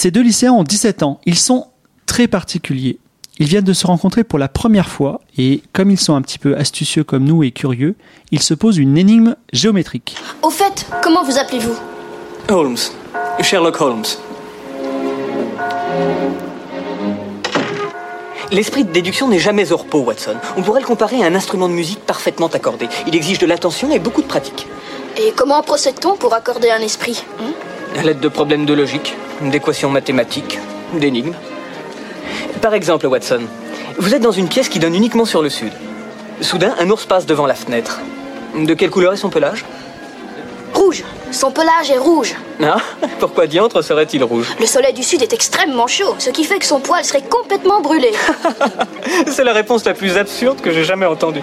Ces deux lycéens ont 17 ans. Ils sont très particuliers. Ils viennent de se rencontrer pour la première fois et comme ils sont un petit peu astucieux comme nous et curieux, ils se posent une énigme géométrique. Au fait, comment vous appelez-vous? Holmes. Sherlock Holmes. L'esprit de déduction n'est jamais au repos, Watson. On pourrait le comparer à un instrument de musique parfaitement accordé. Il exige de l'attention et beaucoup de pratique. Et comment procède-t-on pour accorder un esprit? Hein À l'aide de problèmes de logique, d'équations mathématiques, d'énigmes. Par exemple, Watson, vous êtes dans une pièce qui donne uniquement sur le sud. Soudain, un ours passe devant la fenêtre. De quelle couleur est son pelage? Rouge. Son pelage est rouge. Ah, pourquoi diantre serait-il rouge? Le soleil du sud est extrêmement chaud, ce qui fait que son poil serait complètement brûlé. C'est la réponse la plus absurde que j'ai jamais entendue.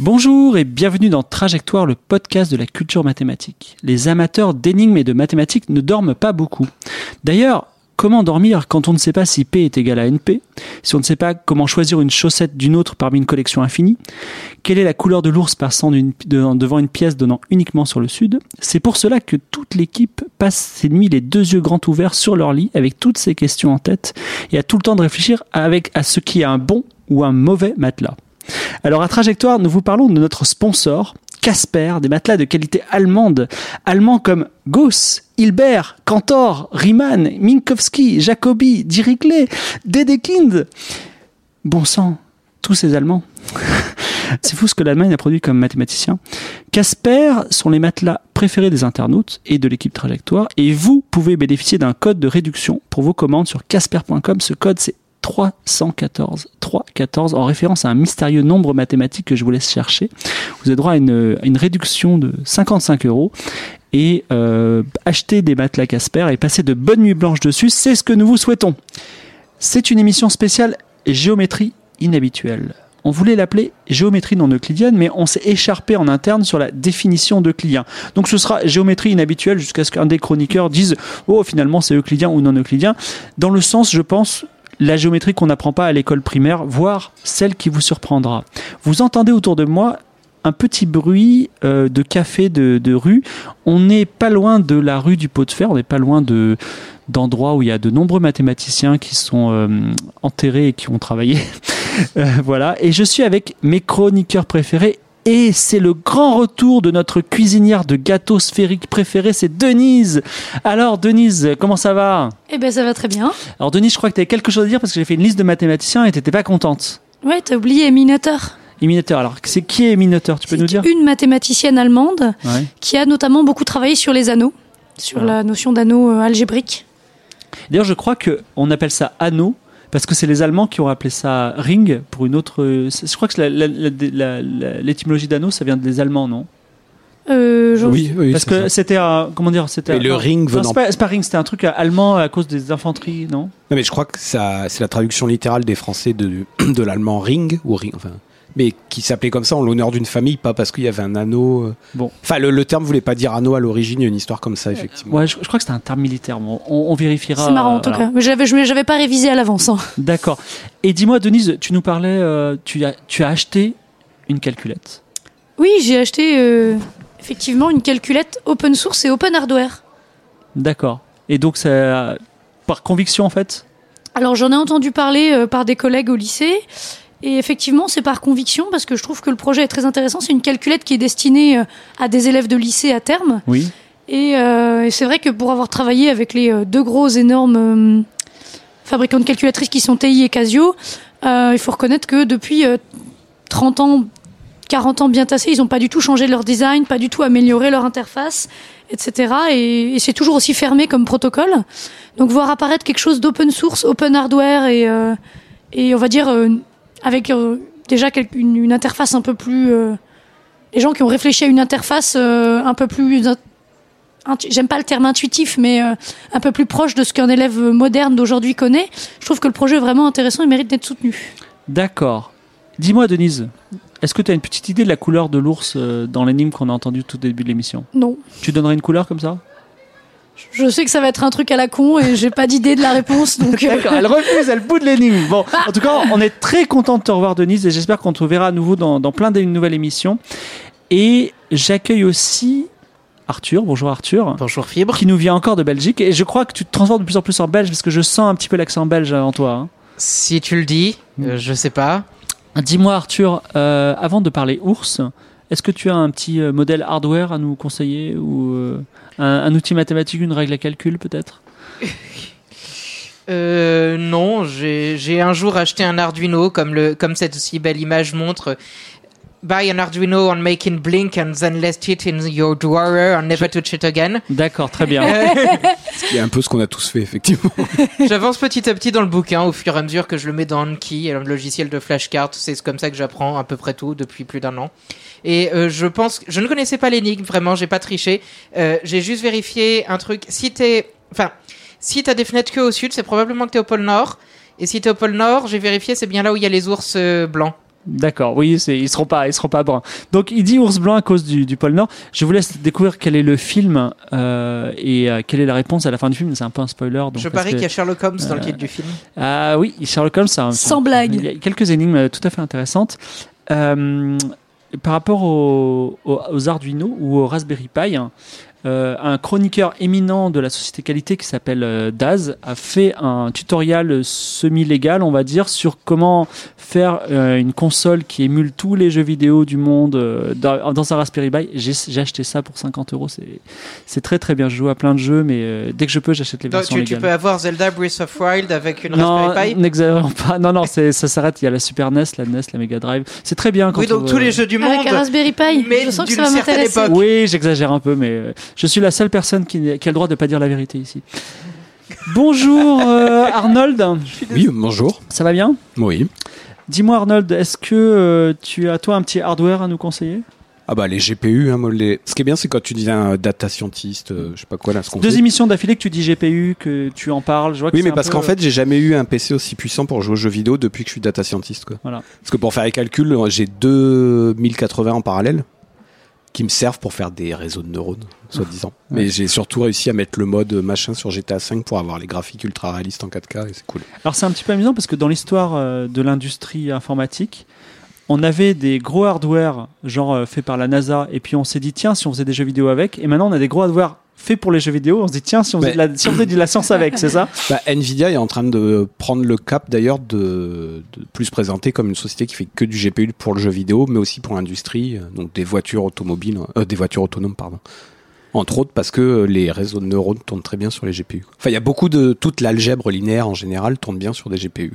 Bonjour et bienvenue dans Trajectoire, le podcast de la culture mathématique. Les amateurs d'énigmes et de mathématiques ne dorment pas beaucoup. D'ailleurs, comment dormir quand on ne sait pas si P est égal à NP Si on ne sait pas comment choisir une chaussette d'une autre parmi une collection infinie? Quelle est la couleur de l'ours passant devant une pièce donnant uniquement sur le sud? C'est pour cela que toute l'équipe passe ses nuits les deux yeux grands ouverts sur leur lit avec toutes ces questions en tête et a tout le temps de réfléchir avec à ce qui est un bon ou un mauvais matelas. Alors à Trajectoire, nous vous parlons de notre sponsor, Casper, des matelas de qualité allemande, allemands comme Gauss, Hilbert, Cantor, Riemann, Minkowski, Jacobi, Dirichlet, Dedekind. Bon sang, tous ces Allemands. C'est fou ce que l'Allemagne a produit comme mathématicien. Casper sont les matelas préférés des internautes et de l'équipe Trajectoire et vous pouvez bénéficier d'un code de réduction pour vos commandes sur casper.com. Ce code c'est 314, 314 en référence à un mystérieux nombre mathématique que je vous laisse chercher. Vous avez droit à une, réduction de 55 euros et euh, acheter des matelas Casper et passer de bonnes nuits blanches dessus, c'est ce que nous vous souhaitons. C'est une émission spéciale géométrie inhabituelle. On voulait l'appeler géométrie non euclidienne, mais on s'est écharpé en interne sur la définition d'euclidien. Donc ce sera géométrie inhabituelle jusqu'à ce qu'un des chroniqueurs dise Oh, finalement, c'est euclidien ou non euclidien. Dans le sens, je pense, la géométrie qu'on n'apprend pas à l'école primaire, voire celle qui vous surprendra. Vous entendez autour de moi un petit bruit euh, de café de, rue. On n'est pas loin de la rue du Pot de Fer, on n'est pas loin de d'endroits où il y a de nombreux mathématiciens qui sont euh, enterrés et qui ont travaillé. Euh, voilà. Et je suis avec mes chroniqueurs préférés. Et c'est le grand retour de notre cuisinière de gâteaux sphériques préférée, c'est Denise. Alors Denise, comment ça va? Eh ben ça va très bien. Alors Denise, je crois que tu avais quelque chose à dire parce que j'ai fait une liste de mathématiciens et t'étais pas contente. Ouais, t'as oublié Minator. Éminateur, alors c'est qui est Éminateur Tu peux nous dire? une mathématicienne allemande Ouais. qui a notamment beaucoup travaillé sur les anneaux, sur la notion d'anneau euh, algébrique. D'ailleurs, je crois que on appelle ça anneau parce que c'est les Allemands qui ont appelé ça ring pour une autre. Je crois que l'étymologie d'anneau, ça vient des Allemands, non? Euh, Oui, oui, Parce que c'était un. Comment dire C'était. Et le un- ring venant- c'est pas, ring, c'était un truc allemand à cause des infanteries, non? Non, mais je crois que ça, c'est la traduction littérale des Français de, de l'allemand ring, ou ring, enfin, mais qui s'appelait comme ça en l'honneur d'une famille, pas parce qu'il y avait un anneau. euh. Bon. Enfin, le, le terme voulait pas dire anneau à l'origine, il y a une histoire comme ça, effectivement. Ouais, je, je crois que c'était un terme militaire. Bon, on, on vérifiera. C'est marrant en tout voilà. cas. Mais j'avais, je j'avais pas révisé à l'avance. hein. D'accord. Et dis-moi, Denise, tu nous parlais. euh, tu, as, tu as acheté une calculette. Oui, j'ai acheté euh, effectivement une calculette open source et open hardware. D'accord. Et donc, ça. Par conviction, en fait? Alors j'en ai entendu parler euh, par des collègues au lycée. Et effectivement, c'est par conviction parce que je trouve que le projet est très intéressant. C'est une calculette qui est destinée euh, à des élèves de lycée à terme. Oui. Et, euh, et c'est vrai que pour avoir travaillé avec les euh, deux gros énormes euh, fabricants de calculatrices qui sont TI et Casio, euh, il faut reconnaître que depuis euh, 30 ans, 40 ans bien tassés, ils n'ont pas du tout changé leur design, pas du tout amélioré leur interface, etc. Et, et c'est toujours aussi fermé comme protocole. Donc voir apparaître quelque chose d'open source, open hardware et, et on va dire avec euh, déjà une, une interface un peu plus... euh, les gens qui ont réfléchi à une interface euh, un peu plus... J'aime pas le terme intuitif, mais euh, un peu plus proche de ce qu'un élève moderne d'aujourd'hui connaît. Je trouve que le projet est vraiment intéressant et mérite d'être soutenu. D'accord. Dis-moi, Denise, est-ce que tu as une petite idée de la couleur de l'ours euh, dans l'énigme qu'on a entendu tout au début de l'émission? Non. Tu donnerais une couleur comme ça? Je sais que ça va être un truc à la con et j'ai pas d'idée de la réponse, donc. euh, D'accord, elle refuse, elle bout de l'énigme. Bon, en tout cas, on est très content de te revoir, Denise, et j'espère qu'on te verra à nouveau dans, dans plein de nouvelles émissions. Et j'accueille aussi Arthur. Bonjour Arthur. Bonjour Fibre. Qui nous vient encore de Belgique. Et je crois que tu te transformes de plus en plus en belge parce que je sens un petit peu l'accent belge en toi. hein. Si tu le dis, euh, je sais pas. Dis-moi Arthur, euh, avant de parler ours, est-ce que tu as un petit euh, modèle hardware à nous conseiller ou euh, un, outil mathématique, une règle à calcul peut-être? Euh, non, j'ai un jour acheté un Arduino, comme, le, comme cette aussi belle image montre. Buy an Arduino and make it blink and then left it in your drawer and never touch it again. D'accord, très bien. Il y a un peu ce qu'on a tous fait, effectivement. J'avance petit à petit dans le bouquin au fur et à mesure que je le mets dans Anki, le logiciel de flashcard. C'est comme ça que j'apprends à peu près tout depuis plus d'un an. Et euh, je pense, je ne connaissais pas l'énigme vraiment, j'ai pas triché. Euh, j'ai juste vérifié un truc. Si t'es, enfin, si t'as des fenêtres que au sud, c'est probablement que t'es au pôle Nord. Et si t'es au pôle Nord, j'ai vérifié, c'est bien là où il y a les ours euh, blancs. D'accord, oui, c'est, ils seront pas, ils seront pas bruns. Donc, il dit ours blanc à cause du, du pôle Nord. Je vous laisse découvrir quel est le film euh, et euh, quelle est la réponse à la fin du film. C'est un peu un spoiler. Donc, je parie qu'il y a Sherlock Holmes dans le euh, titre du film. Ah oui, Sherlock Holmes, c'est un- c'est Sans blague. Il y a quelques énigmes tout à fait intéressantes. Euh, par rapport au- au- aux Arduino ou au Raspberry Pi, hein, euh, un chroniqueur éminent de la société qualité qui s'appelle euh, Daz a fait un tutoriel semi-légal, on va dire, sur comment faire euh, une console qui émule tous les jeux vidéo du monde euh, dans, dans un Raspberry Pi. J'ai acheté ça pour 50 euros. C'est très très bien. Je joue à plein de jeux, mais euh, dès que je peux, j'achète les Donc, versions tu, tu légales. peux avoir Zelda Breath of Wild avec une Non, Raspberry Pi. n'exagérons pas. Non, non, ça s'arrête. Il y a la Super NES, la NES, la Mega Drive. C'est très bien quand Oui, donc on- tous les jeux du monde. Avec un Raspberry Pi, mais je sens que ça va m'intéresser. Oui, j'exagère un peu, mais euh, je suis la seule personne qui, qui a le droit de pas dire la vérité ici. Bonjour euh, Arnold, Oui, bonjour. ça va bien? Oui. Dis-moi Arnold, est-ce que euh, tu as toi un petit hardware à nous conseiller? Ah bah les GPU, hein, moi, les... ce qui est bien c'est quand tu dis un data scientist, euh, je sais pas quoi là, ce qu'on Deux fait. émissions d'affilée que tu dis GPU, que tu en parles. Je vois que Oui, mais parce peu- qu'en fait, j'ai jamais eu un PC aussi puissant pour jouer aux jeux vidéo depuis que je suis data scientist. Quoi. Voilà. Parce que pour faire les calculs, j'ai deux 1080 en parallèle qui me servent pour faire des réseaux de neurones, soi-disant. Mais j'ai surtout réussi à mettre le mode machin sur GTA 5 pour avoir les graphiques ultra réalistes en 4K et c'est cool. Alors c'est un petit peu amusant parce que dans l'histoire euh, de l'industrie informatique, on avait des gros hardware genre euh, faits par la NASA et puis on s'est dit tiens si on faisait des jeux vidéo avec et maintenant on a des gros hardware faits pour les jeux vidéo, on se dit tiens si on faisait, de, la, si on faisait de la science avec, c'est ça Bah, Nvidia est en train de prendre le cap d'ailleurs de, de plus se présenter comme une société qui fait que du GPU pour le jeu vidéo, mais aussi pour l'industrie, euh, donc des voitures automobiles, euh, des voitures autonomes, pardon. Entre autres parce que les réseaux de neurones tournent très bien sur les GPU. Enfin, il y a beaucoup de toute l'algèbre linéaire en général tourne bien sur des GPU.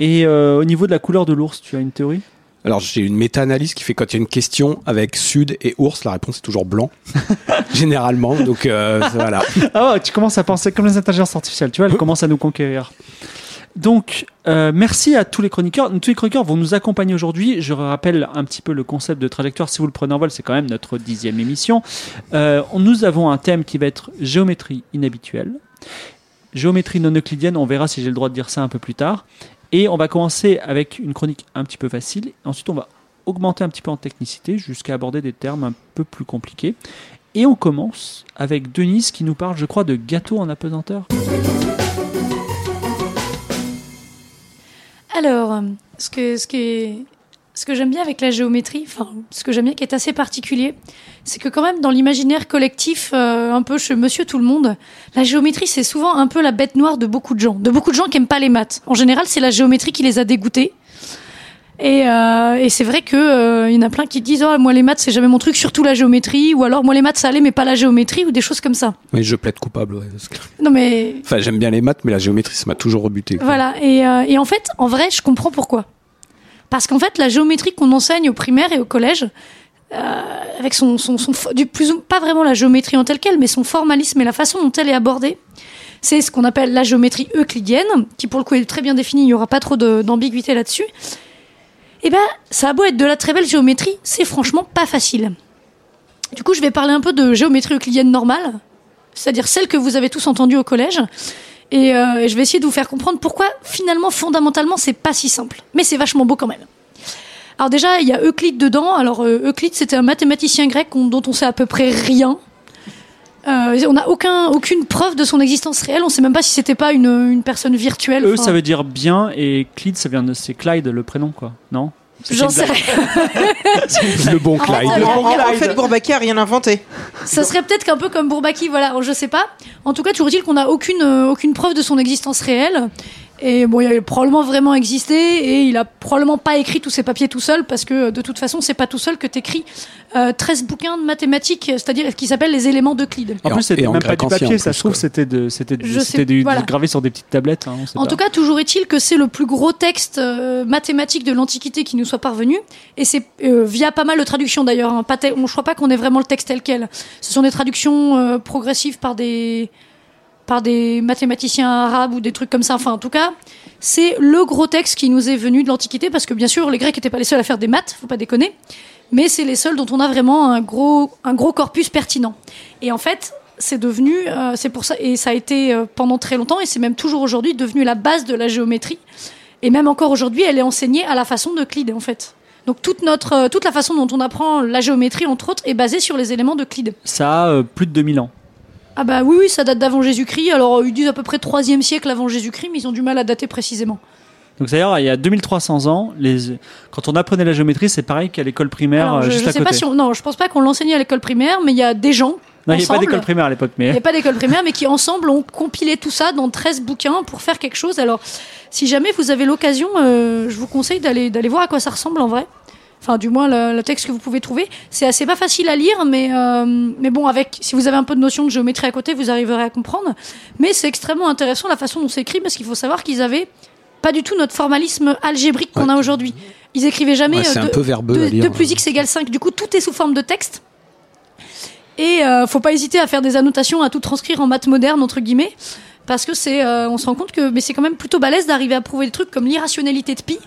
Et euh, au niveau de la couleur de l'ours, tu as une théorie? Alors j'ai une méta-analyse qui fait quand il y a une question avec sud et ours, la réponse est toujours blanc, généralement. Donc euh, voilà. Ah tu commences à penser comme les intelligences artificielles, tu vois, elles commencent à nous conquérir. Donc, euh, merci à tous les chroniqueurs. Tous les chroniqueurs vont nous accompagner aujourd'hui. Je rappelle un petit peu le concept de trajectoire. Si vous le prenez en vol, c'est quand même notre dixième émission. Euh, nous avons un thème qui va être géométrie inhabituelle, géométrie non euclidienne. On verra si j'ai le droit de dire ça un peu plus tard. Et on va commencer avec une chronique un petit peu facile. Ensuite, on va augmenter un petit peu en technicité jusqu'à aborder des termes un peu plus compliqués. Et on commence avec Denise qui nous parle, je crois, de gâteau en apesanteur. Alors, ce que, ce que, ce que j'aime bien avec la géométrie, enfin, ce que j'aime bien qui est assez particulier, c'est que quand même dans l'imaginaire collectif, euh, un peu chez Monsieur Tout le Monde, la géométrie c'est souvent un peu la bête noire de beaucoup de gens, de beaucoup de gens qui aiment pas les maths. En général, c'est la géométrie qui les a dégoûtés. Et, euh, et c'est vrai que euh, il y en a plein qui disent oh moi les maths c'est jamais mon truc, surtout la géométrie, ou alors moi les maths ça allait mais pas la géométrie ou des choses comme ça. Mais je plaide coupable. ouais, parce que- Non mais Enfin, j'aime bien les maths, mais la géométrie, ça m'a toujours rebuté. quoi. Voilà, et, euh, et en fait, en vrai, je comprends pourquoi. Parce qu'en fait, la géométrie qu'on enseigne au primaire et au collège, avec son, son, du plus ou- pas vraiment la géométrie en telle quelle, mais son formalisme et la façon dont elle est abordée, c'est ce qu'on appelle la géométrie euclidienne, qui pour le coup est très bien définie, il n'y aura pas trop d'ambiguïté là-dessus. Et ben, ça a beau être de la très belle géométrie, c'est franchement pas facile. Du coup, je vais parler un peu de géométrie euclidienne normale, c'est-à-dire celle que vous avez tous entendue au collège. Et, euh, et je vais essayer de vous faire comprendre pourquoi, finalement, fondamentalement, c'est pas si simple. Mais c'est vachement beau quand même. Alors déjà, il y a Euclide dedans. Alors euh, Euclide, c'était un mathématicien grec on- dont on sait à peu près rien. Euh, on n'a aucun, aucune preuve de son existence réelle. On sait même pas si c'était pas une, une personne virtuelle. Eux, Enfin, ça veut dire bien et Clyde, ça vient de. C'est Clyde le prénom, quoi. Non? C'est J'en sais. Le bon Clyde. En, en- en Clyde. fait, Bourbaki a rien inventé. Ça serait peut-être qu'un peu comme Bourbaki, voilà, je sais pas. En tout cas, toujours est-il qu'on n'a aucune, euh, aucune preuve de son existence réelle. Et bon, il a probablement vraiment existé et il a probablement pas écrit tous ses papiers tout seul parce que de toute façon, c'est pas tout seul que t'écris euh, 13 bouquins de mathématiques, c'est-à-dire qui s'appellent les éléments d'Euclide. En plus, c'était même pas du papier, ça se trouve, c'était de, c'était voilà. gravé sur des petites tablettes. hein, En pas. tout cas, toujours est-il que c'est le plus gros texte euh, mathématique de l'Antiquité qui nous soit parvenu, et c'est euh, via pas mal de traductions d'ailleurs. Hein, on- je crois pas qu'on ait vraiment le texte tel quel. Ce sont des traductions euh, progressives par des par des mathématiciens arabes ou des trucs comme ça. Enfin, en tout cas, c'est le gros texte qui nous est venu de l'Antiquité, parce que bien sûr, les Grecs n'étaient pas les seuls à faire des maths, faut pas déconner, mais c'est les seuls dont on a vraiment un gros un gros corpus pertinent. Et en fait, c'est devenu, euh, c'est pour ça, et ça a été euh, pendant très longtemps, et c'est même toujours aujourd'hui devenu la base de la géométrie. Et même encore aujourd'hui, elle est enseignée à la façon d'Euclide, en fait. Donc toute notre, euh, toute la façon dont on apprend la géométrie, entre autres, est basée sur les éléments d'Euclide. Ça a plus de 2000 ans. Ah bah oui, oui, ça date d'avant Jésus-Christ. Alors euh, ils disent à peu près 3e siècle avant Jésus-Christ, mais ils ont du mal à dater précisément. Donc d'ailleurs, il y a 2300 ans, les... quand on apprenait la géométrie, c'est pareil qu'à l'école primaire Alors, euh, je, juste je à sais côté. pas si on, non, je pense pas qu'on l'enseignait à l'école primaire, mais il y a des gens. Non, il n'y a pas d'école primaire à l'époque, Il n'y mais a pas d'école primaire, mais qui ensemble ont compilé tout ça dans 13 bouquins pour faire quelque chose. Alors, si jamais vous avez l'occasion, euh, je vous conseille d'aller voir à quoi ça ressemble en vrai. Enfin, du moins, le, le texte que vous pouvez trouver. C'est assez pas facile à lire, mais, euh, mais bon, avec, si vous avez un peu de notion de géométrie à côté, vous arriverez à comprendre. Mais c'est extrêmement intéressant la façon dont c'est écrit, parce qu'il faut savoir qu'ils avaient pas du tout notre formalisme algébrique qu'on Ouais. a aujourd'hui. Ils écrivaient jamais Ouais, euh, un de- peu verbeux de- à lire. 2 plus x égale 5. Du coup, tout est sous forme de texte. Et euh, faut pas hésiter à faire des annotations, à tout transcrire en maths moderne entre guillemets, parce que c'est, euh, on se rend compte que, mais c'est quand même plutôt balèze d'arriver à prouver des trucs comme l'irrationalité de pi,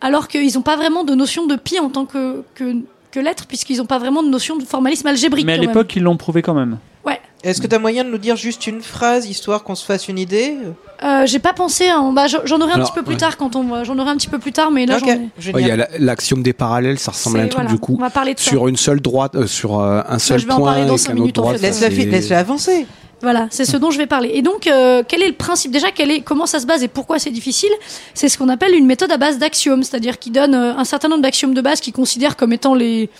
alors qu'ils n'ont pas vraiment de notion de pi en tant que que, que lettre, puisqu'ils n'ont pas vraiment de notion de formalisme algébrique. mais à l'époque, ils l'ont prouvé quand même. ouais. Est-ce que tu as moyen de nous dire juste une phrase, histoire qu'on se fasse une idée? Euh, j'ai pas pensé, à, bah, j'en aurai un Alors, petit peu plus ouais. tard quand on, j'en aurai un petit peu plus tard, mais là Ok, j'en ai. génial. Ouais, Il y a la- l'axiome des parallèles, ça ressemble à un truc voilà, du coup. On va parler de ça. Sur une seule droite, euh, sur euh, un seul je vais en point parler dans avec cinq un autre minutes, en droite. fait. Laisse-la c'est- fi- laisse-la avancer. Voilà, c'est ce dont je vais parler. Et donc, euh, quel est le principe? Déjà, quel est, comment ça se base et pourquoi c'est difficile? C'est ce qu'on appelle une méthode à base d'axiomes, c'est-à-dire qui donne euh, un certain nombre d'axiomes de base qui considère comme étant les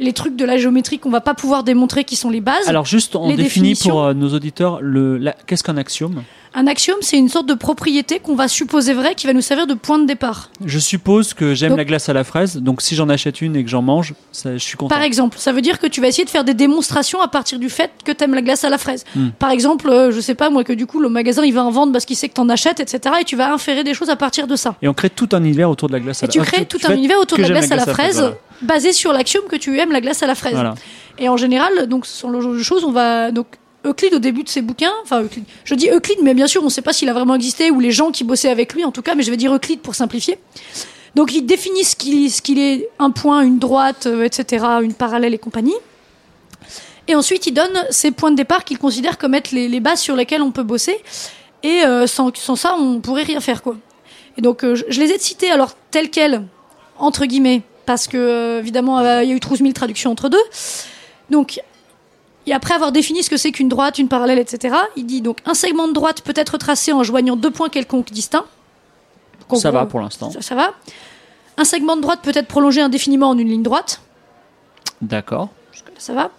les trucs de la géométrie qu'on va pas pouvoir démontrer qui sont les bases. Alors juste, on définit pour euh, nos auditeurs le, la- qu'est-ce qu'un axiome? Un axiome, c'est une sorte de propriété qu'on va supposer vraie qui va nous servir de point de départ. Je suppose que j'aime Donc- la glace à la fraise, donc si j'en achète une et que j'en mange, ça, je suis content. Par exemple, ça veut dire que tu vas essayer de faire des démonstrations à partir du fait que t'aimes la glace à la fraise. Hmm. Par exemple, euh, je sais pas moi que du coup le magasin il va en vendre parce qu'il sait que t'en achètes, etc. Et tu vas inférer des choses à partir de ça. Et on crée tout un univers autour de la glace à Et la tu euh, crées tout tu un univers autour de la glace à la fraise, voilà. Basé sur l'axiome que tu aimes la glace à la fraise. Voilà. Et en général, donc ce sont le genre de choses, on va donc Euclide au début de ses bouquins, enfin Euclide, je dis Euclide, mais bien sûr on ne sait pas s'il a vraiment existé ou les gens qui bossaient avec lui en tout cas, mais je vais dire Euclide pour simplifier. Donc il définit ce qu'il est un point, une droite, euh, etc., une parallèle et compagnie. Et ensuite il donne ses points de départ qu'il considère comme être les, les bases sur lesquelles on peut bosser. Et euh, sans, sans ça on pourrait rien faire quoi. Et donc euh, je, je les ai cités alors tels quels entre guillemets parce que euh, évidemment euh, il y a eu 12 000 traductions entre deux. Donc et après avoir défini ce que c'est qu'une droite, une parallèle, etc., il dit donc un segment de droite peut être tracé en joignant deux points quelconques distincts. Ça va pour l'instant. Ça, ça va. Un segment de droite peut être prolongé indéfiniment en une ligne droite. D'accord. Ça va.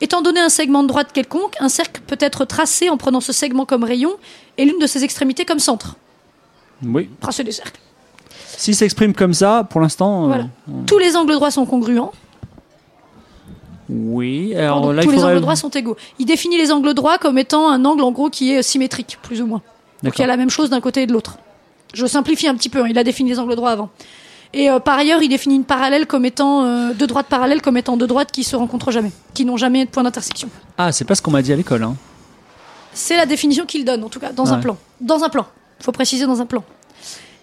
Étant donné un segment de droite quelconque, un cercle peut être tracé en prenant ce segment comme rayon et l'une de ses extrémités comme centre. Oui. Tracer des cercles. S'il s'exprime comme ça, pour l'instant. euh, Voilà. Tous les angles droits sont congruents. oui. Alors là, tous il les angles droits sont égaux. Il définit les angles droits comme étant un angle en gros qui est symétrique, plus ou moins. Donc il y a la même chose d'un côté et de l'autre. Je simplifie un petit peu, hein, il a défini les angles droits avant. Et euh, par ailleurs, il définit une parallèle comme étant euh, deux droites parallèles comme étant deux droites qui se rencontrent jamais, qui n'ont jamais de point d'intersection. Ah, c'est pas ce qu'on m'a dit à l'école. Hein. C'est la définition qu'il donne, en tout cas, dans un Ouais. plan. Dans un plan. Faut préciser dans un plan.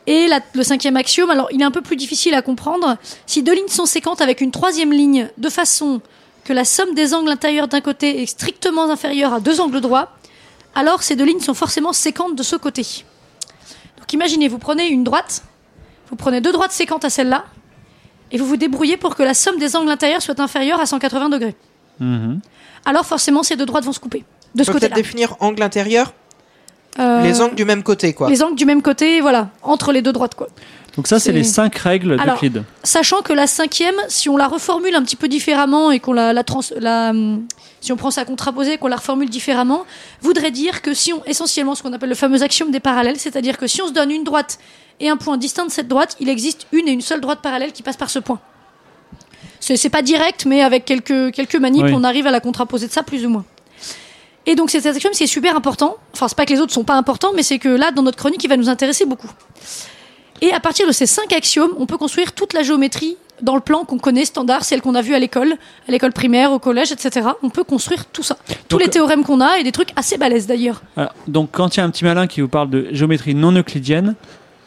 Et la- le cinquième axiome, alors il est un peu plus difficile à comprendre. Si deux lignes sont séquentes avec une troisième ligne de façon que la somme des angles intérieurs d'un côté est strictement inférieure à deux angles droits, alors ces deux lignes sont forcément séquentes de ce côté. Donc imaginez, vous prenez une droite, vous prenez deux droites séquentes à celle-là, et vous vous débrouillez pour que la somme des angles intérieurs soit inférieure à 180 degrés. Mhm. Alors forcément, ces deux droites vont se couper. De On ce peut peut-être définir angle intérieur, Euh, les angles du même côté, quoi. les angles du même côté, voilà, entre les deux droites, quoi. Donc ça, c'est les cinq règles Alors, d'Euclide. Sachant que la cinquième, si on la reformule un petit peu différemment et qu'on la, la, trans, la si on prend sa contraposée et qu'on la reformule différemment, voudrait dire que si on, essentiellement, ce qu'on appelle le fameux axiome des parallèles, c'est-à-dire que si on se donne une droite et un point distinct de cette droite, il existe une et une seule droite parallèle qui passe par ce point. C'est c'est pas direct, mais avec quelques, quelques manips, Oui. on arrive à la contraposer de ça plus ou moins. Et donc cet axiome, c'est super important. Enfin, c'est pas que les autres sont pas importants, mais c'est que là, dans notre chronique, il va nous intéresser beaucoup. Et à partir de ces cinq axiomes, on peut construire toute la géométrie dans le plan qu'on connaît standard, celle qu'on a vue à l'école, à l'école primaire, au collège, etc. On peut construire tout ça. Tous les théorèmes qu'on a et des trucs assez balèzes d'ailleurs. Donc quand il y a un petit malin qui vous parle de géométrie non euclidienne,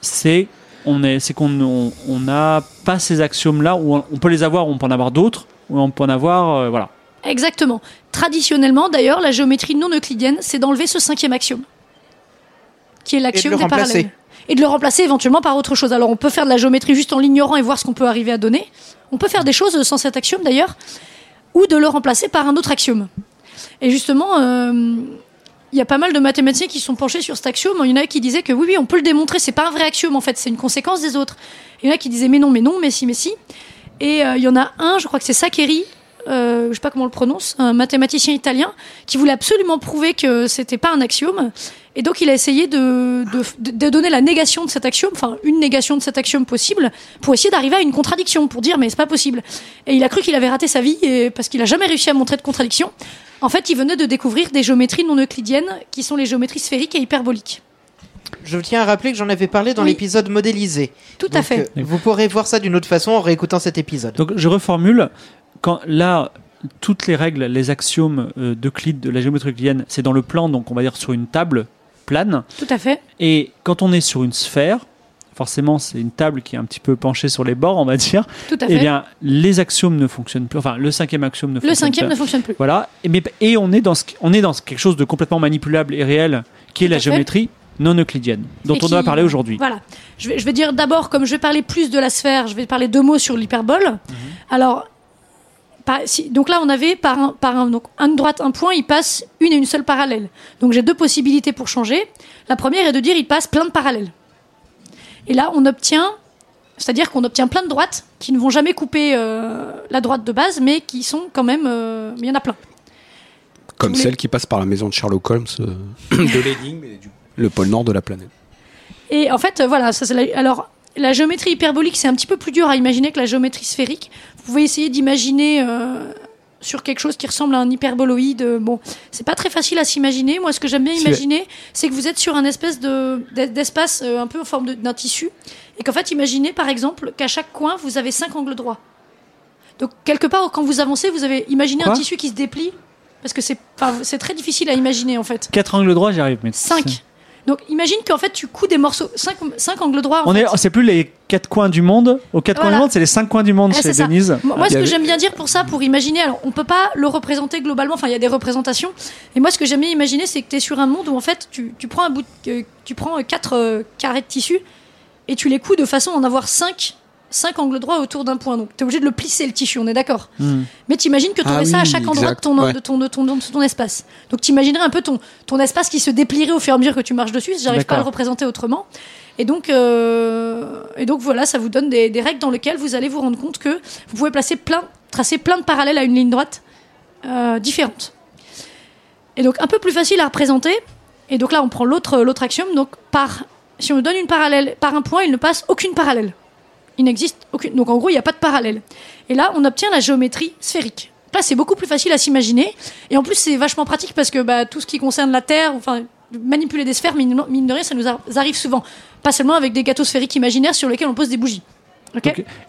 c'est on est c'est qu'on on on n'a pas ces axiomes là on, on peut les avoir, on peut en avoir d'autres, ou on peut en avoir euh, voilà. Exactement. Traditionnellement, d'ailleurs, la géométrie non euclidienne, c'est d'enlever ce cinquième axiome, qui est l'axiome le des remplacer. parallèles. Et de le remplacer éventuellement par autre chose. Alors, on peut faire de la géométrie juste en l'ignorant et voir ce qu'on peut arriver à donner. On peut faire des choses sans cet axiome, d'ailleurs, ou de le remplacer par un autre axiome. Et justement, euh, il y a pas mal de mathématiciens qui sont penchés sur cet axiome. Il y en a qui disaient que oui, oui, on peut le démontrer. C'est pas un vrai axiome, en fait. C'est une conséquence des autres. Il y en a qui disaient mais non, mais non, mais si, mais si. Et euh, il y en a un, je crois que c'est Saccheri, euh, je sais pas comment on le prononce, un mathématicien italien, qui voulait absolument prouver que c'était pas un axiome. Et donc il a essayé de, de, de donner la négation de cet axiome, enfin une négation de cet axiome possible, pour essayer d'arriver à une contradiction, pour dire mais c'est pas possible. Et il a cru qu'il avait raté sa vie et, parce qu'il a jamais réussi à montrer de contradiction. En fait, il venait de découvrir des géométries non euclidiennes, qui sont les géométries sphériques et hyperboliques. Je tiens à rappeler que j'en avais parlé dans Oui. l'épisode modélisé. Tout à Donc, fait. euh, vous pourrez voir ça d'une autre façon en réécoutant cet épisode. Donc je reformule quand là toutes les règles, les axiomes euh, d'Euclide de la géométrie euclidienne, c'est dans le plan donc on va dire sur une table plane Tout à fait. et quand on est sur une sphère, forcément c'est une table qui est un petit peu penchée sur les bords, on va dire. Tout à Eh fait. bien, les axiomes ne fonctionnent plus. Enfin, le cinquième axiome ne le fonctionne cinquième pas. ne fonctionne plus. Voilà. Et, mais, et on, est dans ce, on est dans quelque chose de complètement manipulable et réel, qui est Tout la fait. géométrie non euclidienne, dont Et on qui- doit parler aujourd'hui. Voilà. Je vais, je vais dire d'abord, comme je vais parler plus de la sphère, je vais parler deux mots sur l'hyperbole. Mhm. Alors, par- si- donc là, on avait par un, par un, donc, un de droite, un point, il passe une et une seule parallèle. Donc j'ai deux possibilités pour changer. La première est de dire il passe plein de parallèles. Et là, on obtient, c'est-à-dire qu'on obtient plein de droites qui ne vont jamais couper euh, la droite de base, mais qui sont quand même, euh, mais il y en a plein. Comme les- celle qui passe par la maison de Sherlock Holmes euh, de l'énigme et du le pôle nord de la planète. Et en fait, euh, voilà, ça, c'est la- alors la géométrie hyperbolique, c'est un petit peu plus dur à imaginer que la géométrie sphérique. Vous pouvez essayer d'imaginer euh, sur quelque chose qui ressemble à un hyperboloïde. euh, Bon, c'est pas très facile à s'imaginer. Moi, ce que j'aime bien imaginer, c'est que vous êtes sur un espèce de d'es- d'espace euh, un peu en forme d'un tissu, et qu'en fait, imaginez par exemple qu'à chaque coin, vous avez cinq angles droits. Donc quelque part, quand vous avancez, vous avez imaginé un tissu qui se déplie, parce que c'est, c'est très difficile à imaginer en fait. Quatre angles droits, j'y arrive. Mais 5. Donc imagine qu'en fait tu couds des morceaux, 5 cinq angles droits. En On fait. est, c'est plus les quatre coins du monde. Aux quatre coins du monde, c'est les cinq coins du monde Ouais, chez. Denise. Moi, y ce que avait- j'aime bien dire pour ça, pour imaginer, alors on peut pas le représenter globalement, enfin il y a des représentations, et moi ce que j'aime bien imaginer, c'est que tu es sur un monde où en fait tu, tu prends un bout, de- euh, tu prends euh, quatre euh, carrés de tissu et tu les couds de façon à en avoir 5 cinq angles droits autour d'un point. Donc tu es obligé de le plisser le tissu, on est d'accord. Hmm. Mais t'imagines que tu aurais Ah ça à chaque endroit de ton, ouais. de, ton, de, ton, de ton espace. Donc t'imaginerais un peu ton, ton espace qui se déplierait au fur et à mesure que tu marches dessus. J'arrive pas à le représenter autrement. Et donc, euh, et donc voilà, ça vous donne des, des règles dans lesquelles vous allez vous rendre compte que vous pouvez placer plein, tracer plein de parallèles à une ligne droite euh, différente. Et donc un peu plus facile à représenter. Et donc là, on prend l'autre l'autre axiome. Donc par, si on donne une parallèle par un point, il ne passe aucune parallèle. Il n'existe aucune. Donc en gros, il n'y a pas de parallèle. Et là, on obtient la géométrie sphérique. Là, c'est beaucoup plus facile à s'imaginer. Et en plus, c'est vachement pratique parce que bah, tout ce qui concerne la Terre, enfin, manipuler des sphères, mine, de rien, ça nous ar- arrive souvent. Pas seulement avec des gâteaux sphériques imaginaires sur lesquels on pose des bougies.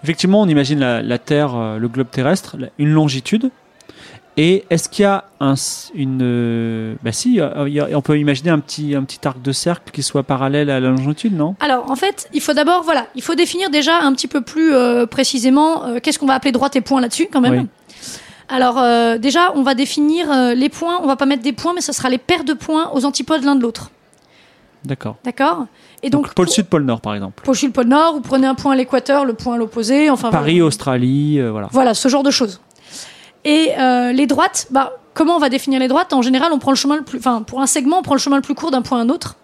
Effectivement, on imagine la, Terre, euh, le globe terrestre, une longitude. Et est-ce qu'il y a un, une, euh, bah si, euh, on peut imaginer un petit, un petit arc de cercle qui soit parallèle à la longitude, non? Alors, en fait, il faut d'abord, voilà, il faut définir déjà un petit peu plus euh, précisément euh, qu'est-ce qu'on va appeler droite et point là-dessus, quand même. Oui. Alors, euh, déjà, on va définir les points. On va pas mettre des points, mais ce sera les paires de points aux antipodes l'un de l'autre. D'accord. D'accord? Et Donc, donc, pôle sud, pôle nord, par exemple. Pôle sud, pôle nord, vous prenez un point à l'équateur, le point à l'opposé, enfin. Paris, voilà. Australie, euh, voilà. Voilà, ce genre de choses. Et euh, les droites, bah, comment on va définir les droites? En général, on prend le chemin le plus, enfin, pour un segment, on prend le chemin le plus court d'un point à un autre.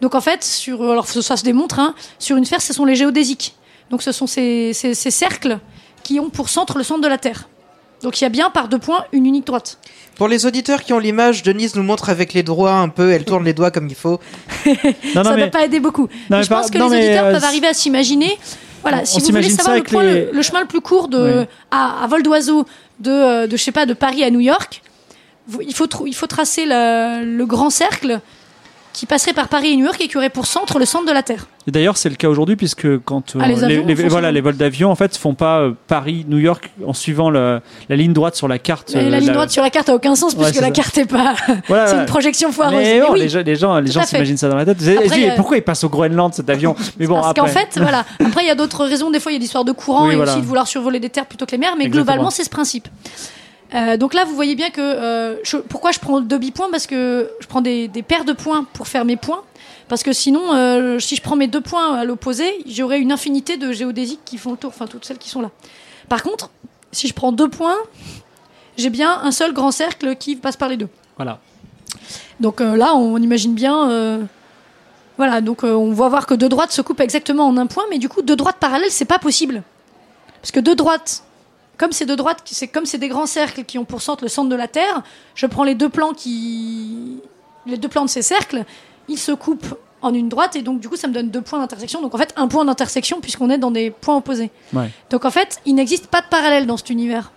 Donc en fait, sur, alors ça se démontre, hein, sur une sphère, ce sont les géodésiques. Donc ce sont ces, ces, ces cercles qui ont pour centre le centre de la Terre. Donc il y a bien par deux points une unique droite. Pour les auditeurs qui ont l'image, Denise nous montre avec les doigts un peu, elle tourne les doigts comme il faut. Non, ça ne mais va pas aider beaucoup. Non, mais mais je pas- pense que non, les auditeurs euh, peuvent arriver à s'imaginer. Voilà, on si vous voulez savoir le, avec point- les- le, le chemin le plus court de, Oui. à, à vol d'oiseau de, euh, de, je sais pas, de Paris à New York, il faut, il faut tracer la- le grand cercle qui passerait par Paris et New York et qui aurait pour centre le centre de la Terre. Et d'ailleurs, c'est le cas aujourd'hui puisque quand euh, Ah, les font voilà, les vols d'avion en fait font pas euh, Paris New York en suivant le- la ligne droite sur la carte. Euh, la ligne droite sur la carte a aucun sens Ouais, puisque la ça. carte est pas. Voilà, c'est une projection foireuse. Mais Mais bon, oui. les gens, les gens, s'imaginent ça dans la tête. Après, a- pourquoi il passe au Groenland cet avion Mais bon, Parce qu'en fait, voilà. Après, il y a d'autres raisons. Des fois, il y a l'histoire de courant Oui, et voilà. aussi de vouloir survoler des terres plutôt que les mers. Mais Exactement. globalement, c'est ce principe. Euh, donc là, vous voyez bien que euh, je- pourquoi je prends deux bipoints parce que je prends des, des paires de points pour faire mes points. Parce que sinon, euh, si je prends mes deux points à l'opposé, j'aurai une infinité de géodésiques qui font le tour, enfin toutes celles qui sont là. Par contre, si je prends deux points, j'ai bien un seul grand cercle qui passe par les deux. Voilà. Donc là, on imagine bien. voilà, donc on va voir que deux droites se coupent exactement en un point, mais du coup, deux droites parallèles, c'est pas possible. Parce que deux droites, comme c'est deux droites, qui- c'est comme c'est des grands cercles qui ont pour centre le centre de la Terre, je prends les deux plans qui. Les deux plans de ces cercles, ils se coupent en une droite, et donc du coup, ça me donne deux points d'intersection. Donc en fait, un point d'intersection, puisqu'on est dans des points opposés. Ouais. Donc en fait, il n'existe pas de parallèle dans cet univers.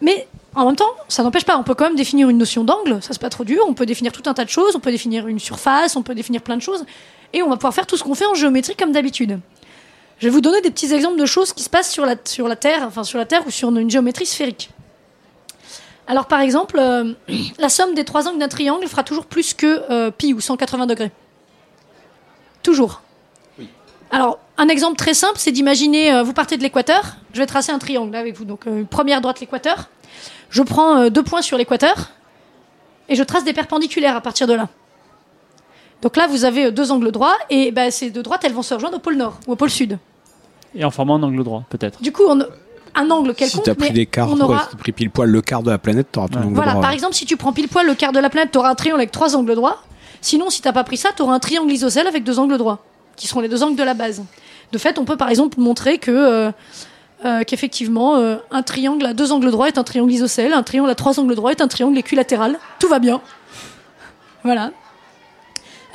Mais en même temps, ça n'empêche pas, on peut quand même définir une notion d'angle, ça c'est pas trop dur, on peut définir tout un tas de choses, on peut définir une surface, on peut définir plein de choses, et on va pouvoir faire tout ce qu'on fait en géométrie comme d'habitude. Je vais vous donner des petits exemples de choses qui se passent sur la, sur la Terre, enfin sur la Terre ou sur une géométrie sphérique. Alors par exemple, euh, la somme des trois angles d'un triangle fera toujours plus que euh, pi ou 180 degrés. Toujours. Alors, un exemple très simple, c'est d'imaginer, euh, vous partez de l'équateur, je vais tracer un triangle là, avec vous. Donc, euh, première droite l'équateur. Je prends deux points sur l'équateur et je trace des perpendiculaires à partir de là. Donc là, vous avez euh, deux angles droits et ben, ces deux droites, elles vont se rejoindre au pôle nord ou au pôle sud. Et en formant un angle droit, peut-être. Du coup, on, un angle Si quelconque, t'as pris mais des quarts, on aura... si pris pile poil le quart de la planète, t'auras ton Ouais. angle Voilà, droit. par exemple, si tu prends pile poil le quart de la planète, tu auras un triangle avec trois angles droits. Sinon, si t'as pas pris ça, tu auras un triangle isocèle avec deux angles droits, qui seront les deux angles de la base. De fait, on peut par exemple montrer que euh, euh, qu'effectivement, euh, un triangle à deux angles droits est un triangle isocèle, un triangle à trois angles droits est un triangle équilatéral. Tout va bien. Voilà.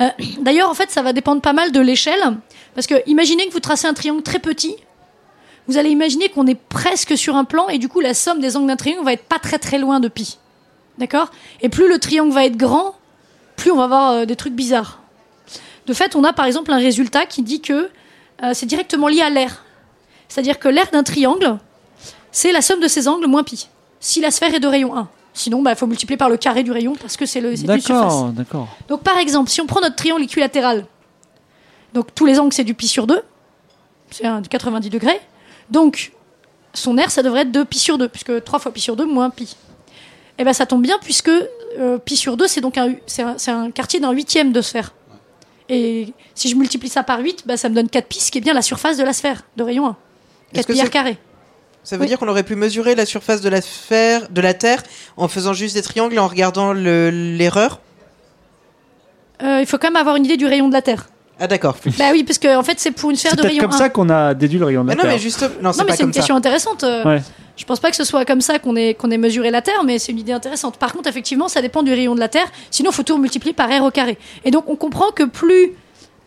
Euh, D'ailleurs, en fait, ça va dépendre pas mal de l'échelle, parce que imaginez que vous tracez un triangle très petit. Vous allez imaginer qu'on est presque sur un plan et du coup la somme des angles d'un triangle va être pas très très loin de pi. D'accord? Et plus le triangle va être grand, plus on va avoir euh, des trucs bizarres. De fait, on a par exemple un résultat qui dit que euh, c'est directement lié à l'air. C'est-à-dire que l'air d'un triangle, c'est la somme de ses angles moins pi. Si la sphère est de rayon 1. Sinon, il faut multiplier par le carré du rayon parce que c'est le c'est une surface. D'accord, d'accord. Donc par exemple, si on prend notre triangle équilatéral, donc tous les angles c'est du pi sur 2, c'est un du 90 degrés, donc son aire ça devrait être de pi sur 2, puisque 3 fois pi sur 2 moins pi. Et bien ça tombe bien puisque euh, pi sur 2 c'est donc un, c'est un, c'est un quartier d'un huitième de sphère. Et si je multiplie ça par 8, bah, ça me donne 4 pi, ce qui est bien la surface de la sphère, de rayon 1. Est-ce 4 que pi r carré. Ça veut Oui. dire qu'on aurait pu mesurer la surface de la sphère, de la Terre, en faisant juste des triangles et en regardant le- l'erreur Euh, il faut quand même avoir une idée du rayon de la Terre. Ah d'accord. bah oui, parce que en fait c'est pour une sphère C'est de peut-être rayon comme 1. ça qu'on a déduit le rayon de Mais la non, Terre. mais juste, non, c'est Non, mais c'est une comme ça. question intéressante. euh, Ouais. Je pense pas que ce soit comme ça qu'on ait, qu'on ait mesuré la Terre, mais c'est une idée intéressante. Par contre, effectivement, ça dépend du rayon de la Terre. Sinon, il faut tout multiplier par R au carré. Et donc, on comprend que plus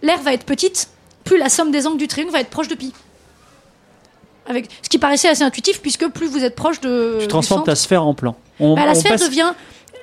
l'air va être petite, plus la somme des angles du triangle va être proche de pi. Avec, ce qui paraissait assez intuitif, puisque plus vous êtes proche de. Tu transformes ta sphère en plan. On, Bah, la on sphère passe- devient.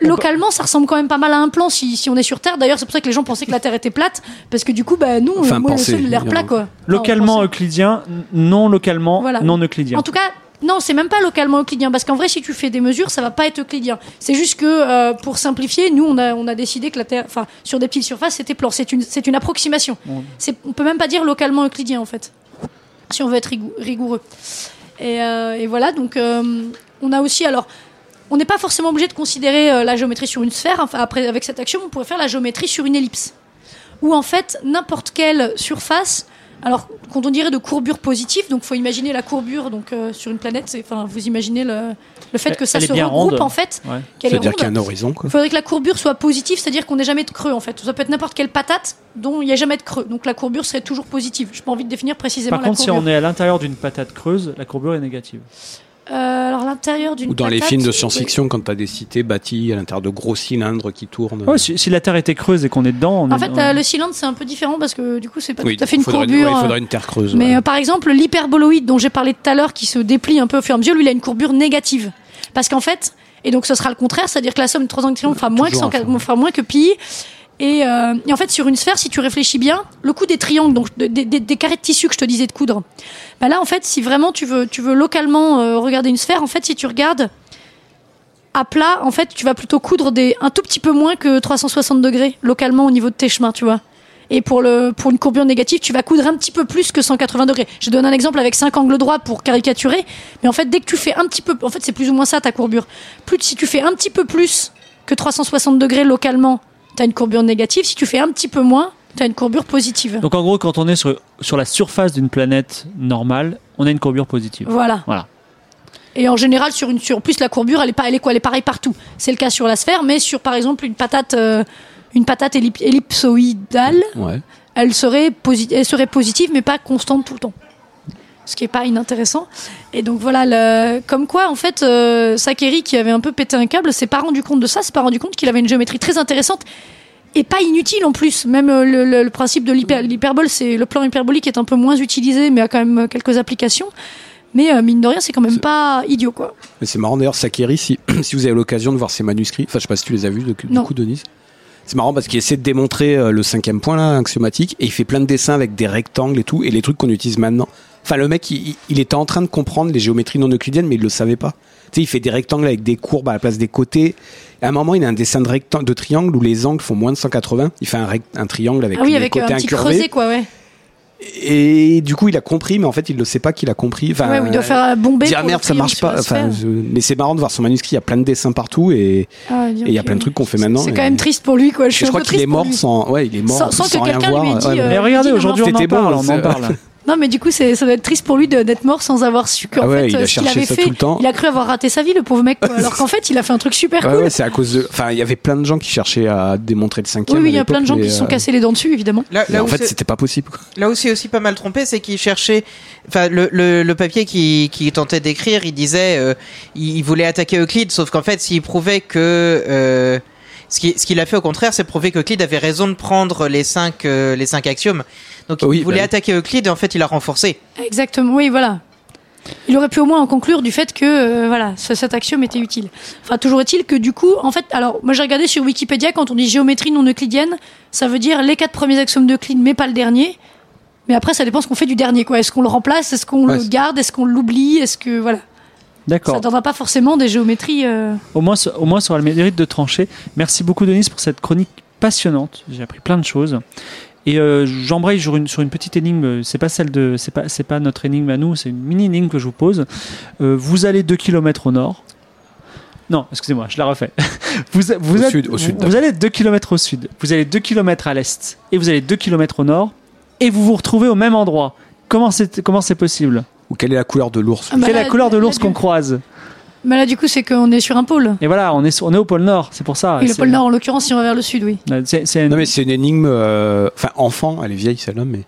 localement, ça ressemble quand même pas mal à un plan si, si on est sur Terre. D'ailleurs, c'est pour ça que les gens pensaient que la Terre était plate, parce que du coup, bah, nous, Enfin, moi, le penser, sol, il a l'air plat, quoi. On Localement euclidien, non localement Voilà. non euclidien. En tout cas, non, c'est même pas localement euclidien, parce qu'en vrai, si tu fais des mesures, ça va pas être euclidien. C'est juste que, euh, pour simplifier, nous, on a, on a décidé que la Terre, enfin, sur des petites surfaces, c'était plan. C'est une, c'est une approximation. Bon. C'est, on peut même pas dire localement euclidien, en fait, si on veut être rigou- rigoureux. Et, euh, et voilà, donc, euh, on a aussi, alors, on n'est pas forcément obligé de considérer euh, la géométrie sur une sphère. Enfin, après, avec cette action, on pourrait faire la géométrie sur une ellipse. Ou en fait, n'importe quelle surface. Alors, quand on dirait de courbure positive, donc faut imaginer la courbure donc euh, sur une planète. c'est- Enfin, vous imaginez le, le fait que ça se regroupe ronde. en fait, Ouais. qu'elle est C'est-à-dire ronde. qu'il y a un horizon. Il faudrait que la courbure soit positive, c'est-à-dire qu'on n'ait jamais de creux en fait. Ça peut être n'importe quelle patate dont il n'y a jamais de creux. Donc la courbure serait toujours positive. Je n'ai pas envie de définir précisément Par la contre, si on est à l'intérieur d'une patate creuse, la courbure est négative. Euh, alors l'intérieur d'une Ou dans les films de oui. science-fiction, quand t'as des cités bâties à l'intérieur de gros cylindres qui tournent. Ouais, si, si la Terre était creuse et qu'on est dedans, on En est- fait, on- euh, le cylindre c'est un peu différent parce que du coup c'est pas Oui, tout à fait une courbure. ouais, il euh, faudrait une terre creuse. Mais ouais. euh, par exemple, l'hyperboloïde dont j'ai parlé tout à l'heure, qui se déplie un peu au fur et à mesure, lui, il a une courbure négative. Parce qu'en fait, et donc ce sera le contraire, c'est-à-dire que la somme de trois angles de triangle fera moins, que Toujours 100 enfin. fera moins que pi. Et, euh, et en fait, sur une sphère, si tu réfléchis bien, le coup des triangles, donc de- des- carrés de tissu que je te disais de coudre, bah là, en fait, si vraiment tu veux, tu veux localement euh, regarder une sphère, en fait, si tu regardes à plat, en fait, tu vas plutôt coudre un tout petit peu moins que 360 degrés localement au niveau de tes chemins, tu vois. Et pour, le, pour une courbure négative, tu vas coudre un petit peu plus que 180 degrés. Je donne un exemple avec 5 angles droits pour caricaturer. Mais en fait, dès que tu fais un petit peu, en fait, c'est plus ou moins ça ta courbure. Plus, si tu fais un petit peu plus que 360 degrés localement, tu as une courbure négative. Si tu fais un petit peu moins, tu as une courbure positive. Donc en gros, quand on est sur, sur la surface d'une planète normale, on a une courbure positive. Voilà. Voilà. Et en général, sur une, sur en plus la courbure, elle est pas, elle est quoi? Elle est pareille partout. C'est le cas sur la sphère, mais sur par exemple une patate, euh, une patate ellip- ellipsoïdale, Ouais. elle serait, posi- elle serait positive, mais pas constante tout le temps. Ce qui est pas inintéressant. Et donc voilà, le- comme quoi, en fait, euh, Sakeri, qui avait un peu pété un câble, s'est pas rendu compte de ça, s'est pas rendu compte qu'il avait une géométrie très intéressante et pas inutile en plus. Même euh, le, le- le principe de l'hyper- l'hyperbole, c'est le plan hyperbolique est un peu moins utilisé, mais a quand même euh, quelques applications. Mais euh, mine de rien, c'est quand même pas idiot, quoi. Mais c'est marrant d'ailleurs, Sakeri, si, si vous avez l'occasion de voir ses manuscrits, enfin je sais pas si tu les as vus du Non. coup, Denise. C'est marrant parce qu'il essaie de démontrer le cinquième point là, axiomatique, et il fait plein de dessins avec des rectangles et tout, et les trucs qu'on utilise maintenant. Enfin, le mec, il, il était en train de comprendre les géométries non euclidiennes, mais il le savait pas. Tu sais, il fait des rectangles avec des courbes à la place des côtés. Et à un moment, il a un dessin de, rectangle, de triangle où les angles font moins de 180. Il fait un, rect- un triangle avec Ah oui, les avec euh, côtés un petit incurvés. creuset, quoi, ouais. Et du coup, il a compris, mais en fait, il ne sait pas qu'il a compris. Enfin, ouais, il doit faire euh, bomber. dire merde ça marche triangle pas enfin je- mais c'est marrant de voir son manuscrit il y a plein de dessins partout et Ah, et il y a plein de trucs qu'on fait maintenant C'est quand même triste pour lui, quoi. Je, je, suis un crois qu'il est mort sans ouais il est mort Sans- sans que rien quelqu'un lui ait voir dit, Ouais, euh, Mais regardez, aujourd'hui on en parle, on en c'est- parle. Non, mais du coup, c'est, ça doit être triste pour lui de- d'être mort sans avoir su qu'en Ah ouais, fait, il a euh, ce qu'il cherché avait ça fait, tout le temps. il a cru avoir raté sa vie, le pauvre mec. quoi. Alors qu'en fait, il a fait un truc super Ouais, cool. ouais, c'est à cause de enfin il y avait plein de gens qui cherchaient à démontrer le cinquième oui, oui, il y a plein de gens qui se sont euh, cassés les dents dessus, évidemment. Là, là en fait c'était pas possible quoi. Là où c'est aussi pas mal trompé, c'est qu'il cherchait. Enfin, le, le, le papier qu'il qui tentait d'écrire, il disait, euh, il, voulait attaquer Euclide, sauf qu'en fait, s'il prouvait que euh, ce qui- ce qu'il a fait au contraire, c'est prouver qu'Euclide avait raison de prendre les cinq euh, les cinq axiomes. Donc, Oui, il voulait bah attaquer Euclide et en fait, il a renforcé. Exactement, oui, voilà. Il aurait pu au moins en conclure du fait que euh, voilà, ce- cet axiome était utile. Enfin, toujours est-il que du coup, en fait, alors moi j'ai regardé sur Wikipédia quand on dit géométrie non euclidienne, ça veut dire les quatre premiers axiomes d'Euclide, mais pas le dernier. Mais après, ça dépend ce qu'on fait du dernier, quoi. Est-ce qu'on le remplace? Est-ce qu'on Ouais, le garde? Est-ce qu'on l'oublie? Est-ce que voilà, ça D'accord. donnera pas forcément des géométries. euh, Au moins, au moins, ça aura le mérite de trancher. Merci beaucoup, Denise, pour cette chronique passionnante. J'ai appris plein de choses. Et euh, j'embraye sur une, sur une petite énigme. C'est pas celle de, c'est pas, c'est pas notre énigme à nous. C'est une mini énigme que je vous pose. Euh, vous allez 2 km au nord. Non, excusez-moi, je la refais. vous, vous, Au êtes- sud, au sud, vous, vous allez 2 km au sud. Vous allez 2 km à l'est. Et vous allez 2 km au nord. Et vous vous retrouvez au même endroit. Comment c'est, comment c'est possible? Ou quelle est la couleur de l'ours? Ah, bah Quelle est la couleur de l'ours qu'on croise? Mais là, du coup, c'est qu'on est sur un pôle. Et voilà, on est, on est au pôle nord. C'est pour ça. Et le pôle Nord, en l'occurrence, si on va vers le sud, oui. C'est, c'est une- non mais c'est une énigme euh, enfin enfant elle est vieille celle-là mais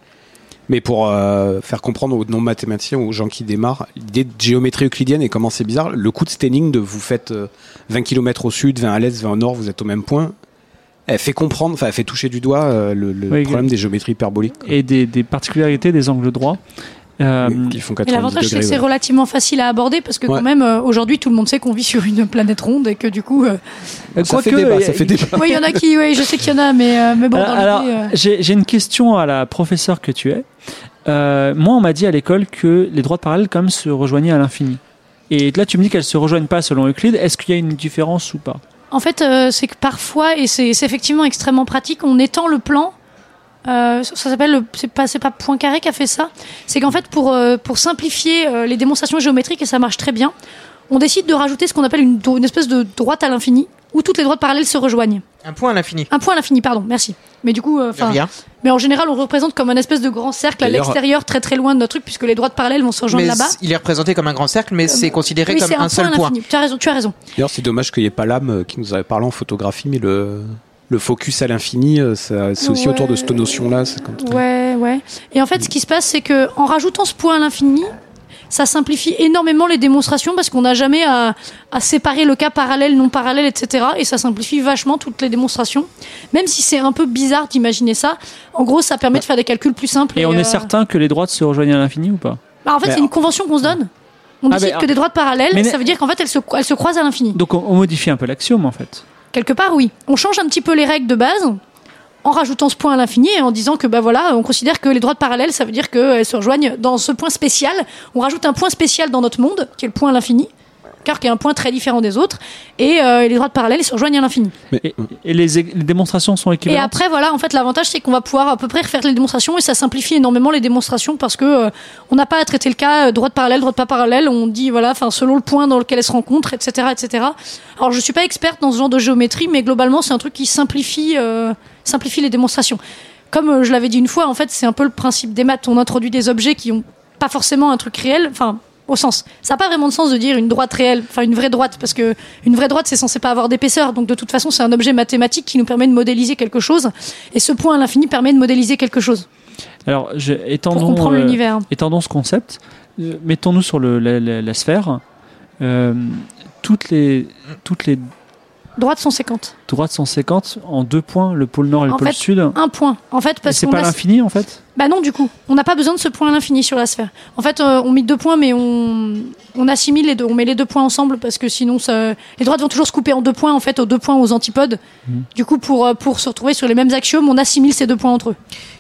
mais pour euh, faire comprendre aux non mathématiciens aux gens qui démarrent l'idée de géométrie euclidienne et comment c'est bizarre le coup de cette énigme de vous faites euh, 20 km au sud 20 à l'est 20 au nord vous êtes au même point elle fait comprendre enfin elle fait toucher du doigt euh, le, le Oui, problème des géométries hyperboliques quoi. et des, des particularités des angles droits. Euh, Qui font Et 90 l'avantage, c'est que c'est ouais. relativement facile à aborder parce que Ouais. quand même, euh, aujourd'hui, tout le monde sait qu'on vit sur une planète ronde et que du coup, euh, Ça fait débat, ça fait débat. oui, il y en a qui, oui, je sais qu'il y en a, mais, euh, mais bon, alors, alors, euh, j'ai une question à la professeure que tu es. Euh, moi, on m'a dit à l'école que les droites parallèles quand même se rejoignaient à l'infini. Et là, tu me dis qu'elles se rejoignent pas selon Euclide. Est-ce qu'il y a une différence ou pas? En fait, euh, c'est que parfois, et c'est c'est effectivement extrêmement pratique, on étend le plan. Euh, ça s'appelle, le- c'est pas, c'est pas Poincaré qui a fait ça. C'est qu'en fait, pour, euh, pour simplifier euh, les démonstrations géométriques, et ça marche très bien, on décide de rajouter ce qu'on appelle une, une espèce de droite à l'infini, où toutes les droites parallèles se rejoignent. Un point à l'infini. Un point à l'infini, pardon, merci. Mais du coup, enfin, mais en général, on représente comme un espèce de grand cercle à l'extérieur, très très loin de notre truc, puisque les droites parallèles vont se rejoindre là-bas. il est représenté comme un grand cercle, mais c'est considéré Oui, comme c'est un, un, seul point à point. l'infini. Tu as raison, tu as raison. D'ailleurs, c'est dommage qu'il n'y ait pas l'âme qui nous avait parlé en photographie, mais le, le focus à l'infini, euh, c'est aussi Ouais. autour de cette notion-là. Ouais, ouais. Et en fait, ce qui se passe, c'est que en rajoutant ce point à l'infini, ça simplifie énormément les démonstrations parce qu'on n'a jamais à, à séparer le cas parallèle, non parallèle, etc. Et ça simplifie vachement toutes les démonstrations. Même si c'est un peu bizarre d'imaginer ça, en gros, ça permet de faire des calculs plus simples. Et on euh, est certain que les droites se rejoignent à l'infini ou pas bah, en fait, c'est une convention qu'on se donne. On Ah, décide que des droites parallèles, Mais- ça veut dire qu'en fait, elles se, elles se croisent à l'infini. Donc on, on modifie un peu l'axiome en fait. Quelque part, oui. On change un petit peu les règles de base en rajoutant ce point à l'infini et en disant que bah voilà, on considère que les droites parallèles, ça veut dire qu'elles se rejoignent dans ce point spécial. On rajoute un point spécial dans notre monde, qui est le point à l'infini, car qui est un point très différent des autres, et euh, les droites parallèles se rejoignent à l'infini. Mais, Et, et les, les démonstrations sont Et équivalentes? après, voilà, en fait, l'avantage, c'est qu'on va pouvoir à peu près refaire les démonstrations et ça simplifie énormément les démonstrations parce que euh, on n'a pas à traiter le cas euh, droite parallèle, droite pas parallèle. On dit, voilà, enfin, selon le point dans lequel elles se rencontrent, etc., etc. Alors, je suis pas experte dans ce genre de géométrie, mais globalement, c'est un truc qui simplifie, euh, simplifie les démonstrations. Comme euh, je l'avais dit une fois, en fait, c'est un peu le principe des maths. On introduit des objets qui ont pas forcément un truc réel, enfin, au sens. Ça n'a pas vraiment de sens de dire une droite réelle, enfin une vraie droite, parce que une vraie droite, c'est censé pas avoir d'épaisseur. Donc de toute façon, c'est un objet mathématique qui nous permet de modéliser quelque chose. Et ce point à l'infini permet de modéliser quelque chose Alors, je, étendons, euh, étendons ce concept. Euh, Mettons-nous sur le, la, la- la sphère. Euh, toutes, les, toutes les Droites sont séquentes. droites sont séquentes en deux points, le pôle nord et le En pôle fait, sud. Un point. En fait, parce c'est pas a... l'infini en fait? Bah non, du coup, on n'a pas besoin de ce point à l'infini sur la sphère. En fait, euh, on met deux points, mais on, on assimile les deux. On met les deux points ensemble parce que sinon, ça... les droites vont toujours se couper en deux points, en fait, aux deux points aux antipodes. Mhm. Du coup, pour, euh, pour se retrouver sur les mêmes axiomes, on assimile ces deux points entre eux.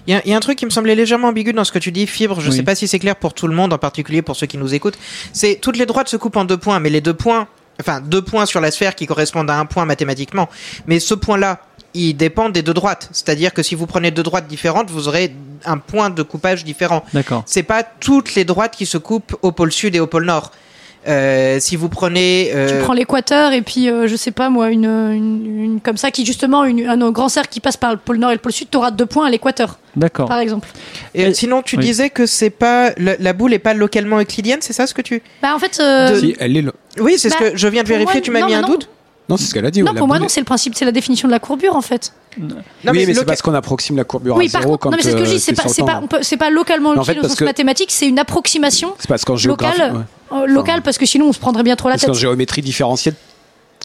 Il y, a- il y a un truc qui me semblait légèrement ambigu dans ce que tu dis, Fibre. Je Oui. sais pas si c'est clair pour tout le monde, en particulier pour ceux qui nous écoutent. C'est toutes les droites se coupent en deux points, mais les deux points, enfin deux points sur la sphère qui correspondent à un point mathématiquement. Mais ce point-là, il dépend des deux droites. C'est-à-dire que si vous prenez deux droites différentes, vous aurez un point de coupage différent. D'accord. C'est pas toutes les droites qui se coupent au pôle sud et au pôle nord. Euh, si vous prenez, euh, Tu prends l'équateur et puis, euh, je sais pas moi, une, une, une- comme ça, qui justement, une, un grand cercle qui passe par le pôle nord et le pôle sud, tu auras deux points à l'équateur, D'accord. par exemple. et sinon tu oui. disais que c'est pas la, la boule est pas localement euclidienne, c'est ça ce que tu Bah, en fait, euh, Si, elle est Oui, c'est Bah, ce que je viens de vérifier. moi, tu m'as mis un non. doute Non, c'est ce qu'elle a dit. non, pour moi, boule non, est- c'est le principe, c'est la définition de la courbure, en fait. Non, oui, mais c'est parce qu'on approxime la courbure Oui, à par zéro contre, quand non, mais c'est ce que je euh, dis, c'est t'es pas, pas, c'est pas localement Mais en utile fait, au parce sens que- mathématique, c'est une approximation C'est parce qu'en locale, ouais. euh, locale, parce que sinon on se prendrait bien trop la Parce tête. qu'en géométrie différentielle,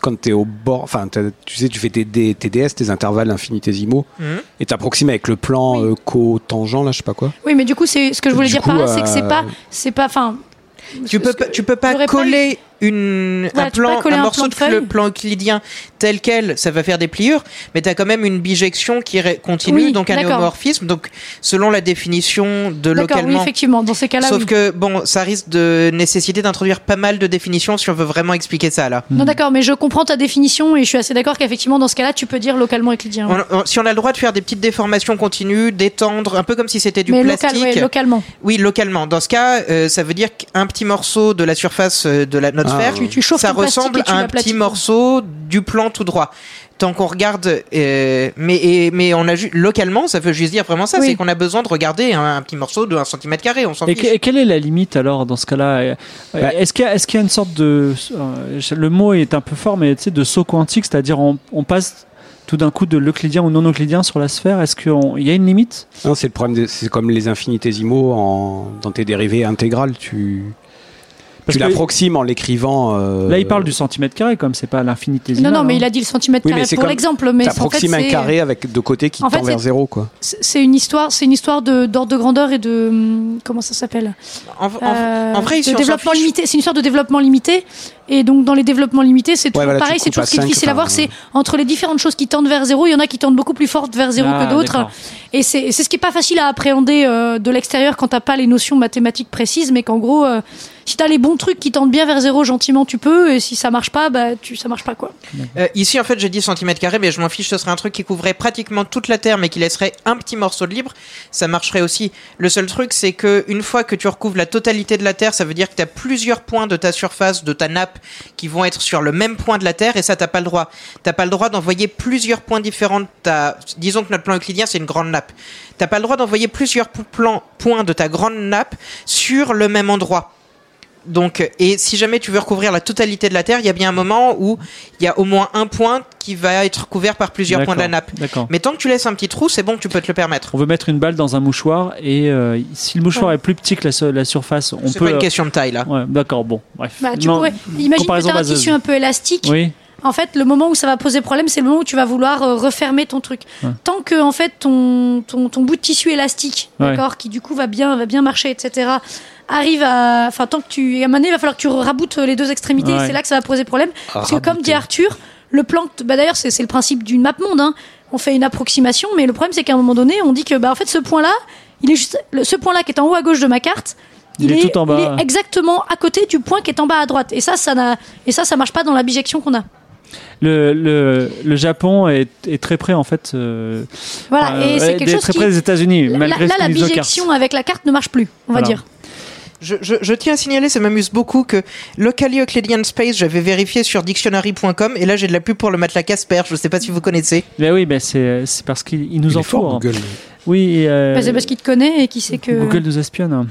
quand t'es au bord, enfin, tu sais, tu fais tes, des TDS, tes intervalles infinitésimaux, Mhm. et t'approximes avec le plan Oui. euh, cotangent, là, je sais pas quoi. Oui, mais du coup, c'est ce que je voulais Du dire coup, par là, c'est que c'est euh, pas, c'est pas, enfin. Tu peux, pas- tu peux pas j'aurais pas coller une, Voilà, un tu plan, un un morceau plan de plan euclidien tel quel, ça va faire des pliures, mais t'as quand même une bijection qui est continue, Oui, donc un néomorphisme, donc selon la définition de D'accord, oui, localement. effectivement, dans ces cas-là, Sauf oui. que bon, ça risque de nécessiter d'introduire pas mal de définitions si on veut vraiment expliquer ça là. Non, d'accord, mais je comprends ta définition et je suis assez d'accord qu'effectivement, dans ce cas-là, tu peux dire localement euclidien. ouais. On- on- si on a le droit de faire des petites déformations continues, d'étendre, un peu comme si c'était du mais plastique. local, ouais, localement. Oui, localement. Dans ce cas, euh, ça veut dire qu'un petit morceau de la surface euh, de la, notre Ah, sphère, oui. Tu, tu chauffes ça ressemble à un petit morceau du plan tout droit. Tant qu'on regarde, euh, mais et- mais on a localement, ça veut juste dire vraiment ça, Oui. c'est qu'on a besoin de regarder un, un petit morceau de 1 cm carré, on s'en Et, fiche. que- et quelle est la limite alors dans ce cas-là? Euh, Bah- Est-ce qu'il y, a- est-ce qu'il y a une sorte de. euh, le mot est un peu fort, mais tu sais, de saut quantique, c'est-à-dire on, on passe tout d'un coup de l'euclidien au non euclidien sur la sphère Est-ce qu'il y a une limite? Non, c'est le problème, c'est comme les infinitésimaux en, dans tes dérivés intégrales, tu. Parce tu l'approximes en l'écrivant. euh, Là, il parle du centimètre carré, comme c'est pas l'infinitésimal. Non, non, mais hein. il a dit le centimètre Oui, carré c'est pour l'exemple. Mais en fait, T'approximes un carré avec deux côtés qui En tend vers zéro, quoi. c'est une histoire, c'est une histoire d'ordre de grandeur et de hum, comment ça s'appelle? En, en- Euh, en vrai, de développement limité. C'est une histoire de développement limité. Et donc dans les développements limités, c'est toujours voilà, pareil. C'est toujours ce qui est difficile à voir. C'est entre les différentes choses qui tendent vers zéro. Il y en a qui tendent beaucoup plus fort vers zéro Ah, que d'autres. Et c'est ce qui est pas facile à appréhender euh, de l'extérieur quand t'as pas les notions mathématiques précises, mais qu'en gros, euh, si t'as les bons trucs qui tendent bien vers zéro gentiment, tu peux. Et si ça marche pas, bah tu ça marche pas quoi. Euh, ici, en fait, j'ai dit centimètre carré, mais je m'en fiche. Ce serait un truc qui couvrait pratiquement toute la Terre, mais qui laisserait un petit morceau de libre. Ça marcherait aussi. Le seul truc, c'est que une fois que tu recouvres la totalité de la Terre, ça veut dire que tu as plusieurs points de ta surface, de ta nappe, qui vont être sur le même point de la Terre, et ça, t'as pas le droit. T'as pas le droit d'envoyer plusieurs points différents. ta- Disons que notre plan euclidien, c'est une grande nappe. T'as pas le droit d'envoyer plusieurs points de ta grande nappe sur le même endroit. Donc, et si jamais tu veux recouvrir la totalité de la Terre, il y a bien un moment où il y a au moins un point qui va être couvert par plusieurs points de la nappe. D'accord. Mais tant que tu laisses un petit trou, c'est bon, tu peux te le permettre. On veut mettre une balle dans un mouchoir et euh, si le mouchoir est plus petit que la, su- la surface, on C'est peut. pas une question de taille là. Ouais, d'accord, bon, bref. Bah, tu Non, pourrais imagine que t'as un baseuse. tissu un peu élastique. Oui, En fait, le moment où ça va poser problème, c'est le moment où tu vas vouloir euh, refermer ton truc. Ouais. Tant que en fait ton, ton, ton bout de tissu élastique, Ouais. d'accord, qui du coup va bien va bien marcher, etc. Arrive à, enfin tant que tu, à un moment donné, il va falloir que tu raboutes les deux extrémités. Ouais. C'est là que ça va poser problème. Parce que comme dit Arthur, le plan, que- bah d'ailleurs c'est c'est le principe d'une map monde. Hein. On fait une approximation, mais le problème c'est qu'à un moment donné, on dit que bah en fait ce point-là, il est juste, le- ce point-là qui est en haut à gauche de ma carte. Il est tout en bas. il est exactement à côté du point qui est en bas à droite. Et ça, ça n'a, et ça, ça marche pas dans la bijection qu'on a. le, le, le Japon est, est très près en fait. euh, Voilà, euh, et c'est est quelque chose très qui. près des États-Unis, Là, malgré là, ce la bijection avec la carte ne marche plus, on va Voilà. dire. Je, je, je tiens à signaler, ça m'amuse beaucoup, que Locally Euclidean Space, j'avais vérifié sur dictionary.com et là j'ai de la pub pour le matelas Casper. Je sais pas si vous connaissez. Mais oui, mais c'est c'est parce qu'il il nous entoure. Google. Oui, euh, Bah, c'est parce qu'il te connaît et qu'il sait que. Google nous espionne.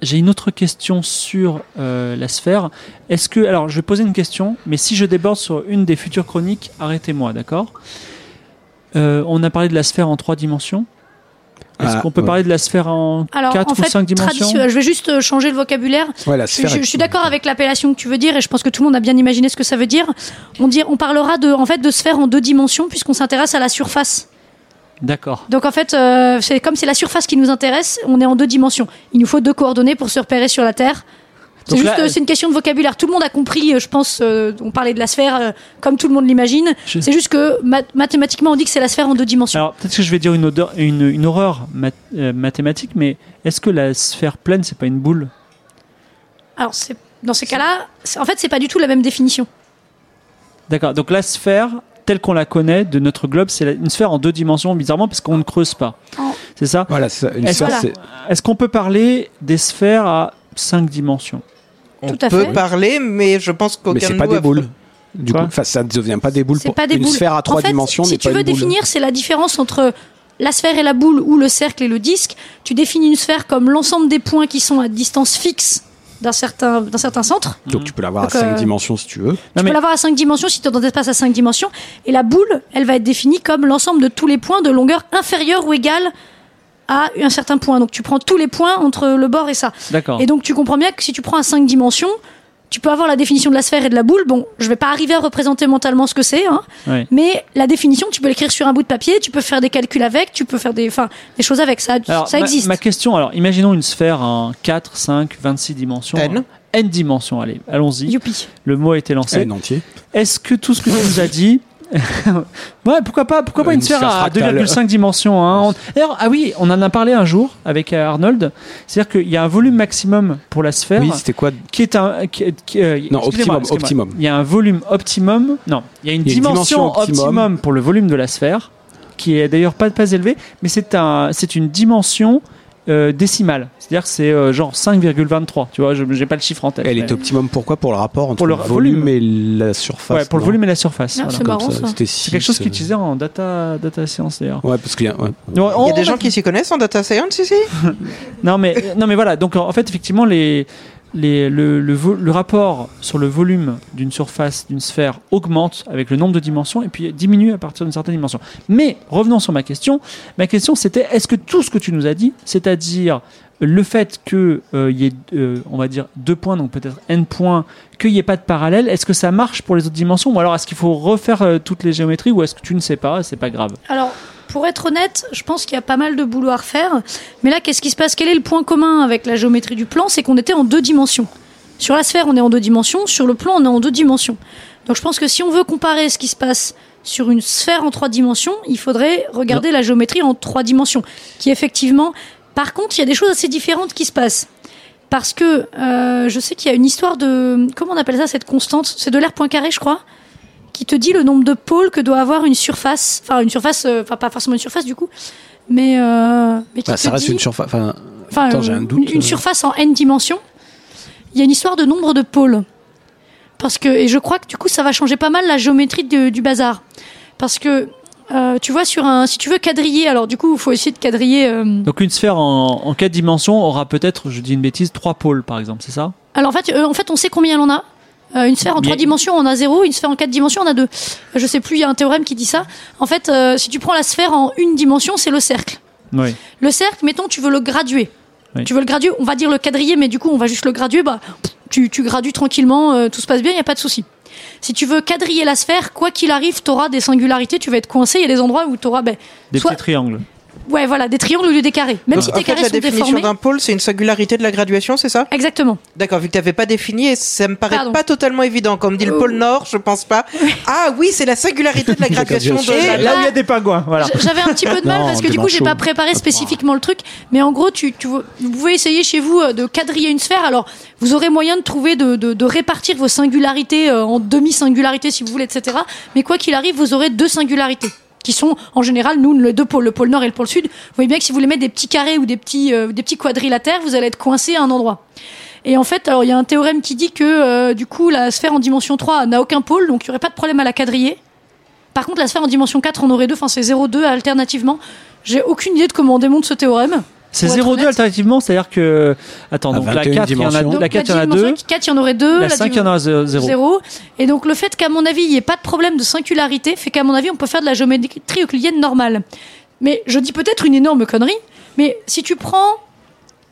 J'ai une autre question sur euh, la sphère. Est-ce que, alors, je vais poser une question, mais si je déborde sur une des futures chroniques, arrêtez-moi, d'accord? Euh, On a parlé de la sphère en trois dimensions. Est-ce Ah, qu'on peut ouais. parler de la sphère en Alors, quatre en fait, ou cinq dimensions? je vais juste euh, changer le vocabulaire. Ouais, la Je, sphère. je- est- je suis d'accord avec l'appellation que tu veux dire et je pense que tout le monde a bien imaginé ce que ça veut dire. On, dit, on parlera de, en fait, de sphère en deux dimensions puisqu'on s'intéresse à la surface. D'accord. Donc en fait, euh, c'est comme c'est la surface qui nous intéresse, on est en deux dimensions. Il nous faut deux coordonnées pour se repérer sur la Terre. C'est juste, là, euh, c'est une question de vocabulaire. Tout le monde a compris, euh, je pense. euh, on parlait de la sphère comme tout le monde l'imagine. Je- C'est juste que mat- mathématiquement, on dit que c'est la sphère en deux dimensions. Alors, peut-être que je vais dire une, odeur, une, une horreur mat- mathématique, mais est-ce que la sphère pleine, c'est pas une boule? Alors, c'est dans ces cas-là, en fait, c'est pas du tout la même définition. D'accord. Donc la sphère, telle qu'on la connaît de notre globe, c'est une sphère en deux dimensions, bizarrement, parce qu'on ne creuse pas. Oh. C'est ça Voilà, c'est ça, une Est-ce. Est-ce qu'on peut parler des sphères à cinq dimensions On Tout à peut fait. parler, mais je pense qu'aucun Mais c'est pas des a- boules. Du Quoi coup, ça ne devient pas des boules. C'est pour- pas des une boules. sphère à trois en fait, dimensions si n'est tu pas veux une boule. définir, c'est la différence entre la sphère et la boule ou le cercle et le disque. Tu définis une sphère comme l'ensemble des points qui sont à distance fixe d'un certain, d'un certain centre. Donc tu peux l'avoir à Donc, euh, cinq dimensions si tu veux. Non, Tu mais- peux l'avoir à 5 dimensions si tu es dans un espace à 5 dimensions. Et la boule, elle va être définie comme l'ensemble de tous les points de longueur inférieure ou égale à un certain point. Donc tu prends tous les points entre le bord et ça. D'accord. Et donc tu comprends bien que si tu prends à 5 dimensions, tu peux avoir la définition de la sphère et de la boule. Bon, je vais pas arriver à représenter mentalement ce que c'est, hein, Ouais. mais la définition, tu peux l'écrire sur un bout de papier, tu peux faire des calculs avec, tu peux faire des, enfin, des choses avec. Ça, Alors, ça ma- existe. Ma, question, alors, imaginons une sphère en 4, 5, 26 dimensions. N. N dimensions, allez, allons-y. Youpi. Le mot a été lancé. Un entier. Est-ce que tout ce que tu nous as dit. ouais, pourquoi pas, pourquoi pas Euh, une une sphère sphère à fractale. 2,5 dimensions hein. D'ailleurs, ah oui, on en a parlé un jour avec euh, Arnold. C'est-à-dire qu'il y a un volume maximum pour la sphère Oui, c'était quoi? qui est un. Qui, est- qui- euh, Non, optimum, optimum. Il y a un volume optimum. Non, il y a une Il y a une dimension, dimension optimum. optimum. pour le volume de la sphère, qui est d'ailleurs pas, pas élevée, mais c'est un, c'est une dimension euh, décimale. C'est-à-dire que c'est euh, genre 5,23. Tu vois, je j'ai pas le chiffre en tête. Elle mais- est optimum pourquoi Pour le rapport entre Pour le le volume et la surface. Ouais, pour le volume et la surface. Ah, voilà. c'est Comme marrant, ça. c'était C'est quelque chose qui est utilisé en data, data science d'ailleurs. euh, Ouais, parce qu'il y a. ouais. Il y a on- des gens qui s'y connaissent en data science ici Non mais non mais voilà donc en fait effectivement les le, le le rapport sur le volume d'une surface, d'une sphère, augmente avec le nombre de dimensions et puis diminue à partir d'une certaine dimension. Mais revenons sur ma question. Ma question c'était est-ce que tout ce que tu nous as dit, c'est-à-dire le fait qu'il y ait, euh, on va dire, deux points, donc peut-être n points, qu'il n'y ait pas de parallèle, est-ce que ça marche pour les autres dimensions ou alors est-ce qu'il faut refaire euh, toutes les géométries ou est-ce que tu ne sais pas, c'est pas grave? Alors, pour être honnête, je pense qu'il y a pas mal de boulot à refaire. Mais là, qu'est-ce qui se passe? Quel est le point commun avec la géométrie du plan? C'est qu'on était en deux dimensions. Sur la sphère, on est en deux dimensions. Sur le plan, on est en deux dimensions. Donc, je pense que si on veut comparer ce qui se passe sur une sphère en trois dimensions, il faudrait regarder la géométrie en trois dimensions. Qui effectivement. Par contre, il y a des choses assez différentes qui se passent. Parce que euh, je sais qu'il y a une histoire de. Comment on appelle ça, cette constante? C'est de l'air point carré, je crois? Qui te dit le nombre de pôles que doit avoir une surface, enfin une surface, euh, enfin pas forcément une surface du coup, mais, euh, mais qui Bah, te ça reste dit- une surface. Enfin, enfin, attends, j'ai un doute. Une, une euh. surface en n dimensions. Il y a une histoire de nombre de pôles, parce que et je crois que du coup ça va changer pas mal la géométrie de- du bazar, parce que euh, tu vois sur un, si tu veux quadriller, alors du coup il faut essayer de quadriller. euh, Donc une sphère en, en quatre dimensions aura peut-être, je dis une bêtise, trois pôles par exemple, c'est ça? Alors en fait, euh, en fait, on sait combien elle en a. Euh, une sphère en trois dimensions, on a zéro. Une sphère en quatre dimensions, on a deux. Je sais plus, il y a un théorème qui dit ça. En fait, euh, si tu prends la sphère en une dimension, c'est le cercle. Oui. Le cercle, mettons, tu veux le graduer. Oui. Tu veux le graduer, on va dire le quadriller, mais du coup, on va juste le graduer. Bah, tu, tu gradues tranquillement, euh, tout se passe bien, il y a pas de souci. Si tu veux quadriller la sphère, quoi qu'il arrive, tu auras des singularités, tu vas être coincé. Il y a des endroits où tu auras, ben, Des soit, petits triangles. Ouais, voilà, des triangles au lieu des carrés. Même Donc, si en tes fait, carrés la sont définition d'un pôle, c'est une singularité de la graduation, c'est ça? Exactement. D'accord, vu que t'avais pas défini, et ça me paraît Pardon. pas totalement évident. Quand on me dit le Euh, pôle Nord, je pense pas. Ah oui, c'est la singularité de la graduation de Là où il y a des pingouins, voilà. J'avais un petit peu de mal Non, parce que du coup j'ai pas préparé spécifiquement le truc, mais en gros tu, tu vous pouvez essayer chez vous euh, de quadriller une sphère. Alors vous aurez moyen de trouver de, de, de répartir vos singularités euh, en demi-singularités si vous voulez, etc. Mais quoi qu'il arrive, vous aurez deux singularités qui sont en général nous deux pôles, le pôle nord et le pôle sud. Vous voyez bien que si vous voulez mettre des petits carrés ou des petits euh, des petits quadrilatères, vous allez être coincé à un endroit. Et en fait, alors il y a un théorème qui dit que euh, du coup la sphère en dimension 3 n'a aucun pôle, donc il y aurait pas de problème à la quadriller. Par contre, la sphère en dimension 4 en aurait deux, enfin c'est 0,2 alternativement. J'ai aucune idée de comment on démontre ce théorème. C'est Pour être 0,2 honnête. alternativement, c'est-à-dire que. Attends, donc la 21 4, il y en a, dimensions. la Donc, 4, il y en a dimension 2. 4, il y en aurait deux. La 5, il y en a 0. 0. Et donc le fait qu'à mon avis, il n'y ait pas de problème de singularité fait qu'à mon avis, on peut faire de la géométrie euclidienne normale. Mais je dis peut-être une énorme connerie, mais si tu prends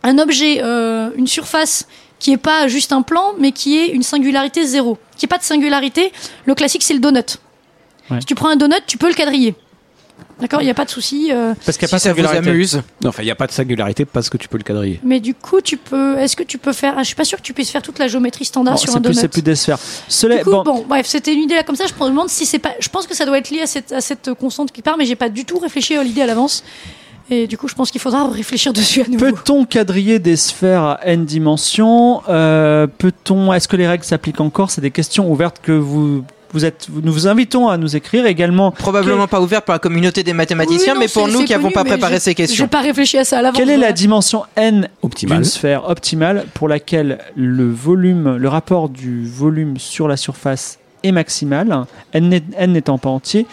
un objet, euh, une surface qui est pas juste un plan, mais qui est une singularité zéro, qui est pas de singularité, le classique c'est le donut. Ouais. Si tu prends un donut, tu peux le quadriller. D'accord, il n'y a pas de souci. euh, Parce qu'il n'y a Si pas de ça vous singularité. amuse. Non, enfin, il n'y a pas de singularité parce que tu peux le quadriller. mais du coup, tu peux. Est-ce que tu peux faire ah, Je suis pas sûr que tu puisses faire toute la géométrie standard sur un plus, donut. c'est plus des sphères. Cela, Du coup, bon, bon, bref, c'était une idée là comme ça. Je me demande si c'est pas. Je pense que ça doit être lié à cette, à cette constante qui part, mais j'ai pas du tout réfléchi à l'idée à l'avance. Et du coup, je pense qu'il faudra réfléchir dessus à nouveau. Peut-on quadriller des sphères à n dimensions? Euh, Peut-on Est-ce que les règles s'appliquent encore? C'est des questions ouvertes que vous vous êtes. Nous vous invitons à nous écrire également. Probablement pas ouvert par la communauté des mathématiciens, Oui, non, mais pour nous qui n'avons pas préparé j'ai- ces J'ai questions. pas réfléchi à ça à l'avance. Quelle est la dimension n d'une sphère optimale pour laquelle le volume, le rapport du volume sur la surface est maximal, n n'étant pas entier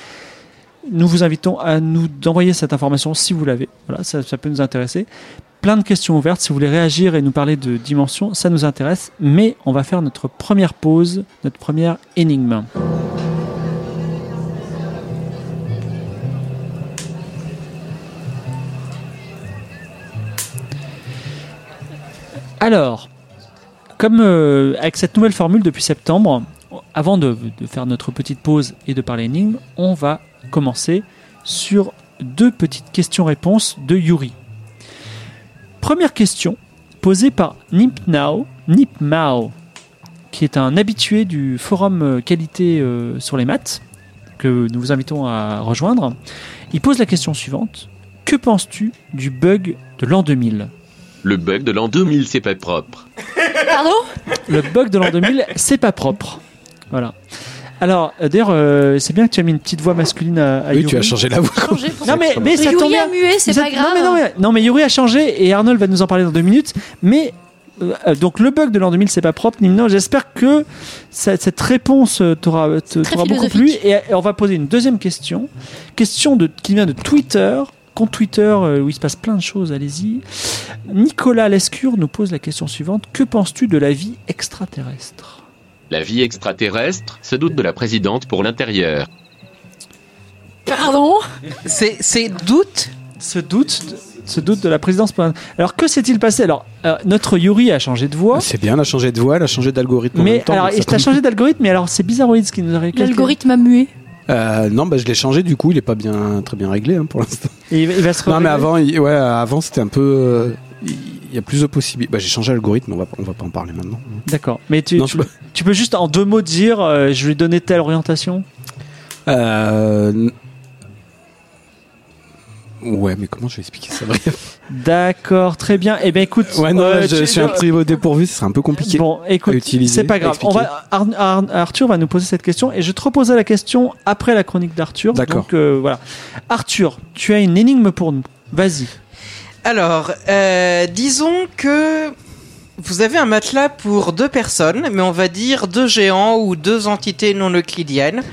Nous vous invitons à nous d'envoyer cette information si vous l'avez. Voilà, ça, ça peut nous intéresser. Plein de questions ouvertes. Si vous voulez réagir et nous parler de dimensions, ça nous intéresse. Mais on va faire notre première pause, notre première énigme. Alors, comme euh, avec cette nouvelle formule depuis septembre, avant de faire notre petite pause et de parler énigme, on va commencer sur deux petites questions-réponses de Yuri. Première question posée par Nipnao, Nipmao, qui est un habitué du forum euh, qualité euh, sur les maths, que nous vous invitons à rejoindre. Il pose la question suivante. Que penses-tu du bug de l'an 2000 Le bug de l'an 2000, c'est pas propre. Pardon? Le bug de l'an 2000, c'est pas propre. Voilà. Alors, euh, d'ailleurs, euh, c'est bien que tu as mis une petite voix masculine à, à Oui, Yuri. tu as changé la voix. Pour Non mais, mais tombe Yuri bien. a mué, c'est pas grave. Non mais, non, mais, non, mais Yuri a changé et Arnold va nous en parler dans deux minutes. Mais euh, donc le bug de l'an 2000 c'est pas propre. Nimno, j'espère que cette réponse t'aura beaucoup plu et, et on va poser une deuxième question. Question de qui vient de Twitter compte Twitter euh, où il se passe plein de choses, allez-y. Nicolas Lescure nous pose la question suivante. Que penses-tu de la vie extraterrestre? La vie extraterrestre se doute de la présidente pour l'intérieur. Pardon? C'est c'est doute? Ce doute, ce doute de la présidence. Alors que s'est-il passé? Alors euh, notre Yuri a changé de voix. C'est bien, elle a changé de voix, elle a changé d'algorithme. en Mais même temps, alors, donc il tombe- changé d'algorithme, mais alors c'est bizarroïde ce qui nous arrive. L'algorithme a mué. Euh, non, bah je l'ai changé. Du coup, il est pas bien, très bien réglé hein, pour l'instant. Et il va- il va se Non, mais révéler. avant, il- ouais, avant c'était un peu. euh, Il y a plus de possibilités. Bah, j'ai changé l'algorithme. On va, on va pas en parler maintenant. D'accord. Mais tu, Non, tu, peux juste en deux mots dire, euh, je lui ai donné telle orientation? Euh... Ouais, mais comment je vais expliquer ça bref? D'accord, très bien. Eh bien, écoute. Ouais, non, euh, je suis un peu au dépourvu, ce serait un peu compliqué. Bon, écoute, c'est pas grave. On va, Ar- Ar- Arthur va nous poser cette question et je te reposerai la question après la chronique d'Arthur. D'accord. Donc euh, voilà. Arthur, tu as une énigme pour nous. Vas-y. Alors, euh, disons que vous avez un matelas pour deux personnes, mais on va dire deux géants ou deux entités non euclidiennes.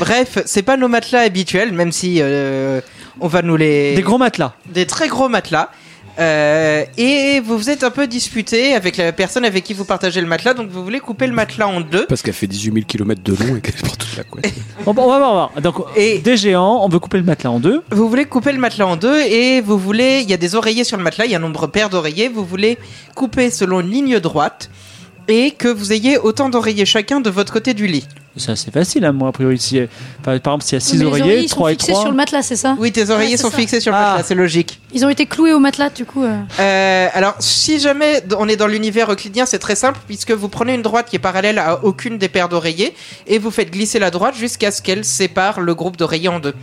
Bref, c'est pas nos matelas habituels, même si euh, on va nous les Des gros matelas. des très gros matelas. Euh, et vous vous êtes un peu disputé avec la personne avec qui vous partagez le matelas, donc vous voulez couper le matelas en deux. Parce qu'elle fait 18 000 km de long et qu'elle porte toute la couette. Bon, bon, on va voir. on va voir. Donc, Et- des géants, on veut couper le matelas en deux. Vous voulez couper le matelas en deux et vous voulez, il y a des oreillers sur le matelas, il y a un nombre pair d'oreillers, vous voulez couper selon une ligne droite et que vous ayez autant d'oreillers chacun de votre côté du lit. Ça, c'est facile, hein, moi, a priori. Si, par, par exemple, s'il y a six Mais les oreillers, oreillers, ils sont 3 et fixés 3. sur le matelas, c'est ça Oui, tes oreillers Ouais, c'est sont ça. fixés sur le Ah. matelas, c'est logique. Ils ont été cloués au matelas, du coup. euh. Euh, alors, si jamais on est dans l'univers euclidien, c'est très simple puisque vous prenez une droite qui est parallèle à aucune des paires d'oreillers et vous faites glisser la droite jusqu'à ce qu'elle sépare le groupe d'oreillers en deux.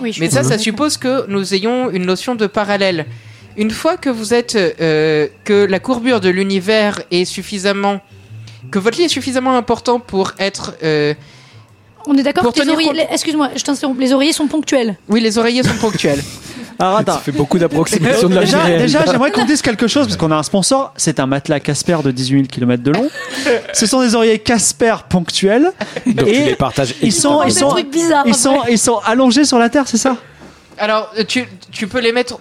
Oui, je Mais ça, ça suppose que nous ayons une notion de parallèle. Une fois que vous êtes, euh, que la courbure de l'univers est suffisamment, que votre lit est suffisamment important pour être, euh, On est d'accord que les oreillers. Excuse-moi, je t'interromps. Les oreillers sont ponctuels. oui, les oreillers sont ponctuels. Alors, Ça attends. fait beaucoup d'approximation de la Déjà, déjà j'aimerais qu'on dise quelque chose parce qu'on a un sponsor. C'est un matelas Casper de 18 000 km de long. Ce sont des oreillers Casper ponctuels. Donc tu et les partages ils sont, ils sont, ils sont, ils sont allongés sur la terre, c'est ça? Alors, euh, tu, tu peux les mettre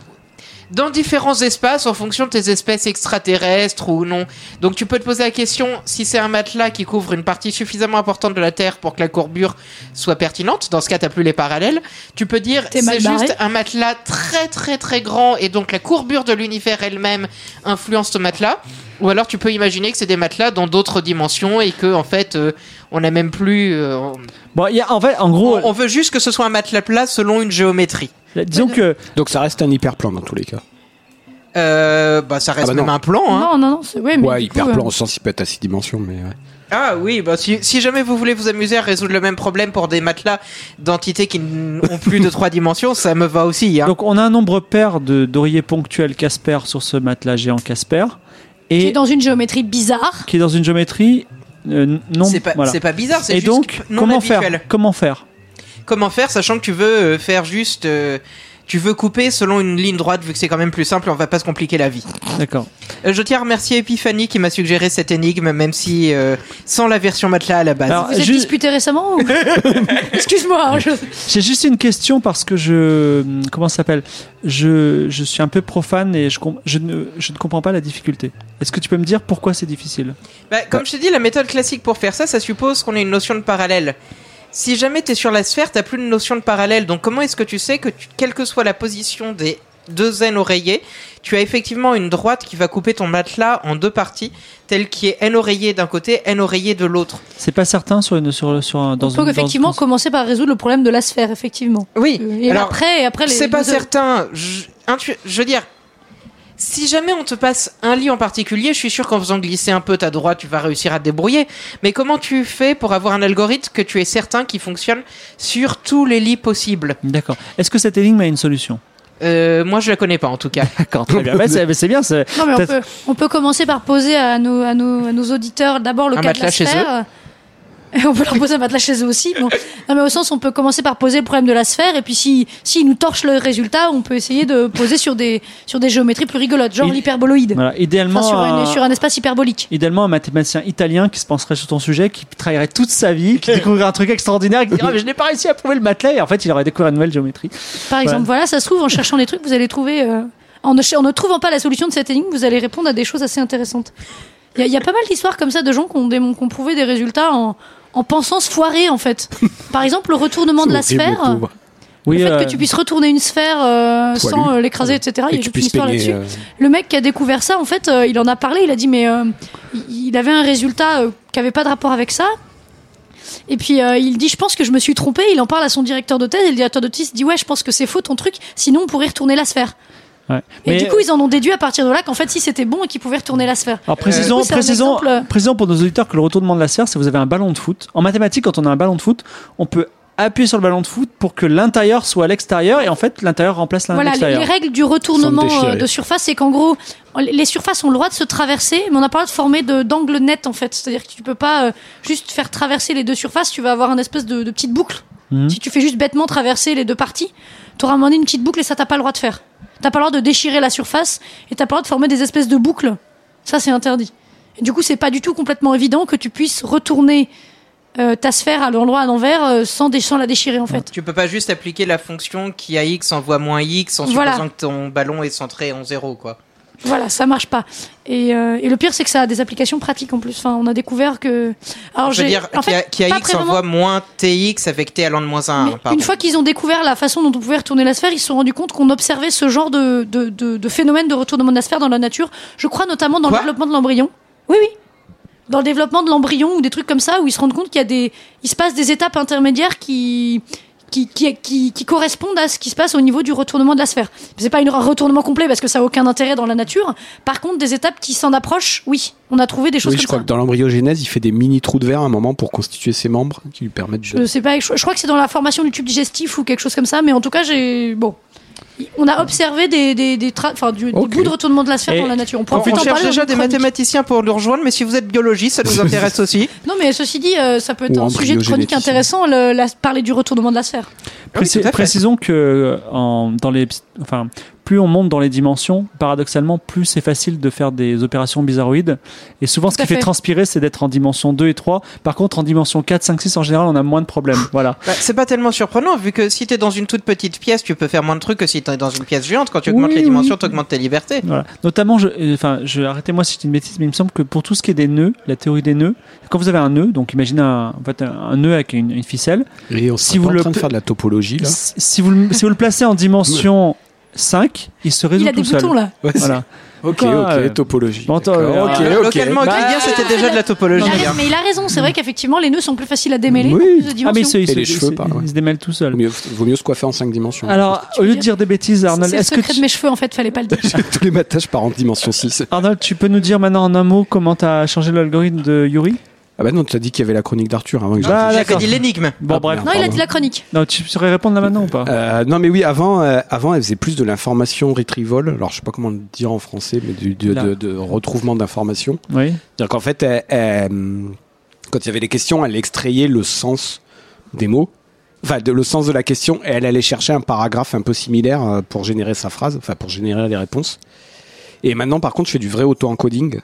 dans différents espaces en fonction de tes espèces extraterrestres ou non. Donc, tu peux te poser la question si c'est un matelas qui couvre une partie suffisamment importante de la Terre pour que la courbure soit pertinente. Dans ce cas, t'as plus les parallèles. Tu peux dire c'est barré. juste un matelas très très très grand et donc la courbure de l'univers elle-même influence ce matelas. Ou alors tu peux imaginer que c'est des matelas dans d'autres dimensions et que en fait euh, on n'a même plus. euh, on- Bon, il y a, en fait, en gros, on, on veut juste que ce soit un matelas plat selon une géométrie. Disons que Donc ça reste un hyperplan dans tous les cas. Euh, bah ça reste Ah bah non. même un plan. Hein. Non, non, non. c'est- Ouais, mais hyperplan euh, au sens il peut être à 6 dimensions, mais ouais. Ah oui, bah si, si jamais vous voulez vous amuser à résoudre le même problème pour des matelas d'entités qui n'ont plus de trois dimensions, ça me va aussi. Hein. donc on a un nombre pair de d'oreillers ponctuels Casper sur ce matelas géant Casper Qui et est dans une géométrie bizarre. qui est dans une géométrie euh, non. c'est pas, voilà. c'est pas bizarre, c'est Et juste donc, non comment habituel. faire Comment faire Comment faire, sachant que tu veux euh, faire juste, euh, tu veux couper selon une ligne droite, vu que c'est quand même plus simple, on va pas se compliquer la vie. D'accord. Euh, je tiens à remercier Epiphany qui m'a suggéré cette énigme, même si euh, sans la version matelas à la base. Alors, Vous êtes juste- disputé récemment ou... Excuse-moi. hein, je- J'ai juste une question parce que je comment ça s'appelle? Je, je suis un peu profane et je, com- je, ne, je ne comprends pas la difficulté. Est-ce que tu peux me dire pourquoi c'est difficile? Bah, comme je t'ai dit, la méthode classique pour faire ça, ça suppose qu'on ait une notion de parallèle. Si jamais tu es sur la sphère, t'as plus de notion de parallèle. Donc comment est-ce que tu sais que, tu- quelle que soit la position des deux n oreillers, tu as effectivement une droite qui va couper ton matelas en deux parties, telle qui est n oreiller d'un côté, n oreiller de l'autre? C'est pas certain sur une sur sur un dans On peut une- effectivement dans- commencer par résoudre le problème de la sphère, effectivement. Oui. Et Alors, après, et après les. c'est pas les- certain. Je, intu- je veux dire, si jamais on te passe un lit en particulier, je suis sûr qu'en faisant glisser un peu ta droite, tu vas réussir à te débrouiller. Mais comment tu fais pour avoir un algorithme que tu es certain qui fonctionne sur tous les lits possibles D'accord. Est-ce que cette énigme a une solution euh, Moi, je la connais pas en tout cas. D'accord, très bien. C'est bien. c'est- Non, mais on peut, on peut commencer par poser à nos, à nos, à nos auditeurs d'abord le Un cas de la chez sphère. Et on peut leur poser un matelas chez eux aussi. Bon. Non, mais au sens, on peut commencer par poser le problème de la sphère, et puis si, s'ils nous torchent le résultat, on peut essayer de poser sur des, sur des géométries plus rigolotes, genre l'hyperboloïde. Voilà, idéalement, Enfin, sur, un- une- sur un espace hyperbolique. idéalement un mathématicien italien qui se penserait sur ton sujet, qui travaillerait toute sa vie, qui découvrirait un truc extraordinaire, qui dirait ah, mais je n'ai pas réussi à prouver le matelas, et en fait il aurait découvert une nouvelle géométrie. Par exemple, voilà, ça se trouve, en cherchant des trucs, vous allez trouver. euh, en, ne, en ne trouvant pas la solution de cette énigme, vous allez répondre à des choses assez intéressantes. Il y, a- il y a pas mal d'histoires comme ça de gens qui ont, démon- qui ont prouvé des résultats en, en pensant se foirer, en fait. Par exemple, le retournement de la sphère. le pauvre. Oui, le fait euh, que tu puisses retourner une sphère euh, sans euh, l'écraser, etc. Il y a une histoire là-dessus. euh, Le mec qui a découvert ça, en fait, euh, il en a parlé. Il a dit, mais euh, il avait un résultat euh, qui avait pas de rapport avec ça. Et puis euh, il dit, je pense que je me suis trompé. Il en parle à son directeur de thèse. Et le directeur de thèse dit, ouais, je pense que c'est faux ton truc. Sinon, on pourrait retourner la sphère. Ouais. Et Mais- du coup, ils en ont déduit à partir de là qu'en fait, si c'était bon et qu'ils pouvaient retourner la sphère. Alors précisons, coup, un précisons, exemple, euh, précisons pour nos auditeurs que le retournement de la sphère, c'est vous avez un ballon de foot. En mathématiques, quand on a un ballon de foot, on peut appuyer sur le ballon de foot pour que l'intérieur soit à l'extérieur et en fait l'intérieur remplace Voilà, les, règles du retournement euh, de surface, c'est qu'en gros, les surfaces ont le droit de se traverser, mais on n'a pas le droit de former d'angle net en fait. C'est-à-dire que tu peux pas euh, juste faire traverser les deux surfaces, tu vas avoir un espèce de, de petite boucle. Mhm. Si tu fais juste bêtement traverser les deux parties, tu auras à un moment donné une petite boucle et ça t'as pas le droit de faire. T'as pas le droit de déchirer la surface et t'as pas le droit de former des espèces de boucles. Ça, c'est interdit. Et du coup, c'est pas du tout complètement évident que tu puisses retourner euh, ta sphère à l'endroit à l'envers euh, sans, dé- sans la déchirer en fait. Tu peux pas juste appliquer la fonction qui a x envoie moins x en Voilà. supposant que ton ballon est centré en zéro, quoi. Voilà, ça marche pas. Et, euh, et le pire, c'est que ça a des applications pratiques en plus. Enfin, on a découvert que. Alors, Je dire, en qui a, fait, qui a pas x très envoie moins tx avec t allant de moins 1. mais une fois qu'ils ont découvert la façon dont on pouvait retourner la sphère, ils se sont rendus compte qu'on observait ce genre de, de, de, de phénomène de retournement de la sphère dans la nature. Je crois notamment dans Quoi le développement de l'embryon. Oui, oui. Dans le développement de l'embryon ou des trucs comme ça, où ils se rendent compte qu'il y a des, il se passe des étapes intermédiaires qui, qui, correspondent à ce qui se passe au niveau du retournement de la sphère. C'est pas un retournement complet parce que ça a aucun intérêt dans la nature. Par contre, des étapes qui s'en approchent, oui, on a trouvé des choses Oui, je crois ça. que dans l'embryogenèse, il fait des mini trous de verre à un moment pour constituer ses membres qui lui permettent de. Je sais pas, je, je crois que c'est dans la formation du tube digestif ou quelque chose comme ça, mais en tout cas, j'ai bon. On a observé des, des, des, tra- enfin, du, des Ok. bouts de retournement de la sphère Et dans la nature. On peut On, en on parler cherche déjà des chronique. mathématiciens pour nous rejoindre, mais si vous êtes biologiste, ça nous intéresse aussi. Non, mais ceci dit, euh, ça peut être Ou un sujet de chronique intéressant, le, la- parler du retournement de la sphère. Précis- Oui, fait. précisons que euh, en, dans les, enfin, plus on monte dans les dimensions, paradoxalement, plus c'est facile de faire des opérations bizarroïdes. Et souvent, ce Tout qui fait fait. transpirer, c'est d'être en dimension 2 et 3. Par contre, en dimension 4, 5, 6, en général, on a moins de problèmes. Voilà. Bah, c'est pas tellement surprenant, vu que si t'es dans une toute petite pièce, tu peux faire moins de trucs que si t'es dans une pièce géante. Quand tu augmentes Oui, les dimensions, oui. tu augmentes tes libertés. Voilà. Notamment, je, euh, enfin, je, arrêtez-moi si je dis une bêtise, mais il me semble que pour tout ce qui est des nœuds, la théorie des nœuds, quand vous avez un nœud, donc imaginez un, en fait, un, nœud avec une, une ficelle, Et on Si vous en le train de faire de la topologie là. si, si vous, le- si vous le placez en dimension 5, il se résout Il a tout des seul. boutons là. Ouais, Voilà. Ok, Quoi, ok, topologie. bon, euh, ok, ok. Localement, Bah, c'était déjà de la topologie. hein. mais il a raison, c'est vrai qu'effectivement, les nœuds sont plus faciles à démêler. Oui. plus de Ah, dimensions. mais se, il Et se- les cheveux, pareil, ouais. il se démêle tout seul. Mieux- vaut mieux se coiffer en 5 dimensions. Alors, au lieu de dire des bêtises, Arnold, C'est le est-ce que secret tu, de mes cheveux, en fait, fallait pas le dire. tous les matins, je pars en dimension 6. Arnold, tu peux nous dire maintenant en un mot comment tu as changé l'algorithme de Yuri? Ah bah non, tu as dit qu'il y avait la chronique d'Arthur avant que je Ah, J'ai d'accord. dit l'énigme. Bon, Ah, bref. merde. Non, il a dit la chronique. Non, tu saurais répondre là maintenant ou pas? Euh, non mais oui avant euh, avant elle faisait plus de l'information retrieval alors je sais pas comment le dire en français mais du, du- Là. de, de retrouvement d'informations Oui. c'est-à-dire qu'en fait elle- elle, hum, quand il y avait des questions elle extrayait le sens des mots enfin de, le sens de la question et elle allait chercher un paragraphe un peu similaire euh, pour générer sa phrase enfin pour générer les réponses et maintenant par contre je fais du vrai auto-encoding euh,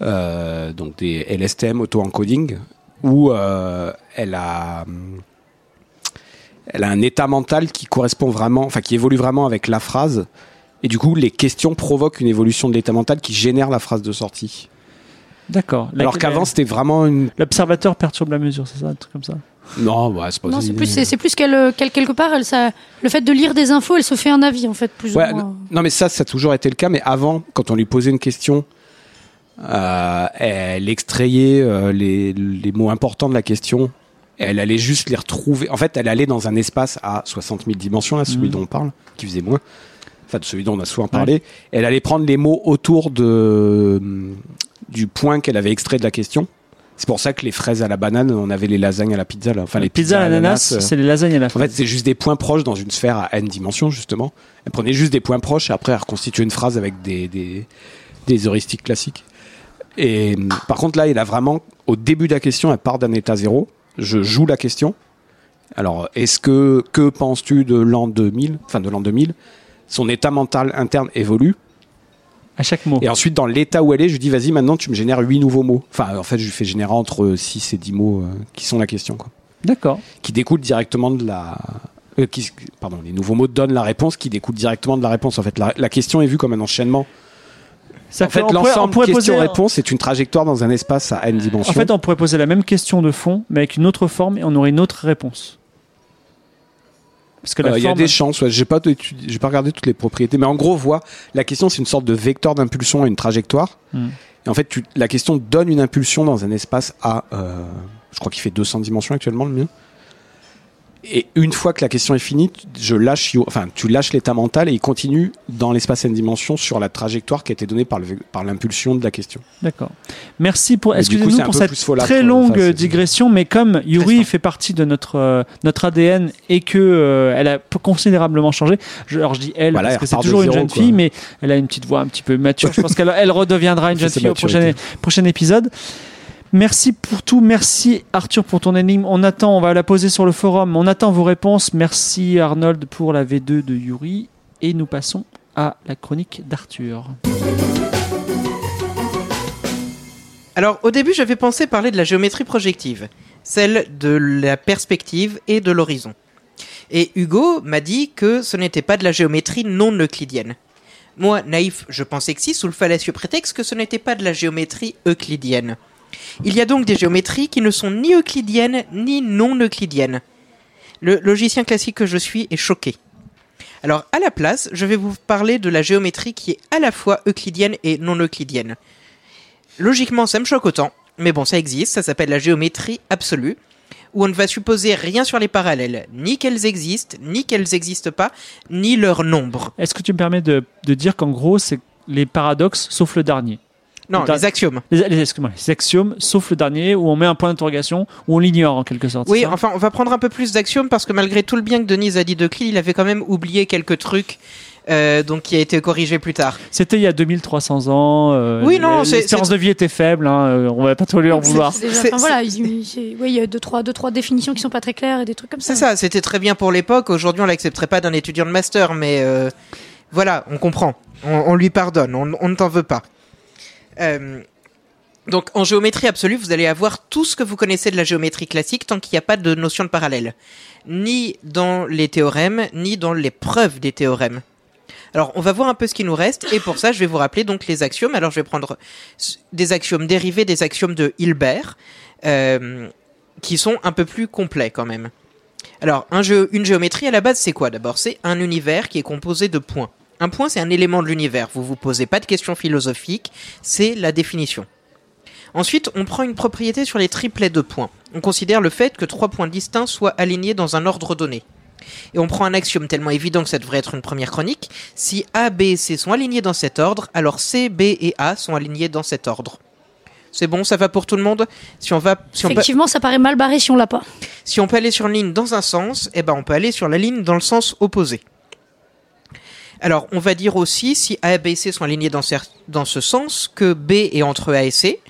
donc des LSTM auto-encoding où euh, elle a hum, elle a un état mental qui correspond vraiment, enfin qui évolue vraiment avec la phrase. Et du coup, les questions provoquent une évolution de l'état mental qui génère la phrase de sortie. D'accord. Alors qu'avant, c'était vraiment une. L'observateur perturbe la mesure, c'est ça, un truc comme ça Non, ouais, c'est pas Non, c'est plus, c'est plus qu'elle, euh, qu'elle, quelque part, elle, ça, le fait de lire des infos, elle se fait un avis, en fait, plus Ouais, ou moins. non, non, mais ça, ça a toujours été le cas. Mais avant, quand on lui posait une question, euh, elle extrayait euh, les, les mots importants de la question. Elle allait juste les retrouver. En fait, elle allait dans un espace à 60 000 dimensions, là, celui Mhm. dont on parle, qui faisait moins. Enfin, de celui dont on a souvent parlé. Elle allait prendre les mots autour de, du point qu'elle avait extrait de la question. C'est pour ça que les fraises à la banane, on avait les lasagnes à la pizza. Là. Enfin, les pizza à l'ananas, euh, c'est les lasagnes à la en fin. fait, c'est juste des points proches dans une sphère à n dimensions, justement. Elle prenait juste des points proches et après, elle reconstituait une phrase avec des, des, des heuristiques classiques. Et par contre, là, il a vraiment au début de la question, elle part d'un état zéro. Je joue la question. Alors, est-ce que que penses-tu de l'an 2000, enfin de l'an 2000 Son état mental interne évolue. À chaque mot. Et ensuite, dans l'état où elle est, je lui dis, vas-y, maintenant, tu me génères 8 nouveaux mots. Enfin, en fait, je lui fais générer entre 6 et 10 mots euh, qui sont la question, quoi. D'accord. Qui découlent directement de la. euh, qui- pardon, les nouveaux mots donnent la réponse qui découle directement de la réponse. En fait, la, la question est vue comme un enchaînement. Ça en fait, on pourrait- on l'ensemble question-réponse est une trajectoire dans un espace à n dimensions. En fait, on pourrait poser la même question de fond, mais avec une autre forme et on aurait une autre réponse. Parce que la Euh, Il y a des chances, ouais. j'ai pas, étudié- j'ai pas regardé toutes les propriétés, mais en gros, vois, la question c'est une sorte de vecteur d'impulsion et une trajectoire. Hmm. Et en fait, tu, la question donne une impulsion dans un espace à, euh, je crois qu'il fait 200 dimensions actuellement le mien. Et une fois que la question est finie, tu- je lâche, enfin, tu lâches l'état mental et il continue dans l'espace n dimensions sur la trajectoire qui a été donnée par, le, par l'impulsion de la question. D'accord. Merci pour. Excusez-nous pour cette très longue digression, mais comme Yuri fait partie de notre euh, notre ADN et que euh, elle a considérablement changé. Je, alors je dis elle Voilà, parce elle que c'est toujours une jeune quoi. fille, mais elle a une petite voix un petit peu mature. Je pense qu'elle elle redeviendra une jeune fille au prochain prochain épisode. Merci pour tout, merci Arthur pour ton énigme. On attend, on va la poser sur le forum. On attend vos réponses. Merci Arnold pour la V2 de Yuri. Et nous passons à la chronique d'Arthur. Alors, au début, j'avais pensé parler de la géométrie projective, celle de la perspective et de l'horizon. Et Hugo m'a dit que ce n'était pas de la géométrie non euclidienne. Moi, naïf, je pensais que si, sous le fallacieux prétexte que ce n'était pas de la géométrie euclidienne. Il y a donc des géométries qui ne sont ni euclidiennes ni non euclidiennes. Le logicien classique que je suis est choqué. Alors, à la place, je vais vous parler de la géométrie qui est à la fois euclidienne et non euclidienne. Logiquement, ça me choque autant, mais bon, ça existe, ça s'appelle la géométrie absolue, où on ne va supposer rien sur les parallèles, ni qu'elles existent, ni qu'elles n'existent pas, ni leur nombre. Est-ce que tu me permets de, de dire qu'en gros, c'est les paradoxes sauf le dernier? Non, les axiomes. les, les- excuse-moi, les axiomes sauf le dernier où on met un point d'interrogation, où on l'ignore en quelque sorte. Oui, enfin, on va prendre un peu plus d'axiomes parce que malgré tout le bien que Denise a dit d'Euclide, il avait quand même oublié quelques trucs, euh, donc qui a été corrigé plus tard. C'était il y a 2300 ans. euh, Oui, non, c'est- L'espérance de vie était faible. Hein, euh, on va pas trop lui en vouloir. Enfin, voilà, il, oui, il y a deux trois, deux, trois définitions qui sont pas très claires et des trucs comme ça. C'est ça, c'était très bien pour l'époque. Aujourd'hui, on l'accepterait pas d'un étudiant de master, mais euh, voilà, on comprend. On, on lui pardonne, on, on ne t'en veut pas. Euh, donc, en géométrie absolue, vous allez avoir tout ce que vous connaissez de la géométrie classique tant qu'il n'y a pas de notion de parallèle. Ni dans les théorèmes, ni dans les preuves des théorèmes. Alors, on va voir un peu ce qui nous reste, et pour ça, je vais vous rappeler donc les axiomes. Alors, je vais prendre des axiomes dérivés des axiomes de Hilbert, euh, qui sont un peu plus complets quand même. Alors, une géométrie à la base, c'est quoi d'abord? C'est un univers qui est composé de points. Un point, c'est un élément de l'univers. Vous vous posez pas de questions philosophiques, c'est la définition. Ensuite, on prend une propriété sur les triplets de points. On considère le fait que trois points distincts soient alignés dans un ordre donné. Et on prend un axiome tellement évident que ça devrait être une première chronique. Si A, B et C sont alignés dans cet ordre, alors C, B et A sont alignés dans cet ordre. C'est bon, ça va pour tout le monde? Si on va, si on peut- Effectivement, ça paraît mal barré si on l'a pas. si on peut aller sur une ligne dans un sens, eh ben on peut aller sur la ligne dans le sens opposé. Alors, on va dire aussi si A, B et C sont alignés dans, ce sens, que B est entre A et C,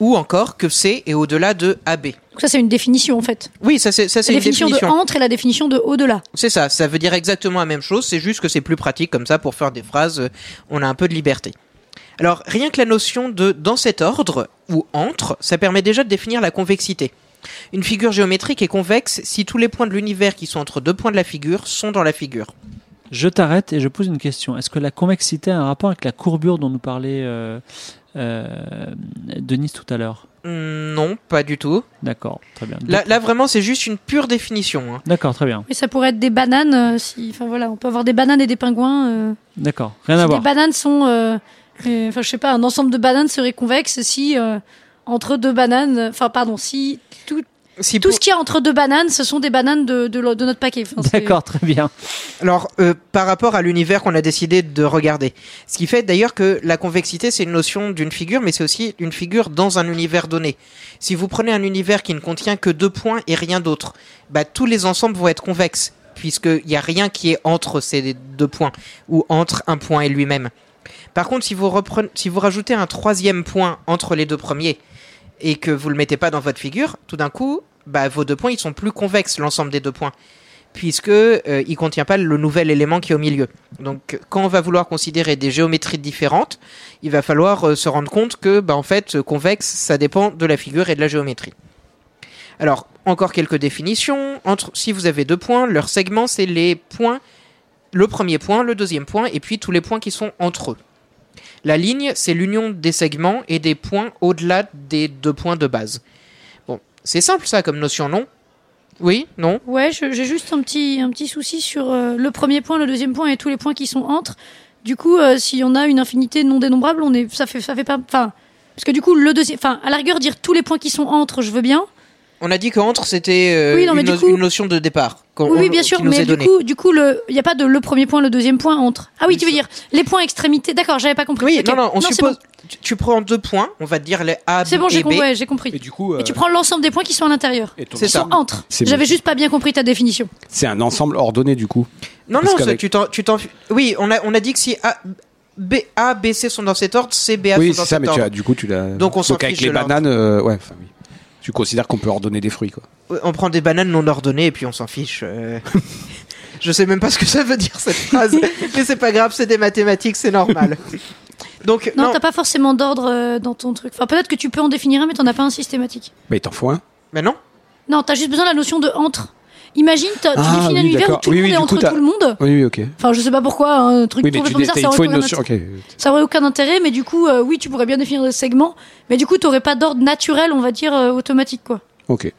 ou encore que C est au-delà de AB. Donc ça, c'est une définition en fait. Oui, ça c'est ça c'est La une définition, définition. de entre et la définition de au-delà. C'est ça, ça veut dire exactement la même chose, c'est juste que c'est plus pratique comme ça pour faire des phrases, euh, on a un peu de liberté. Alors, rien que la notion de dans cet ordre ou entre, ça permet déjà de définir la convexité. Une figure géométrique est convexe si tous les points de l'univers qui sont entre deux points de la figure sont dans la figure. Je t'arrête et je pose une question. Est-ce que la convexité a un rapport avec la courbure dont nous parlait euh, euh, Denise tout à l'heure? Hmm, Non, pas du tout. D'accord, très bien. Là, là vraiment, c'est juste une pure définition. hein. D'accord, très bien. Mais ça pourrait être des bananes. euh, si, enfin voilà, on peut avoir des bananes et des pingouins. euh, D'accord, rien à si voir. des bananes sont, euh, euh, enfin je sais pas, un ensemble de bananes serait convexe si euh, entre deux bananes, enfin pardon, si tout, Si tout pour- ce qu'il y a entre deux bananes, ce sont des bananes de, de, lo- de notre paquet. Enfin, D'accord, très bien. Alors, euh, par rapport à l'univers qu'on a décidé de regarder. Ce qui fait d'ailleurs que la convexité, c'est une notion d'une figure, mais c'est aussi une figure dans un univers donné. Si vous prenez un univers qui ne contient que deux points et rien d'autre, bah, tous les ensembles vont être convexes, puisqu'il n'y a rien qui est entre ces deux points, ou entre un point et lui-même. Par contre, si vous, reprenez, si vous rajoutez un troisième point entre les deux premiers, et que vous le mettez pas dans votre figure, tout d'un coup, bah, vos deux points ils sont plus convexes l'ensemble des deux points puisque euh, il contient pas le nouvel élément qui est au milieu. Donc quand on va vouloir considérer des géométries différentes, il va falloir euh, se rendre compte que bah, en fait convexe ça dépend de la figure et de la géométrie. Alors encore quelques définitions entre si vous avez deux points, leur segment c'est les points le premier point, le deuxième point et puis tous les points qui sont entre eux. La ligne, c'est l'union des segments et des points au-delà des deux points de base. Bon, c'est simple ça comme notion, non? Oui Non? Ouais, j'ai juste un petit, un petit souci sur euh, le premier point, le deuxième point et tous les points qui sont entre. Du coup, euh, si on a une infinité non dénombrable, on est, ça fait, ça fait pas, enfin, parce que du coup, le deuxième, enfin, à la rigueur, dire tous les points qui sont entre, je veux bien. On a dit que entre c'était euh, Oui, non, une, du no- coup- une notion de départ. oui, oui, bien sûr, mais du coup, du coup, le, il y a pas de le premier point, le deuxième point entre. Ah oui, tu veux dire les points extrémités. D'accord, j'avais pas compris. Oui, non, non, on c'est suppose. bon. Tu, tu prends deux points, on va te dire les A, C'est bon, et j'ai compris. ouais, j'ai compris. Et du coup, Et tu euh, prends l'ensemble des points qui sont à l'intérieur. C'est ça. sont entre. J'avais juste pas bien compris ta définition. c'est un ensemble ordonné du coup. Non, Parce non, tu t'en, tu t'en. Oui, on a, on a dit que si A, B, A, B, C sont dans cet ordre, C, B, A oui, sont c'est dans ça, cet mais tu ordre. as, du coup, tu l'as. Donc, on s'en avec fiche les de l'ordre. bananes, euh, ouais, enfin oui. Tu considères qu'on peut ordonner des fruits, quoi. On prend des bananes non ordonnées et puis on s'en fiche. euh. Je sais même pas ce que ça veut dire cette phrase, mais c'est pas grave, c'est des mathématiques, c'est normal. Donc Non, non, t'as pas forcément d'ordre euh, dans ton truc. Enfin, peut-être que tu peux en définir un, mais t'en as pas un systématique. Il t'en faut un. mais non. Non, t'as juste besoin de la notion de entre. Imagine, tu Ah, définis un oui, univers où tout Oui, le monde oui, est du entre tout le monde. Oui, oui, ok. Enfin, je sais pas pourquoi, un truc Oui, mais tu t'as- ça aurait, notion. ça aurait aucun intérêt, mais du coup, euh, oui, tu pourrais bien définir des segments, mais du coup, t'aurais pas d'ordre naturel, on va dire, euh, automatique, quoi. Ok.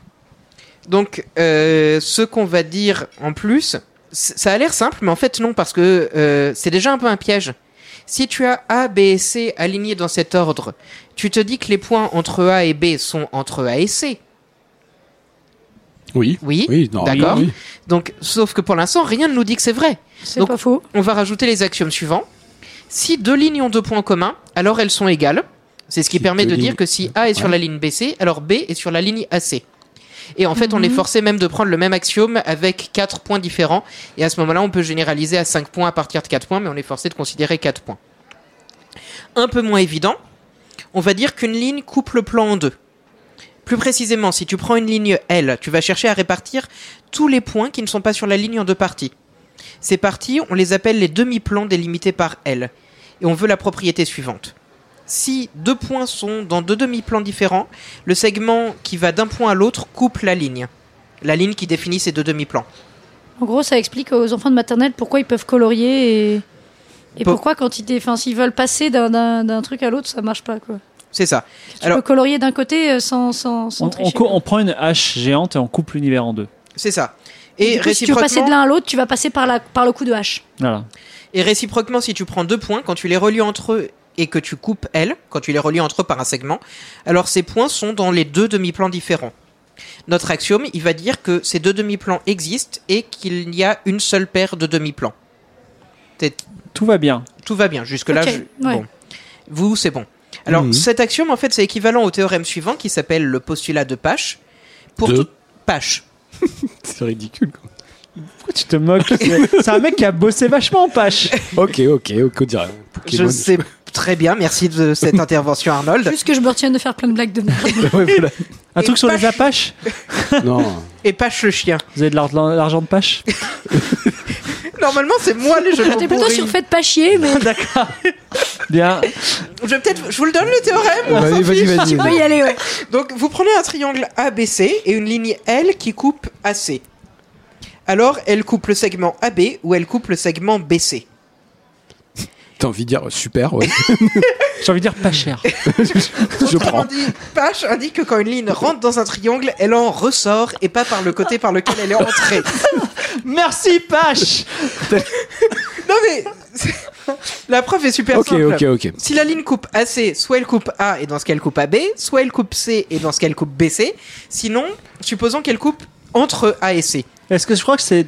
Donc euh, ce qu'on va dire en plus, ça a l'air simple, mais en fait non, parce que euh, c'est déjà un peu un piège. Si tu as A, B et C alignés dans cet ordre, tu te dis que les points entre A et B sont entre A et C. Oui. Oui, d'accord. oui, oui. Donc, sauf que pour l'instant, rien ne nous dit que c'est vrai. C'est pas faux. On va rajouter les axiomes suivants. Si deux lignes ont deux points communs, alors elles sont égales. C'est ce qui Si permet de dire que si A est sur Ouais. la ligne BC, alors B est sur la ligne AC. Et en fait, on Mhm. est forcé même de prendre le même axiome avec quatre points différents. Et à ce moment-là, on peut généraliser à 5 points à partir de 4 points, mais on est forcé de considérer 4 points. Un peu moins évident, on va dire qu'une ligne coupe le plan en deux. Plus précisément, si tu prends une ligne L, tu vas chercher à répartir tous les points qui ne sont pas sur la ligne en deux parties. Ces parties, on les appelle les demi-plans délimités par L. Et on veut la propriété suivante. Si deux points sont dans deux demi-plans différents, le segment qui va d'un point à l'autre coupe la ligne. La ligne qui définit ces deux demi-plans. En gros, ça explique aux enfants de maternelle pourquoi ils peuvent colorier et, et Pour- pourquoi, quand ils, enfin, s'ils veulent passer d'un truc à l'autre, ça marche pas, quoi. C'est ça. Tu Alors- peux colorier d'un côté euh, sans, sans, sans On, tricher. prend une hache géante et on coupe l'univers en deux. C'est ça. Et coup, si tu veux passer de réciproquement, l'un à l'autre, tu vas passer par, la, par le coup de hache. Voilà. et réciproquement, si tu prends deux points, quand tu les relis entre eux et que tu coupes L, quand tu les relis entre eux par un segment, alors ces points sont dans les deux demi-plans différents. Notre axiome, il va dire que ces deux demi-plans existent et qu'il y a une seule paire de demi-plans. Tout va bien. Tout va bien, jusque-là, Ok, je- ouais. bon. Vous, c'est bon. Alors, Mhm. cet axiome, en fait, c'est équivalent au théorème suivant qui s'appelle le postulat de Pache. Pour De tout... Pache. C'est ridicule. quoi. Pourquoi tu te moques C'est un mec qui a bossé vachement, Pache. Ok, ok, ok, on dirait. Je sais très bien, merci de cette intervention, Arnold. Juste que je me retienne de faire plein de blagues de merde. Ouais, voilà. Un Et truc sur les Pache. Apaches Non. Et Pache le chien. Vous avez de l'ar- de l'argent de Pache Normalement, c'est moi les jeux J'étais plutôt sur faites pas chier, mais D'accord. Bien. Je vais peut-être, je vous le donne le théorème. on Vas-y, s'en vas-y, fiche. vas-y. tu peux y aller, ouais. Donc, vous prenez un triangle ABC et une ligne L qui coupe AC. Alors, elle coupe le segment AB ou elle coupe le segment BC. T'as envie de dire super, ouais. J'ai envie de dire pas cher. Je Autrement prends. dit, Pache indique que quand une ligne rentre dans un triangle, elle en ressort et pas par le côté par lequel elle est entrée. Merci, Pache non mais, la preuve est super Ok, simple. ok, ok. Si la ligne coupe AC, soit elle coupe A et dans ce qu'elle coupe AB, soit elle coupe C et dans ce qu'elle coupe BC. Sinon, supposons qu'elle coupe entre A et C. Est-ce que je crois que c'est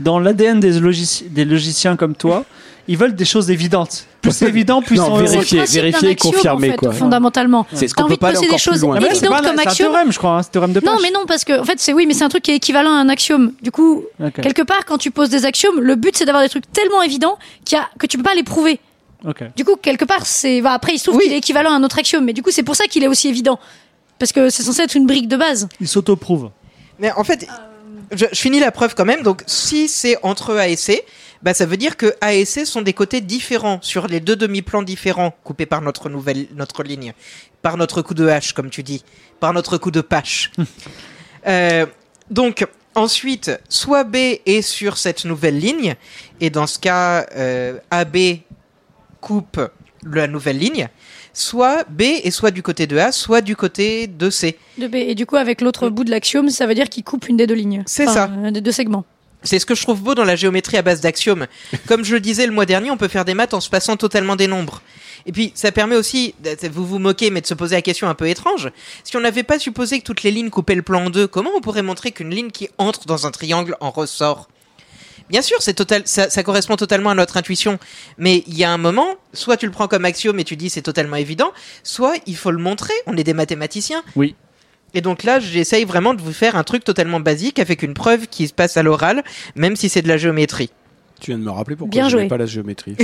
dans l'ADN des, logici- des logiciens comme toi Ils veulent des choses évidentes. Plus c'est évident, plus heureux. vérifier, vérifier confirmer, en fait, quoi. Fondamentalement. C'est ce qu'on envie peut pas de aller poser des encore plus choses loin. C'est un- théorème, je crois. hein, c'est un théorème de Pache. Non, mais non, parce que en fait, c'est oui, mais c'est un truc qui est équivalent à un axiome. Du coup, quelque part, quand tu poses des axiomes, le but c'est d'avoir des trucs tellement évidents qu'il y a, que tu peux pas les prouver. Ok. Du coup, quelque part, c'est. bah, après, il se trouve Oui. qu'il est équivalent à un autre axiome, mais du coup, c'est pour ça qu'il est aussi évident. Parce que c'est censé être une brique de base. Il s'auto-prouve. Mais en fait, je, je finis la preuve quand même. Donc, si c'est entre A et C, bah, ça veut dire que A et C sont des côtés différents sur les deux demi-plans différents coupés par notre nouvelle, notre ligne. Par notre coup de hache, comme tu dis. Par notre coup de pache. Euh, donc, ensuite, soit B est sur cette nouvelle ligne, et dans ce cas, euh, AB coupe la nouvelle ligne, soit B est soit du côté de A, soit du côté de C. De B. Et du coup, avec l'autre bout de l'axiome, ça veut dire qu'il coupe une des deux lignes. C'est Enfin, ça. euh, Des deux segments. C'est ce que je trouve beau dans la géométrie à base d'axiomes. Comme je le disais le mois dernier, on peut faire des maths en se passant totalement des nombres. Et puis, ça permet aussi, vous vous moquez, mais de se poser la question un peu étrange. Si on n'avait pas supposé que toutes les lignes coupaient le plan en deux, comment on pourrait montrer qu'une ligne qui entre dans un triangle en ressort? Bien sûr, total, ça, ça correspond totalement à notre intuition. Mais il y a un moment, soit tu le prends comme axiome et tu dis c'est totalement évident, soit il faut le montrer. On est des mathématiciens. Oui. Et donc là, j'essaye vraiment de vous faire un truc totalement basique avec une preuve qui se passe à l'oral, même si c'est de la géométrie. Tu viens de me rappeler pourquoi Bien je n'ai pas la géométrie.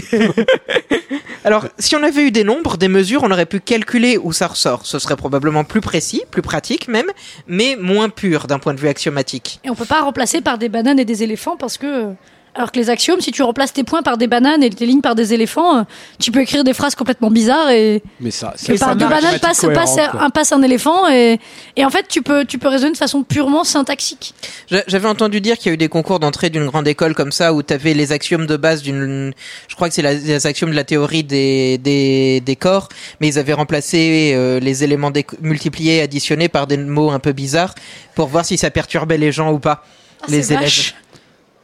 Alors, si on avait eu des nombres, des mesures, on aurait pu calculer où ça ressort. Ce serait probablement plus précis, plus pratique même, mais moins pur d'un point de vue axiomatique. Et on peut pas remplacer par des bananes et des éléphants parce que. Alors que les axiomes, si tu remplaces tes points par des bananes et tes lignes par des éléphants, euh, tu peux écrire des phrases complètement bizarres et, Mais ça, ça par deux bananes passe, un, passe un éléphant et, et en fait tu peux, tu peux raisonner de façon purement syntaxique. J'a- J'avais entendu dire qu'il y a eu des concours d'entrée d'une grande école comme ça où tu avais les axiomes de base d'une, je crois que c'est les axiomes de la théorie des, des, des corps, mais ils avaient remplacé euh, les éléments multipliés, additionnés par des mots un peu bizarres pour voir si ça perturbait les gens ou pas. Ah, les c'est élèves.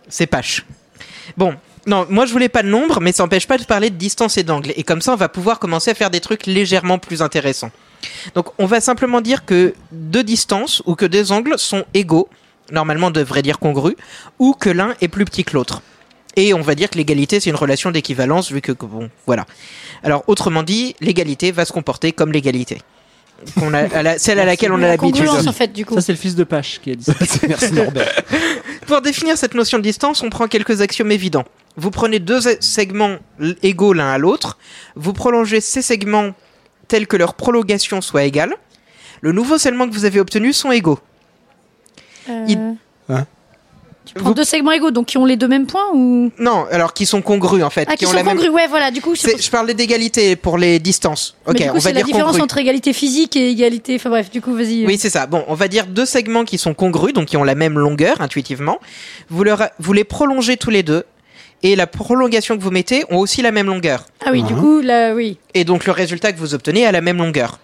C'est pache. Bon. Non, moi je voulais pas de nombre, mais ça n'empêche pas de parler de distance et d'angle. Et comme ça, on va pouvoir commencer à faire des trucs légèrement plus intéressants. Donc, on va simplement dire que deux distances ou que deux angles sont égaux, normalement on devrait dire congrus, ou que l'un est plus petit que l'autre. Et on va dire que l'égalité, c'est une relation d'équivalence, vu que, que bon, voilà. Alors, autrement dit, l'égalité va se comporter comme l'égalité. Qu'on a, à la- celle à laquelle on a La l'habitude. en fait du coup. Ça, c'est le fils de Pache qui a dit ça. Merci Norbert. Pour définir cette notion de distance, on prend quelques axiomes évidents. Vous prenez deux segments égaux l'un à l'autre, vous prolongez ces segments tels que leur prolongation soit égale. Le nouveau segment que vous avez obtenu sont égaux. Euh, Il- Hein? Tu prends deux segments égaux donc qui ont les deux mêmes points ou? Non, alors qui sont congrus en fait. ah qui, ont sont la même- congrus ouais voilà du coup C'est- pour- Je parlais d'égalité pour les distances. Mais Ok, du coup, on va c'est la dire différence congrus. entre égalité physique et égalité. Enfin bref, du coup, vas-y. Oui, c'est ça. Bon, on va dire deux segments qui sont congrus, donc qui ont la même longueur intuitivement. Vous, leur, vous les prolongez tous les deux, et la prolongation que vous mettez ont aussi la même longueur. Ah oui, du coup, là, oui. Et donc le résultat que vous obtenez a la même longueur.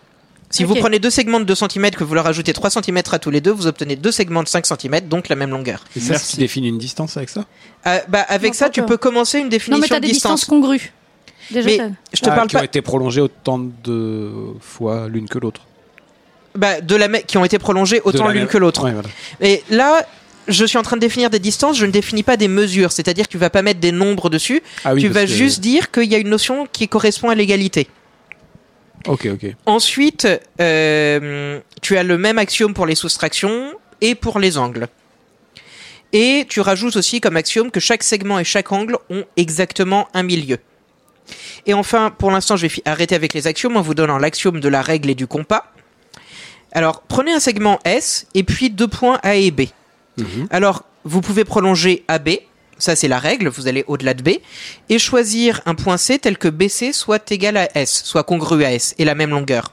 Si vous prenez deux segments de 2 cm, que vous leur ajoutez 3 cm à tous les deux, vous obtenez deux segments de 5 cm, donc la même longueur. Et ça, tu définis une distance avec ça? Euh, bah, avec Non, ça, tu peux commencer une Non, définition mais t'as de des distance. distances congrues. Déjà, Mais je te Ah, parle qui ont été prolongées autant de fois l'une que l'autre. bah, de la qui ont été prolongées autant l'une que l'autre. Ouais, voilà. Et là, je suis en train de définir des distances, je ne définis pas des mesures, c'est-à-dire que tu vas pas mettre des nombres dessus, Ah oui, tu vas que- juste dire qu'il y a une notion qui correspond à l'égalité. Ok, ok. Ensuite, euh, tu as le même axiome pour les soustractions et pour les angles. Et tu rajoutes aussi comme axiome que chaque segment et chaque angle ont exactement un milieu. Et enfin, pour l'instant, je vais arrêter avec les axiomes en vous donnant l'axiome de la règle et du compas. Alors, prenez un segment S et puis deux points A et B. Mhm. Alors, vous pouvez prolonger AB, ça c'est la règle, vous allez au-delà de B, et choisir un point C tel que BC soit égal à S, soit congru à S, et la même longueur.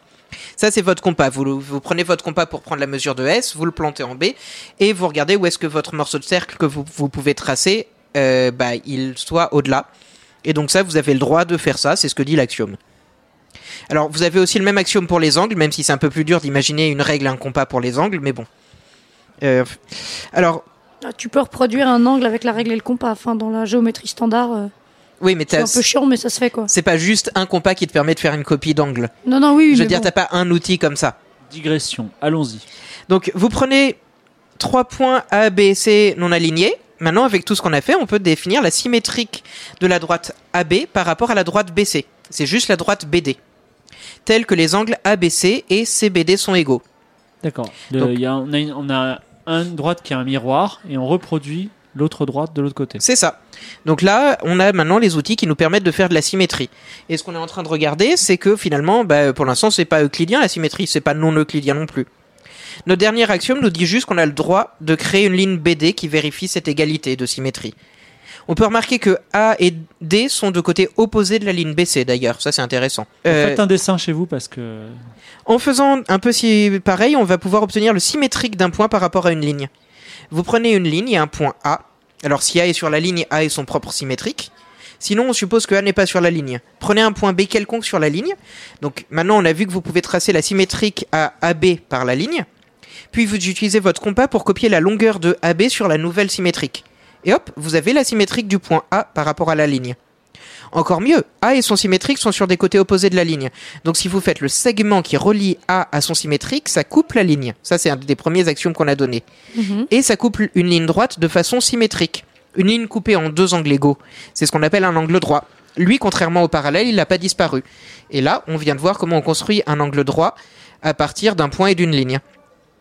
Ça c'est votre compas. Vous, prenez votre compas pour prendre la mesure de S, vous le plantez en B, et vous regardez où est-ce que votre morceau de cercle que vous, pouvez tracer, euh, bah, il soit au-delà. Et donc ça, vous avez le droit de faire ça, c'est ce que dit l'axiome. Alors, vous avez aussi le même axiome pour les angles, même si c'est un peu plus dur d'imaginer une règle un compas pour les angles, mais bon. Euh, alors, Tu peux reproduire un angle avec la règle et le compas. Enfin, dans la géométrie standard, euh, oui, mais c'est un peu chiant, mais ça se fait quoi. c'est pas juste un compas qui te permet de faire une copie d'angle. Non, non, oui. Je veux mais dire, bon. t'as pas un outil comme ça. Digression. Allons-y. Donc, vous prenez trois points A, B et C non alignés. Maintenant, avec tout ce qu'on a fait, on peut définir la symétrique de la droite AB par rapport à la droite BC. C'est juste la droite BD. Telle que les angles ABC et CBD sont égaux. D'accord. On, a une, on a une droite qui a un miroir et on reproduit l'autre droite de l'autre côté. C'est ça. Donc là, on a maintenant les outils qui nous permettent de faire de la symétrie. Et ce qu'on est en train de regarder, c'est que finalement, bah, pour l'instant, c'est pas euclidien la symétrie, c'est pas non euclidien non plus. Notre dernier axiome nous dit juste qu'on a le droit de créer une ligne BD qui vérifie cette égalité de symétrie. On peut remarquer que A et D sont de côté opposés de la ligne BC d'ailleurs, ça c'est intéressant. Euh, Faites un dessin chez vous parce que en faisant un peu si pareil, on va pouvoir obtenir le symétrique d'un point par rapport à une ligne. Vous prenez une ligne et un point A. Alors si A est sur la ligne, A est son propre symétrique. Sinon, on suppose que A n'est pas sur la ligne. Prenez un point B quelconque sur la ligne. Donc maintenant, on a vu que vous pouvez tracer la symétrique à AB par la ligne. Puis vous utilisez votre compas pour copier la longueur de AB sur la nouvelle symétrique. Et hop, vous avez la symétrique du point A par rapport à la ligne. Encore mieux, A et son symétrique sont sur des côtés opposés de la ligne. Donc si vous faites le segment qui relie A à son symétrique, ça coupe la ligne. Ça c'est un des premiers axiomes qu'on a donné. Mhm. Et ça coupe une ligne droite de façon symétrique. Une ligne coupée en deux angles égaux. C'est ce qu'on appelle un angle droit. Lui, contrairement au parallèle, il n'a pas disparu. Et là, on vient de voir comment on construit un angle droit à partir d'un point et d'une ligne.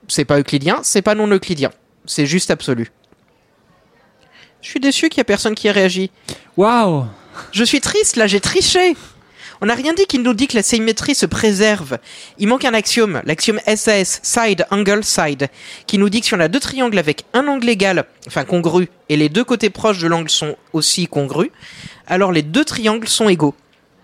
C'est pas euclidien, c'est pas non euclidien. C'est juste absolu. Je suis déçu qu'il y a personne qui ait réagi. waouh Je suis triste, là, j'ai triché. On n'a rien dit qui nous dit que la symétrie se préserve. Il manque un axiome, l'axiome SAS, side, angle, side, qui nous dit que si on a deux triangles avec un angle égal, enfin congru, et les deux côtés proches de l'angle sont aussi congrus, alors les deux triangles sont égaux.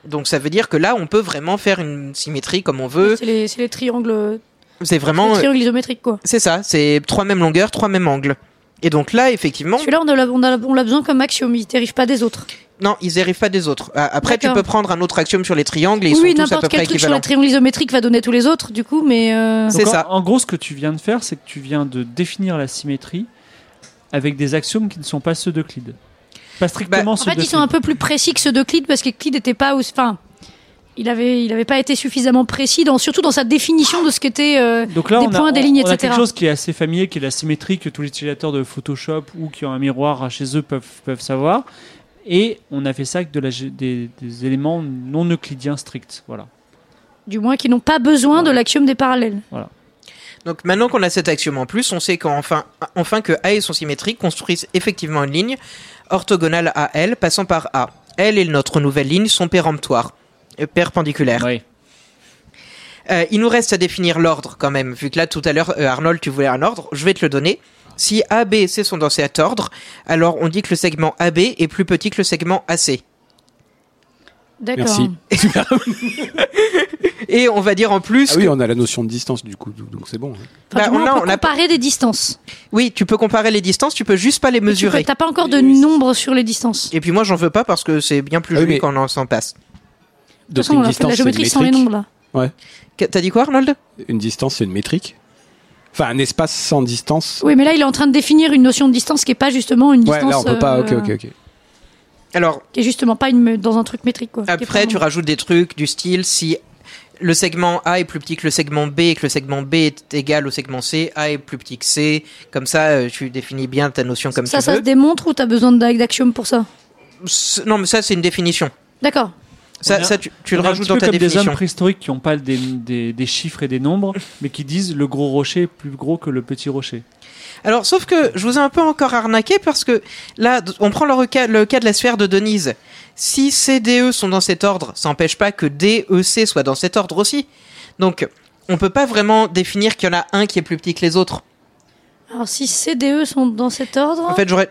Donc ça veut dire que là, on peut vraiment faire une symétrie comme on veut. C'est les, c'est les triangles, C'est les vraiment... triangles isométriques quoi. C'est ça, c'est trois mêmes longueurs, trois mêmes angles. Et donc là, effectivement... Celui-là, on l'a besoin comme axiome, il dérive pas des autres. Non, ils dérivent pas des autres. Ah, Après, tu peux prendre un autre axiome sur les triangles et ils oui, oui, sont tous à peu n'importe près quel truc sur les triangles isométriques va donner tous les autres, du coup, mais euh, C'est en- ça. En, gros, ce que tu viens de faire, c'est que tu viens de définir la symétrie avec des axiomes qui ne sont pas ceux d'Euclide. Pas strictement Bah, en ceux fait, ils sont un peu plus précis que ceux d'Euclide parce qu'Euclide n'était pas enfin, il avait, il avait pas été suffisamment précis dans, surtout dans sa définition de ce qu'était. euh, Donc là, des on, a, points, des on- lignes, on a quelque chose qui est assez familier, qui est la symétrie que tous les utilisateurs de Photoshop ou qui ont un miroir chez eux peuvent, peuvent savoir. Et on a fait ça avec de la, des, des éléments non euclidiens stricts. Voilà. du moins, qui n'ont pas besoin de l'axiome des parallèles. Donc maintenant qu'on a cet axiome en plus, on sait qu'enfin enfin que A et son symétrique construisent effectivement une ligne orthogonale à L passant par A. L et notre nouvelle ligne sont péremptoires, euh, perpendiculaires. Oui. Euh, il nous reste à définir l'ordre quand même, vu que là tout à l'heure, euh, Arnold, tu voulais un ordre, je vais te le donner. Si A, B et C sont dans cet ordre, alors on dit que le segment AB est plus petit que le segment AC. D'accord. Merci. Et on va dire en plus Ah que- oui, on a la notion de distance du coup, donc c'est bon. Enfin, Bah, on a- on peut on a- comparer des distances. oui, tu peux comparer les distances, tu peux juste pas les Mais tu mesurer. peux- T'as pas encore de nombre sur les distances. Et puis moi j'en veux pas parce que c'est bien plus Ah oui, joli mais- quand on s'en passe. De toute façon, on a fait de la géométrie sans les nombres là. Qu- T'as dit quoi Arnold? Une distance, c'est une métrique. Enfin, un espace sans distance. Oui, mais là, il est en train de définir une notion de distance qui est pas justement une Ouais, distance. là on peut pas. Ok, euh, ok, ok. Alors Qui est justement pas une, dans un truc métrique quoi. Après tu rajoutes des trucs du style si le segment A est plus petit que le segment B et que le segment B est égal au segment C, A est plus petit que C. Comme ça euh, tu définis bien ta notion comme ça, tu ça se démontre ou t'as besoin d'a- d'axiomes pour ça? C'est- Non mais ça c'est une définition. D'accord. Ça, ça tu, tu le rajoutes dans ta comme des hommes préhistoriques qui n'ont pas des, des- des chiffres et des nombres, mais qui disent le gros rocher est plus gros que le petit rocher. Alors, sauf que je vous ai un peu encore arnaqué parce que là, on prend le cas, le cas de la sphère de Denise. Si C, D, E sont dans cet ordre, ça n'empêche pas que D, E, C soient dans cet ordre aussi. Donc, on peut pas vraiment définir qu'il y en a un qui est plus petit que les autres. Alors si C, D, E sont dans cet ordre. En fait, j'aurais.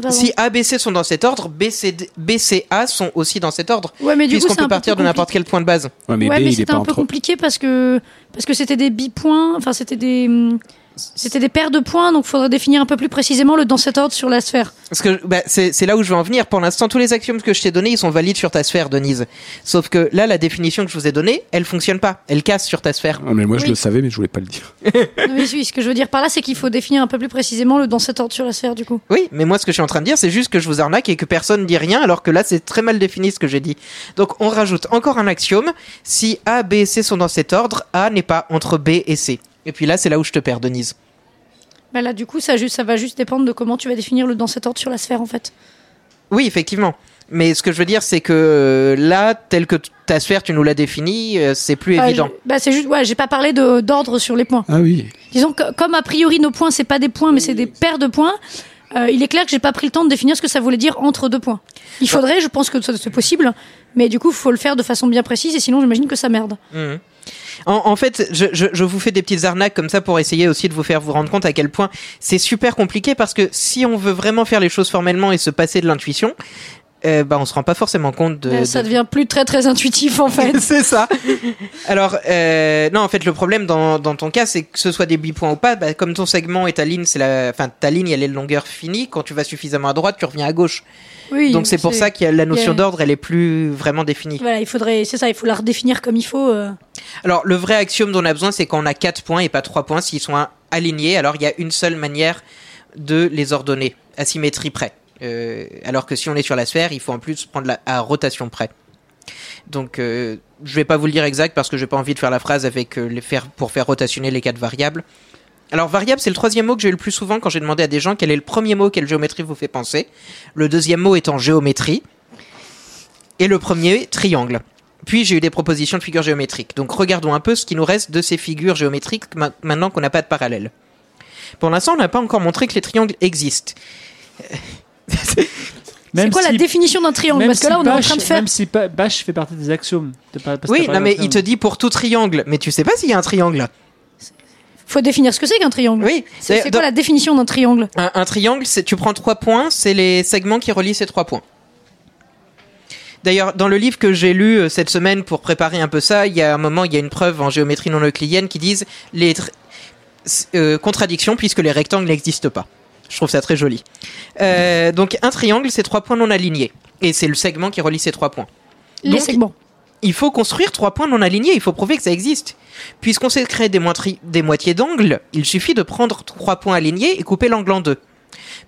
Pardon. Si A, B, C sont dans cet ordre, B, C, D- B, C, A sont aussi dans cet ordre. ouais, mais du coup, Puisqu'on c'est un peut peu partir de n'importe quel point de base. Ouais, mais ouais, B, mais il est c'était pas un peu entre. compliqué parce que parce que c'était des bipoints, enfin c'était des hum, c'était des paires de points, donc faudrait définir un peu plus précisément le dans cet ordre sur la sphère. Parce que bah, c'est c'est là où je veux en venir. Pour l'instant, tous les axiomes que je t'ai donnés, ils sont valides sur ta sphère, Denise. Sauf que là, la définition que je vous ai donnée, elle fonctionne pas. Elle casse sur ta sphère. Ah, mais moi je le savais, mais je voulais pas le dire. Non, mais oui, ce que je veux dire par là, c'est qu'il faut définir un peu plus précisément le dans cet ordre sur la sphère, du coup. Oui, mais moi ce que je suis en train de dire, c'est juste que je vous arnaque et que personne dit rien, alors que là c'est très mal défini ce que j'ai dit. Donc on rajoute encore un axiome. Si A, B et C sont dans cet ordre, A n'est pas entre B et C. Et puis là c'est là où je te perds, Denise. Bah là, du coup, ça, va juste dépendre de comment tu vas définir le dans cet ordre sur la sphère, en fait. Oui, effectivement. Mais ce que je veux dire, c'est que euh, là, tel que ta sphère, tu nous l'as définie, euh, c'est plus Ah, évident. je- Bah, c'est juste, ouais, j'ai pas parlé d'ordre sur les points. Ah oui. Disons que, comme a priori nos points, c'est pas des points, mais c'est des paires de points. Euh, il est clair que j'ai pas pris le temps de définir ce que ça voulait dire entre deux points. Il faudrait, je pense que ça- c'est possible, mais du coup, il faut le faire de façon bien précise, et sinon, j'imagine que ça merde. Mhm. En, fait, je, je, je vous fais des petites arnaques comme ça pour essayer aussi de vous faire vous rendre compte à quel point c'est super compliqué parce que si on veut vraiment faire les choses formellement et se passer de l'intuition, euh, bah on se rend pas forcément compte de. Ça de- devient plus très très intuitif en fait. c'est ça. Alors, euh, non, en fait, le problème dans, dans ton cas, c'est que ce soit des bipoints ou pas, bah, comme ton segment et ta ligne, c'est la, enfin, ta ligne, elle est de longueur finie. Quand tu vas suffisamment à droite, tu reviens à gauche. Oui, Donc c'est pour ça qu'il y a la notion a- d'ordre, elle est plus vraiment définie. Voilà, il faudrait, c'est ça, il faut la redéfinir comme il faut. euh. Alors, le vrai axiome dont on a besoin, c'est qu'on a 4 points et pas 3 points s'ils sont alignés. Alors, il y a une seule manière de les ordonner, à symétrie près. Euh, alors que si on est sur la sphère, il faut en plus prendre la, rotation près. Donc, euh, je vais pas vous le dire exact parce que j'ai pas envie de faire la phrase avec euh, les faire pour faire rotationner les quatre variables. Alors, variable, c'est le troisième mot que j'ai eu le plus souvent quand j'ai demandé à des gens quel est le premier mot, quelle géométrie vous fait penser. Le deuxième mot étant géométrie. Et le premier, triangle. Puis j'ai eu des propositions de figures géométriques. Donc regardons un peu ce qui nous reste de ces figures géométriques ma- maintenant qu'on n'a pas de parallèle. Pour l'instant, on n'a pas encore montré que les triangles existent. C'est quoi la définition d'un triangle Parce que si là, on est en train de faire. Même si Bach fait partie des axiomes. Oui, non mais il te dit pour tout triangle, mais tu sais pas s'il y a un triangle. Faut définir ce que c'est qu'un triangle. Oui, C'est quoi la définition d'un triangle? Un, un triangle, c'est tu prends trois points, c'est les segments qui relient ces trois points. D'ailleurs, dans le livre que j'ai lu euh, cette semaine pour préparer un peu ça, il y a un moment, il y a une preuve en géométrie non euclidienne qui disent les euh, contradictions puisque les rectangles n'existent pas. Je trouve ça très joli. Euh, donc un triangle, c'est trois points non alignés, et c'est le segment qui relie ces trois points. Les Donc, segments. il faut construire trois points non alignés, il faut prouver que ça existe. Puisqu'on sait créer des, des moitiés d'angle, il suffit de prendre trois points alignés et couper l'angle en deux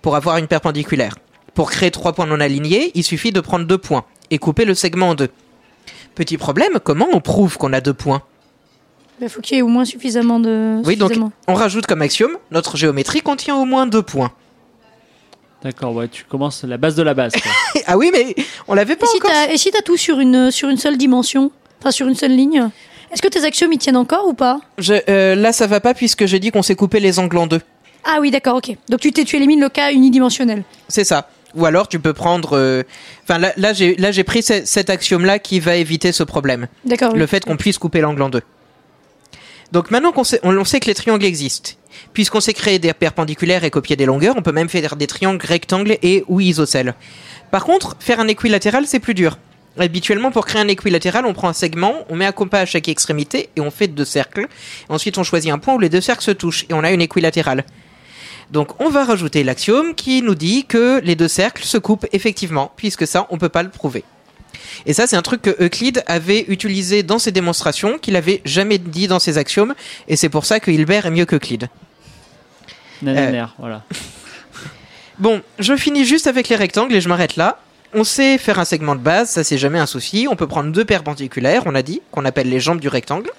pour avoir une perpendiculaire. Pour créer trois points non alignés, il suffit de prendre deux points et couper le segment en deux. Petit problème, comment on prouve qu'on a deux points? Il faut qu'il y ait au moins suffisamment de. Oui, donc on rajoute comme axiome, notre géométrie contient au moins deux points. D'accord, ouais, tu commences la base de la base. quoi. ah oui, mais on l'avait pas Et si encore. t'as et si t'as tout sur une sur une seule dimension, enfin sur une seule ligne, est-ce que tes axiomes ils tiennent encore ou pas? Je- euh, là, ça va pas puisque j'ai dit qu'on s'est coupé les angles en deux. Ah oui, d'accord, ok. Donc tu t'es- tu élimines le cas unidimensionnel. C'est ça. Ou alors tu peux prendre. euh, Enfin là, là j'ai là j'ai pris ce- cet axiome là qui va éviter ce problème. D'accord. oui. le fait qu'on puisse couper l'angle en deux. Donc maintenant on, sait que les triangles existent, puisqu'on sait créer des perpendiculaires et copier des longueurs, on peut même faire des triangles rectangles et ou isocèles. Par contre, faire un équilatéral, c'est plus dur. Habituellement, pour créer un équilatéral, on prend un segment, on met un compas à chaque extrémité et on fait deux cercles. Ensuite, on choisit un point où les deux cercles se touchent et on a une équilatérale. Donc, on va rajouter l'axiome qui nous dit que les deux cercles se coupent effectivement, puisque ça, on peut pas le prouver. Et ça, c'est un truc que Euclide avait utilisé dans ses démonstrations, qu'il avait jamais dit dans ses axiomes, et c'est pour ça que Hilbert est mieux qu'Euclide. Nananer, voilà. Bon, je finis juste avec les rectangles et je m'arrête là. On sait faire un segment de base, ça c'est jamais un souci. On peut prendre deux perpendiculaires, on a dit, qu'on appelle les jambes du rectangle.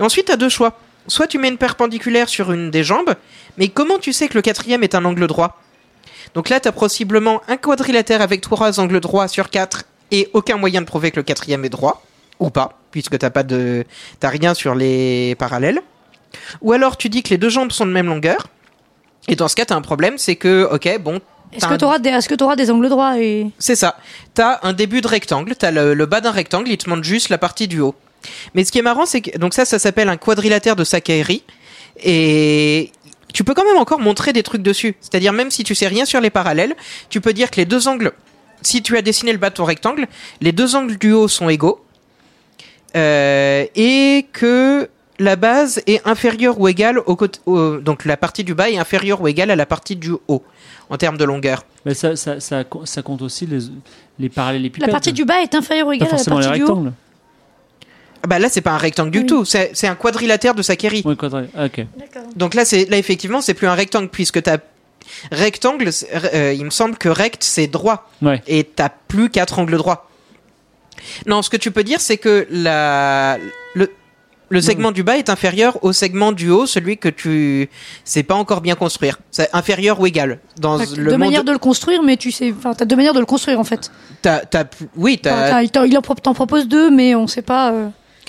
Et ensuite, tu as deux choix. Soit tu mets une perpendiculaire sur une des jambes, mais comment tu sais que le quatrième est un angle droit? Donc là, tu as possiblement un quadrilatère avec trois angles droits sur quatre et aucun moyen de prouver que le quatrième est droit, ou pas, puisque t'as pas de, t'as rien sur les parallèles. Ou alors tu dis que les deux jambes sont de même longueur, et dans ce cas, t'as un problème, c'est que, ok, bon, Est-ce que tu auras des est-ce que t'auras des angles droits et c'est ça. T'as un début de rectangle, t'as le, le bas d'un rectangle, il te montre juste la partie du haut. Mais ce qui est marrant, c'est que donc ça, ça s'appelle un quadrilatère de Saccheri, et tu peux quand même encore montrer des trucs dessus. C'est-à-dire même si tu sais rien sur les parallèles, tu peux dire que les deux angles, si tu as dessiné le bas de ton rectangle, les deux angles du haut sont égaux, euh, et que la base est inférieure ou égale au côté, au- donc la partie du bas est inférieure ou égale à la partie du haut en termes de longueur. Mais ça, ça, ça, co- ça compte aussi les, les parallélépipèdes. la partie du bas est inférieure ou égale à la les partie du haut. Ah Bah là, c'est pas un rectangle du Oui. tout, c'est c'est un quadrilatère de Saccheri. Oui, quadri- ah, ok. Donc là, c'est là effectivement, c'est plus un rectangle puisque t'as rectangle. euh, il me semble que rect c'est droit Ouais. et t'as plus quatre angles droits. Non, ce que tu peux dire, c'est que la le le segment du bas est inférieur au segment du haut, celui que tu sais pas encore bien construire. C'est inférieur ou égal dans T'as le deux monde. manières de le construire, mais tu sais, enfin, t'as deux manières de le construire en fait. T'as, t'as- oui, Enfin, t'as, t'as- il t'en propose deux, mais on sait pas. euh,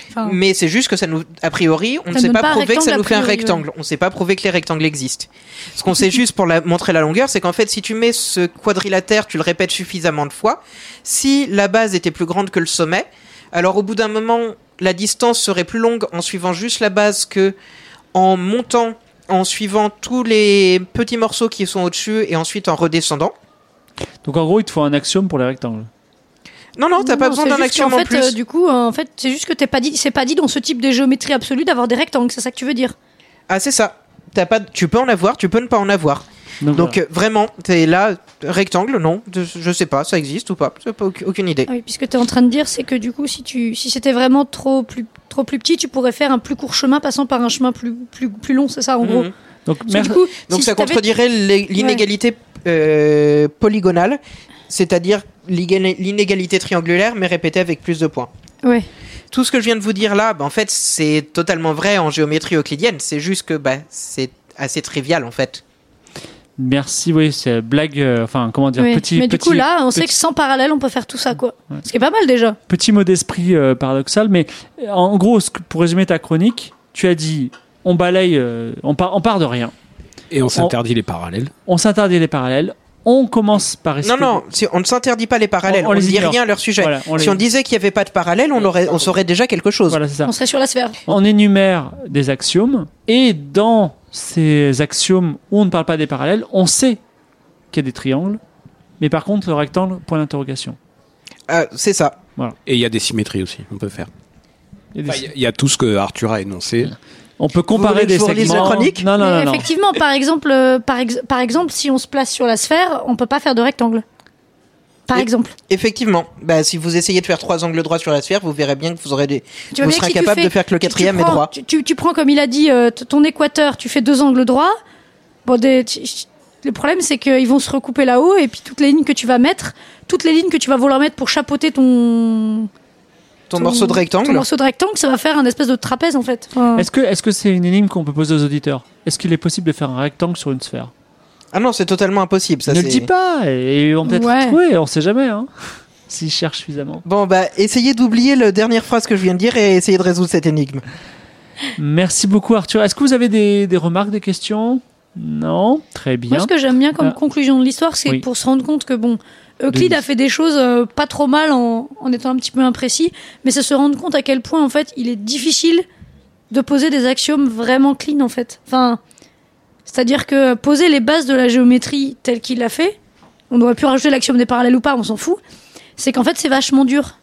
Enfin, Mais c'est juste que ça nous, a priori, on ne sait pas prouver que ça rectangle, nous fait un rectangle. On ne sait pas prouver que les rectangles existent. Ce qu'on sait juste pour la- montrer la longueur, c'est qu'en fait, si tu mets ce quadrilatère, tu le répètes suffisamment de fois, si la base était plus grande que le sommet, alors au bout d'un moment, la distance serait plus longue en suivant juste la base que en montant, en suivant tous les petits morceaux qui sont au-dessus et ensuite en redescendant. Donc en gros, il te faut un axiome pour les rectangles. Non, non, t'as pas non, besoin d'un qu'en en fait, plus. euh, du coup, euh, en fait, c'est juste que t'es pas dit, c'est pas dit dans ce type de géométrie absolue d'avoir des rectangles. C'est ça que tu veux dire? Ah, c'est ça. T'as pas, tu peux en avoir, tu peux ne pas en avoir. Donc, Donc voilà. euh, vraiment, t'es là, rectangle, non, je sais pas, ça existe ou pas, j'ai pas aucune, idée. Ah oui, puisque tu es en train de dire, c'est que du coup, si tu, si c'était vraiment trop plus, trop plus petit, tu pourrais faire un plus court chemin passant par un chemin plus, plus, plus long, c'est ça, en gros? Mhm. donc Parce du coup, Donc si ça contredirait l'inégalité euh, polygonale, c'est-à-dire l'inégalité triangulaire, mais répétée avec plus de points. Ouais. Tout ce que je viens de vous dire là, bah, en fait, c'est totalement vrai en géométrie euclidienne. C'est juste que bah, c'est assez trivial en fait. Merci, oui, c'est blague. euh, enfin, comment dire, petit, Mais du petit, coup, là, on sait que sans parallèle, on peut faire tout ça, quoi. Ouais. Ce qui est pas mal déjà. petit mot d'esprit euh, paradoxal, mais euh, en gros, ce que- pour résumer ta chronique, tu as dit on balaye, euh, on, part, on part de rien, Et on s'interdit les parallèles. on s'interdit les parallèles, on commence par essayer. Non, non, si on ne s'interdit pas les parallèles, On- on, on ne les dit ignore. rien à leur sujet. Voilà, on si les- on disait qu'il n'y avait pas de parallèle, on, aurait, on saurait déjà quelque chose. Voilà, c'est ça. On serait sur la sphère. On énumère des axiomes et dans ces axiomes où on ne parle pas des parallèles, on sait qu'il y a des triangles, mais par contre le rectangle, point d'interrogation. Ah, c'est ça. Et il y a des symétries aussi, on peut faire. Il y a des- Enfin, Il y a- il y, a tout ce que Arthur a énoncé. On peut comparer des segments. chronique non, non, non, non. effectivement, par exemple, euh, par, ex- par exemple, si on se place sur la sphère, on peut pas faire de rectangle. Par Et- exemple. Effectivement, bah, si vous essayez de faire trois angles droits sur la sphère, vous verrez bien que vous aurez des. Tu vois vous bien serez que si tu incapable fais- de faire que le quatrième est prends- droit. Tu, tu- tu prends, comme il a dit, euh, ton équateur, tu fais deux angles droits. Bon, des, tu- le problème, c'est qu'ils vont se recouper là-haut, et puis toutes les lignes que tu vas mettre, toutes les lignes que tu vas vouloir mettre pour chapeauter ton, Ton morceau de ton rectangle. morceau de rectangle, ça va faire un espèce de trapèze, en fait. Enfin, Est-ce que est-ce que c'est une énigme qu'on peut poser aux auditeurs? Est-ce qu'il est possible de faire un rectangle sur une sphère? Ah non, c'est totalement impossible. Ça, Ne le dis pas et ils vont peut-être Ouais. trouver, on sait jamais. Hein, S'ils cherchent suffisamment. Bon, bah, essayez d'oublier la dernière phrase que je viens de dire et essayez de résoudre cette énigme. Merci beaucoup Arthur. Est-ce que vous avez des, des remarques, des questions? Non Très bien. Moi, ce que j'aime bien comme Ah. conclusion de l'histoire, c'est Oui. pour se rendre compte que, bon, Euclide Denis. a fait des choses euh, pas trop mal en, en étant un petit peu imprécis, mais c'est se rendre compte à quel point, en fait, il est difficile de poser des axiomes vraiment clean, en fait. Enfin, c'est-à-dire que poser les bases de la géométrie telle qu'il l'a fait, on aurait pu rajouter l'axiome des parallèles ou pas, on s'en fout, c'est qu'en fait, c'est vachement dur.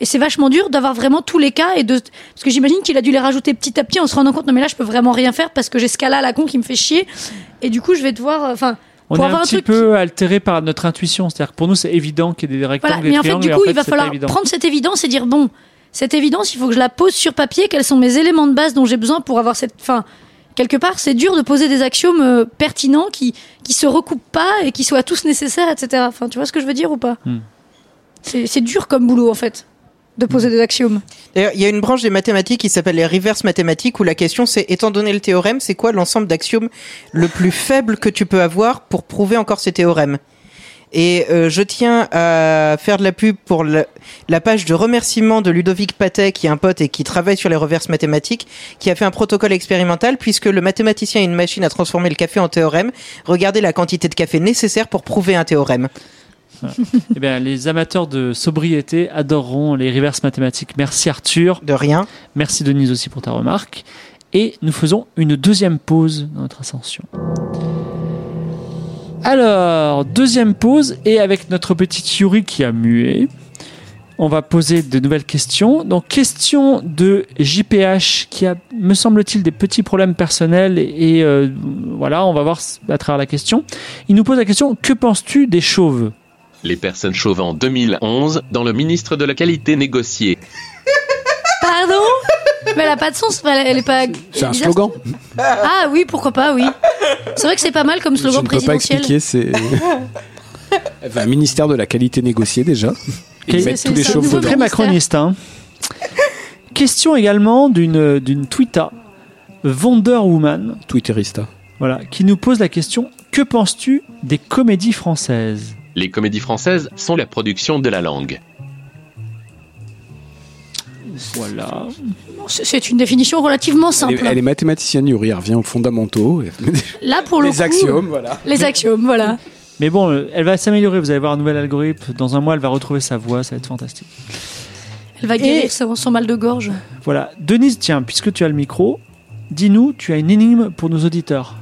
Et c'est vachement dur d'avoir vraiment tous les cas et de parce que j'imagine qu'il a dû les rajouter petit à petit en se rendant compte non mais là je peux vraiment rien faire parce que j'ai ce cas-là à la con qui me fait chier et du coup je vais devoir euh, enfin on pour est avoir un un petit peu altéré par notre intuition. C'est-à-dire que pour nous, c'est évident qu'il y ait des rectangles Voilà, mais en fait, du coup, il va falloir prendre cette évidence et dire bon, cette évidence, il faut que je la pose sur papier. Quels sont mes éléments de base dont j'ai besoin pour avoir cette. Enfin, quelque part, c'est dur de poser des axiomes euh, pertinents qui qui se recoupent pas et qui soient tous nécessaires, etc. Enfin, tu vois ce que je veux dire ou pas? Hmm. C'est dur comme boulot en fait de poser des axiomes. D'ailleurs, il y a une branche des mathématiques qui s'appelle les reverse mathématiques où la question c'est, étant donné le théorème, c'est quoi l'ensemble d'axiomes le plus faible que tu peux avoir pour prouver encore ces théorèmes? Et euh, je tiens à faire de la pub pour le- la page de remerciement de Ludovic Patet, qui est un pote et qui travaille sur les reverses mathématiques, qui a fait un protocole expérimental puisque le mathématicien a une machine à transformer le café en théorème. Regardez la quantité de café nécessaire pour prouver un théorème. Eh bien, les amateurs de sobriété adoreront les reverses mathématiques. Merci Arthur. De rien. Merci Denise aussi pour ta remarque. Et nous faisons une deuxième pause dans notre ascension. Alors, deuxième pause, et avec notre petite Yuri qui a mué, on va poser de nouvelles questions. Donc, question de JPH qui a, me semble-t-il, des petits problèmes personnels. Et, et, euh, voilà, on va voir à travers la question. Il nous pose la question Que penses-tu des chauves? Les personnes chauves en 2011 dans le ministre de la qualité négocié. Pardon? Mais elle a pas de sens. Elle, est pas. C'est un bizarre. slogan. Ah oui, pourquoi pas, oui. C'est vrai que c'est pas mal comme Je slogan ne peux pas présidentiel. expliquer. C'est Enfin, un ministère de la qualité négociée déjà. Mettent C'est- tous les chauves dedans. Très macroniste. Hein. Question également d'une d'une Twitter, Wonder Woman, Twitterista. voilà, qui nous pose la question Que penses-tu des comédies françaises? Les comédies françaises sont la production de la langue. Voilà. C'est une définition relativement Elle simple. est, elle est mathématicienne, Yuri, elle revient aux fondamentaux. et- Là, pour le les coup, axiomes, voilà. Les axiomes, voilà. Mais bon, euh, elle va s'améliorer. Vous allez voir un nouvel algorithme. Dans un mois, elle va retrouver sa voix. Ça va être fantastique. Elle va guérir son son mal de gorge. Voilà. Denise, tiens, puisque tu as le micro, dis-nous, tu as une énigme pour nos auditeurs.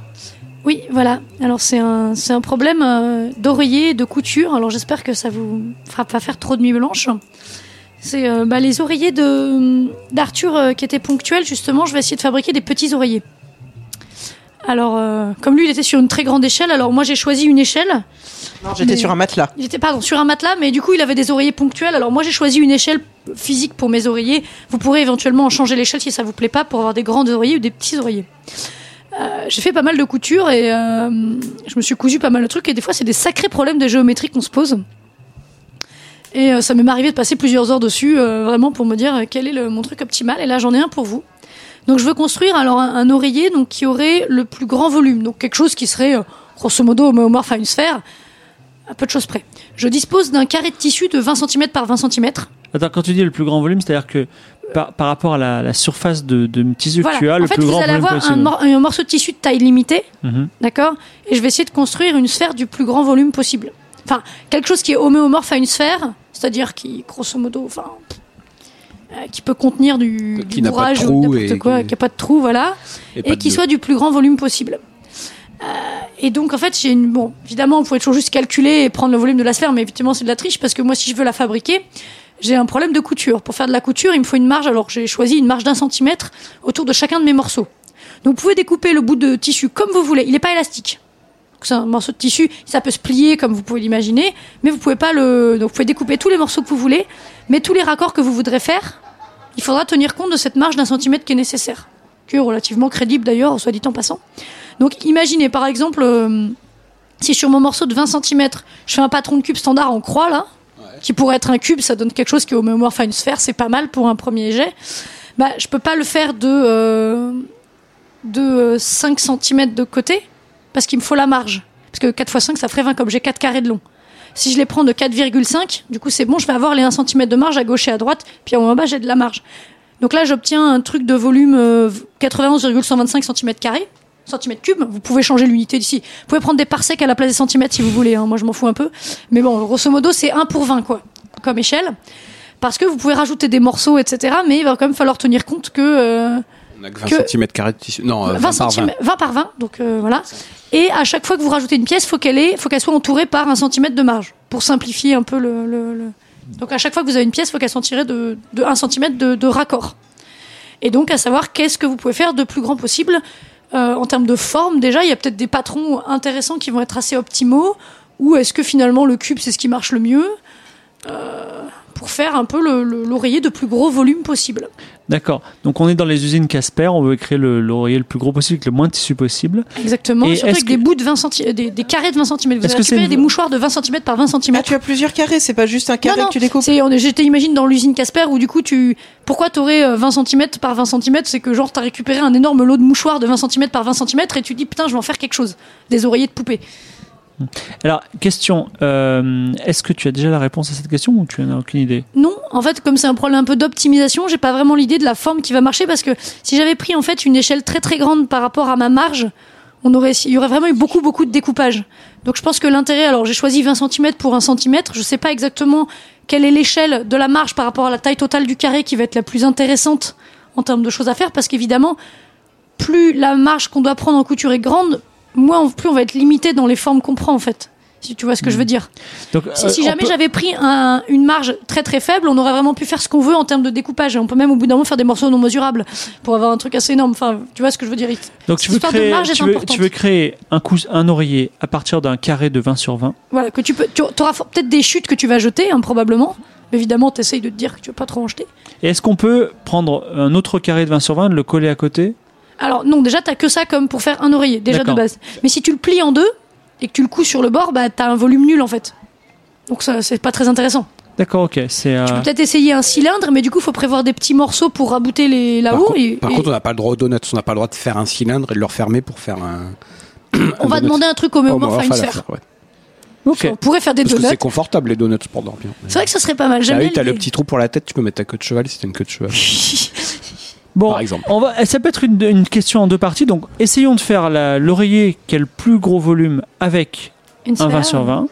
Oui, voilà. Alors c'est un, c'est un problème euh, d'oreiller, de couture. Alors j'espère que ça vous fera pas faire trop de nuit blanche. C'est euh, bah, les oreillers de d'Arthur euh, qui étaient ponctuels. Justement, je vais essayer de fabriquer des petits oreillers. Alors, euh, comme lui, il était sur une très grande échelle. Alors moi, j'ai choisi une échelle. Non, j'étais Mais- sur un matelas. Il était pardon sur un matelas, mais du coup, il avait des oreillers ponctuels. Alors moi, j'ai choisi une échelle physique pour mes oreillers. Vous pourrez éventuellement en changer l'échelle si ça vous plaît pas pour avoir des grands oreillers ou des petits oreillers. Euh, j'ai fait pas mal de couture et euh, je me suis cousu pas mal de trucs et des fois c'est des sacrés problèmes de géométrie qu'on se pose. Et euh, ça m'est arrivé de passer plusieurs heures dessus vraiment pour me dire quel est mon truc optimal. Et là j'en ai un pour vous. Donc je veux construire alors un, oreiller donc qui aurait le plus grand volume, donc quelque chose qui serait grosso modo homomorphe à une sphère, à peu de choses près. Je dispose d'un carré de tissu de 20 cm par 20 cm. Attends, quand tu dis le plus grand volume, c'est-à-dire que par, par rapport à la, la surface de, de tissu Voilà. que tu as, en le fait, plus vous grand allez volume avoir un, possible. mor- un morceau de tissu de taille limitée, Mhm. d'accord Et je vais essayer de construire une sphère du plus grand volume possible. Enfin, quelque chose qui est homéomorphe à une sphère, c'est-à-dire qui, grosso modo, enfin, euh, qui peut contenir du, Qui du n'a pas de bourrage trou ou n'importe et quoi, qui- qui n'a pas de trou, voilà, Et et, pas de qui soit du plus grand volume possible. Euh, et donc, en fait, j'ai une. Bon, évidemment, vous pouvez toujours juste calculer et prendre le volume de la sphère, mais effectivement, c'est de la triche parce que moi, si je veux la fabriquer, j'ai un problème de couture. Pour faire de la couture, il me faut une marge. Alors, j'ai choisi une marge d'un centimètre autour de chacun de mes morceaux. Donc, vous pouvez découper le bout de tissu comme vous voulez. Il n'est pas élastique. C'est un morceau de tissu, ça peut se plier comme vous pouvez l'imaginer, mais vous pouvez pas le. Donc, vous pouvez découper tous les morceaux que vous voulez, mais tous les raccords que vous voudrez faire, il faudra tenir compte de cette marge d'un centimètre qui est nécessaire, qui est relativement crédible d'ailleurs, soit dit en passant. Donc imaginez par exemple, euh, si sur mon morceau de 20 cm, je fais un patron de cube standard en croix là, qui pourrait être un cube, ça donne quelque chose qui est homomorphe à une sphère, c'est pas mal pour un premier jet. Bah, je peux pas le faire de, euh, de euh, 5 cm de côté, parce qu'il me faut la marge. Parce que 4 x 5, ça ferait 20, comme j'ai 4 carrés de long. Si je les prends de 4,5, du coup c'est bon, je vais avoir les 1 cm de marge à gauche et à droite, puis en bas j'ai de la marge. Donc là j'obtiens un truc de volume euh, 91,125 cm centimètres cubes. Vous pouvez changer l'unité d'ici. Vous pouvez prendre des parsecs à la place des centimètres si vous voulez. hein. Moi, je m'en fous un peu. Mais bon, grosso modo, c'est 1 pour 20, quoi, comme échelle. Parce que vous pouvez rajouter des morceaux, etc. Mais il va quand même falloir tenir compte que euh, On a que 20 que- cm de tissu. Non, euh, 20, 20 par 20. centimètres- 20 par 20. Donc euh, voilà. Et à chaque fois que vous rajoutez une pièce, faut qu'elle ait, faut qu'elle soit entourée par un centimètre de marge pour simplifier un peu le. le- le- Donc à chaque fois que vous avez une pièce, faut qu'elle soit tirée de, de 1 centimètre de, de raccord. Et donc à savoir qu'est-ce que vous pouvez faire de plus grand possible euh, en termes de forme. Déjà, il y a peut-être des patrons intéressants qui vont être assez optimaux. Ou est-ce que finalement le cube c'est ce qui marche le mieux euh, pour faire un peu le- le- l'oreiller de plus gros volume possible? D'accord. Donc on est dans les usines Casper, on veut créer le- l'oreiller le plus gros possible avec le moins de tissu possible. Exactement. Et surtout avec que- des bouts de 20 cm, des, des carrés de 20 cm. Vous Est-ce avez que c'est récupéré une- des mouchoirs de 20 cm par 20 cm. Ah, tu as plusieurs carrés, c'est pas juste un carré non, non, que tu découpes. c'est, on je t'imagine dans l'usine Casper où du coup tu, pourquoi t'aurais euh, 20 cm par 20 cm, c'est que genre t'as récupéré un énorme lot de mouchoirs de 20 cm par 20 cm et tu dis putain je vais en faire quelque chose. Des oreillers de poupée. Alors, question, euh, est-ce que tu as déjà la réponse à cette question ou tu n'en as aucune idée? Non, en fait, comme c'est un problème un peu d'optimisation, j'ai pas vraiment l'idée de la forme qui va marcher parce que si j'avais pris en fait une échelle très très grande par rapport à ma marge, on aurait, il y aurait vraiment eu beaucoup beaucoup de découpage. Donc je pense que l'intérêt, alors j'ai choisi 20 cm pour 1 cm, je sais pas exactement quelle est l'échelle de la marge par rapport à la taille totale du carré qui va être la plus intéressante en termes de choses à faire parce qu'évidemment, plus la marge qu'on doit prendre en couture est grande, moins plus on va être limité dans les formes qu'on prend en fait. Si tu vois ce que je veux dire. Donc, Si, euh, si jamais peut- j'avais pris un- une marge très très faible, on aurait vraiment pu faire ce qu'on veut en termes de découpage. Et on peut même au bout d'un moment faire des morceaux non mesurables pour avoir un truc assez énorme. Enfin, tu vois ce que je veux dire Donc tu veux, créer, marge est tu, veux, importante. tu veux créer un, cous- un oreiller à partir d'un carré de 20 sur 20. Voilà, que tu peux. Tu auras peut-être des chutes que tu vas jeter, hein, probablement. Mais évidemment, tu essayes de te dire que tu veux pas trop en jeter. Et est-ce qu'on peut prendre un autre carré de 20 sur 20, le coller à côté Alors non, déjà t'as que ça comme pour faire un oreiller, déjà de base. Mais si tu le plies en deux et que tu le couds sur le bord, bah t'as un volume nul en fait. Donc ça, c'est pas très intéressant. D'accord, ok. C'est euh, Tu peux peut-être essayer un cylindre, mais du coup, faut prévoir des petits morceaux pour rabouter les Par, là-haut. co- et, par et contre, on n'a pas le droit aux donuts. On n'a pas le droit de faire un cylindre et de le refermer pour faire un. on va donut. demander un truc au Oh, même bon, enfin une sphère. ouais. On pourrait faire des Parce donuts. c'est confortable les donuts pour dormir. C'est vrai que ça serait pas mal. Ah J'aime oui, bien t'as le petit trou pour la tête, tu peux mettre ta queue de cheval si t'as une queue de cheval. Bon, Par exemple. on va, ça peut être une, une question en deux parties. Donc, essayons de faire l'oreiller qui a le plus gros volume avec Une un 20 sphère, sur 20,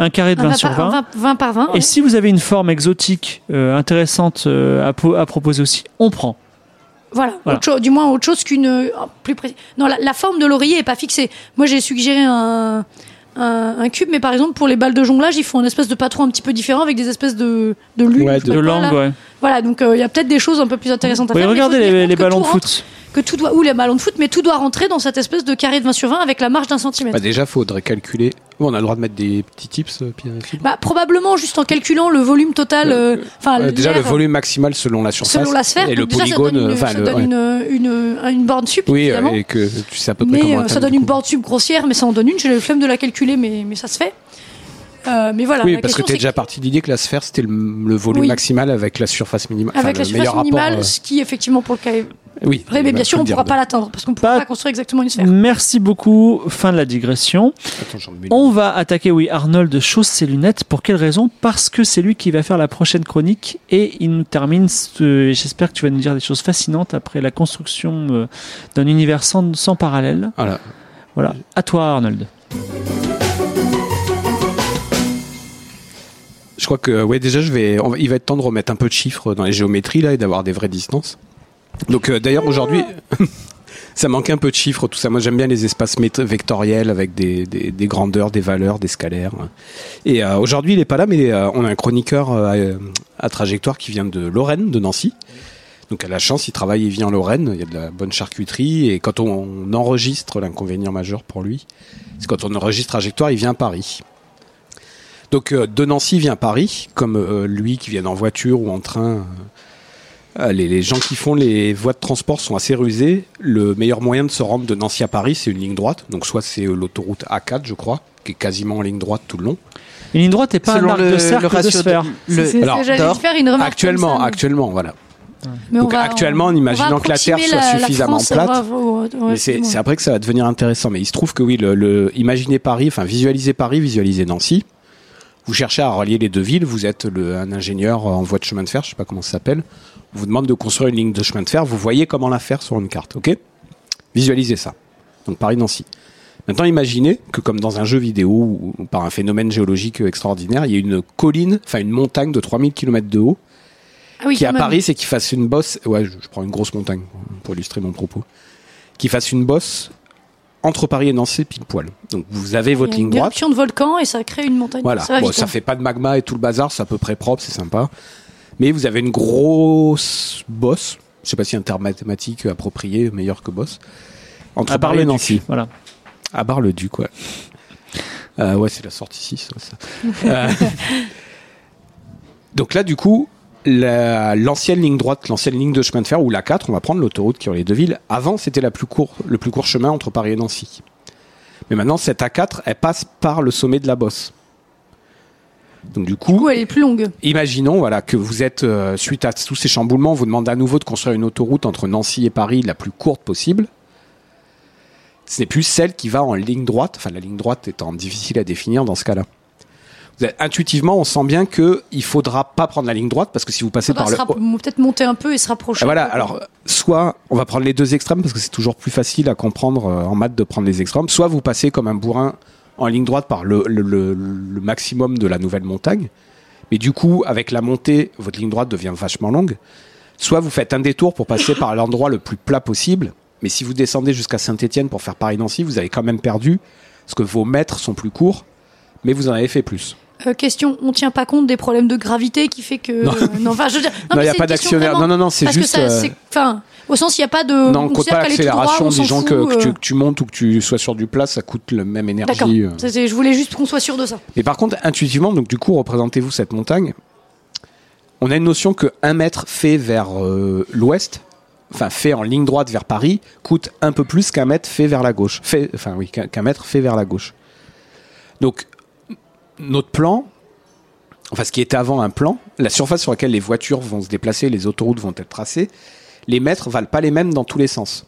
un carré de un 20 20 sur par- 20. un 20 20 par 20. Et ouais. si vous avez une forme exotique euh, intéressante euh, à, po- à proposer aussi, on prend. Voilà, Voilà. Autre chose- du moins autre chose qu'une euh, plus précis. Non, la, la forme de l'oreiller est pas fixée. Moi, j'ai suggéré un, un, un cube, mais par exemple pour les balles de jonglage, ils font une espèce de patron un petit peu différent avec des espèces de de lunes. Ouais, De quoi, langue, là. ouais. Voilà, donc euh, il y a peut-être des choses un peu plus intéressantes à Oui, faire. mais regardez les, ballons de rentre- foot. Que tout doit ou les ballons de foot, mais tout doit rentrer dans cette espèce de carré de 20 sur 20 avec la marge d'un centimètre. Bah, déjà, faudrait calculer. Bon, on a le droit de mettre des petits tips, euh, Pierre Bah, probablement juste en calculant le volume total. euh, Enfin, Euh, Déjà, le volume maximal selon la surface. selon la sphère. Et le déjà, ça polygone. donne une, ça donne ouais. une, une, une borne sup. Oui, évidemment. euh, et que tu sais à peu près mais comment euh, ça donne une borne sup grossière, mais ça en donne une. J'ai le flemme de la calculer, mais, mais ça se fait. Euh, mais voilà. Oui, la parce que t'es c'est déjà parti de l'idée que la sphère c'était le, le volume Oui. maximal avec la surface minimale. Avec la surface minimale, rapport, ce qui effectivement pour le cas est euh, Oui. vrai, mais bien sûr on ne pourra pas l'atteindre parce qu'on ne pourra Pas- pas construire exactement une sphère. Merci beaucoup. Fin de la digression. Attends, On va attaquer, oui, Arnold chausse ses lunettes. Pour quelle raison Parce que c'est lui qui va faire la prochaine chronique et il nous termine. ce- J'espère que tu vas nous dire des choses fascinantes après la construction euh, d'un univers sans, sans parallèle. Voilà. Voilà. À toi, Arnold. Je crois que ouais déjà je vais il va être temps de remettre un peu de chiffres dans les géométries là et d'avoir des vraies distances. Donc euh, d'ailleurs aujourd'hui ça manquait un peu de chiffres tout ça. Moi j'aime bien les espaces vectoriels avec des, des, grandeurs, des valeurs, des scalaires. Et euh, aujourd'hui il est pas là mais euh, on a un chroniqueur euh, à trajectoire qui vient de Lorraine, de Nancy. Donc à la chance, il travaille, il vit en Lorraine, il y a de la bonne charcuterie et quand on enregistre l'inconvénient majeur pour lui, c'est quand on enregistre trajectoire, il vient à Paris. Donc euh, de Nancy vient à Paris, comme euh, lui qui vient en voiture ou en train. euh, les, les gens qui font les voies de transport sont assez rusés. Le meilleur moyen de se rendre de Nancy à Paris, c'est une ligne droite. Donc soit c'est euh, l'autoroute A4, je crois, qui est quasiment en ligne droite tout le long. Une ligne droite n'est pas Selon un arc le, de cercle le de sphère. de, le, C'est- alors, c'est- J'allais faire une remarque. Actuellement, comme ça, mais- actuellement, voilà. mais on Donc, va- actuellement, en on imaginant que la Terre soit la- la suffisamment France, plate, ouais, c'est après que ça va devenir intéressant. Mais il se trouve que oui, le, le imaginez Paris, enfin visualisez Paris, visualisez Nancy. Vous cherchez à relier les deux villes. Vous êtes le, un ingénieur en voie de chemin de fer, je sais pas comment ça s'appelle. On vous demande de construire une ligne de chemin de fer. Vous voyez comment la faire sur une carte, ok? Visualisez ça. Donc Paris-Nancy. Maintenant, imaginez que comme dans un jeu vidéo ou ou par un phénomène géologique extraordinaire, il y a une colline, enfin une montagne de 3000 km de haut Ah oui, qui à. Paris, c'est qu'il fasse une bosse. Ouais, je, je prends une grosse montagne pour illustrer mon propos. Qu'il fasse une bosse entre Paris et Nancy pile poil. Donc vous avez Il y a votre une ligne droite. éruption de volcan et ça crée une montagne. Voilà. Ça bon, ça hein. fait pas de magma et tout le bazar, c'est à peu près propre, c'est sympa. Mais vous avez une grosse bosse. Je sais pas si un terme mathématique approprié, meilleur que bosse. Entre À Paris le et duc. Nancy. Voilà. À Bar-le-Duc, ouais. Euh, ouais, c'est la sortie 6. ouais, ça. Euh, Donc là, du coup, la- l'ancienne ligne droite, l'ancienne ligne de chemin de fer, ou la 4, on va prendre l'autoroute qui relie les deux villes. Avant, c'était la plus court, le plus court chemin entre Paris et Nancy. Mais maintenant, cette A4, elle passe par le sommet de la bosse. Donc du Du coup, elle est plus longue. imaginons voilà que vous êtes euh, suite à tous ces chamboulements, vous demande à nouveau de construire une autoroute entre Nancy et Paris la plus courte possible. Ce n'est plus celle qui va en ligne droite, enfin la ligne droite étant difficile à définir dans ce cas-là. Intuitivement, on sent bien que il faudra pas prendre la ligne droite parce que si vous passez Faudra par se le peut-être monter un peu et se rapprocher. ah, Voilà, alors soit on va prendre les deux extrêmes parce que c'est toujours plus facile à comprendre euh, en maths de prendre les extrêmes, soit vous passez comme un bourrin en ligne droite par le, le- le- le maximum de la nouvelle montagne, mais du coup avec la montée, votre ligne droite devient vachement longue, soit vous faites un détour pour passer par l'endroit le plus plat possible, mais si vous descendez jusqu'à Saint-Étienne pour faire Paris-Nancy, vous avez quand même perdu parce que vos mètres sont plus courts, mais vous en avez fait plus. Euh, question, on tient pas compte des problèmes de gravité qui fait que. Non. non, enfin, je veux dire. Non, il n'y a pas d'actionnaire. vraiment- Non, non, non, c'est juste. euh, Enfin, au sens, il n'y a pas de. Non, on compte pas l'accélération. Disons fout, que, que euh, tu, que tu montes ou que tu sois sur du plat, ça coûte la même énergie. Je voulais juste qu'on soit sûr de ça. Mais par contre, intuitivement, donc du coup, représentez-vous cette montagne. On a une notion que un mètre fait vers l'ouest, enfin fait en ligne droite vers Paris, coûte un peu plus qu'un mètre fait vers la gauche. Fait, enfin oui, qu'un qu'un mètre fait vers la gauche. Donc notre plan, enfin ce qui était avant un plan, la surface sur laquelle les voitures vont se déplacer, les autoroutes vont être tracées, les mètres valent pas les mêmes dans tous les sens.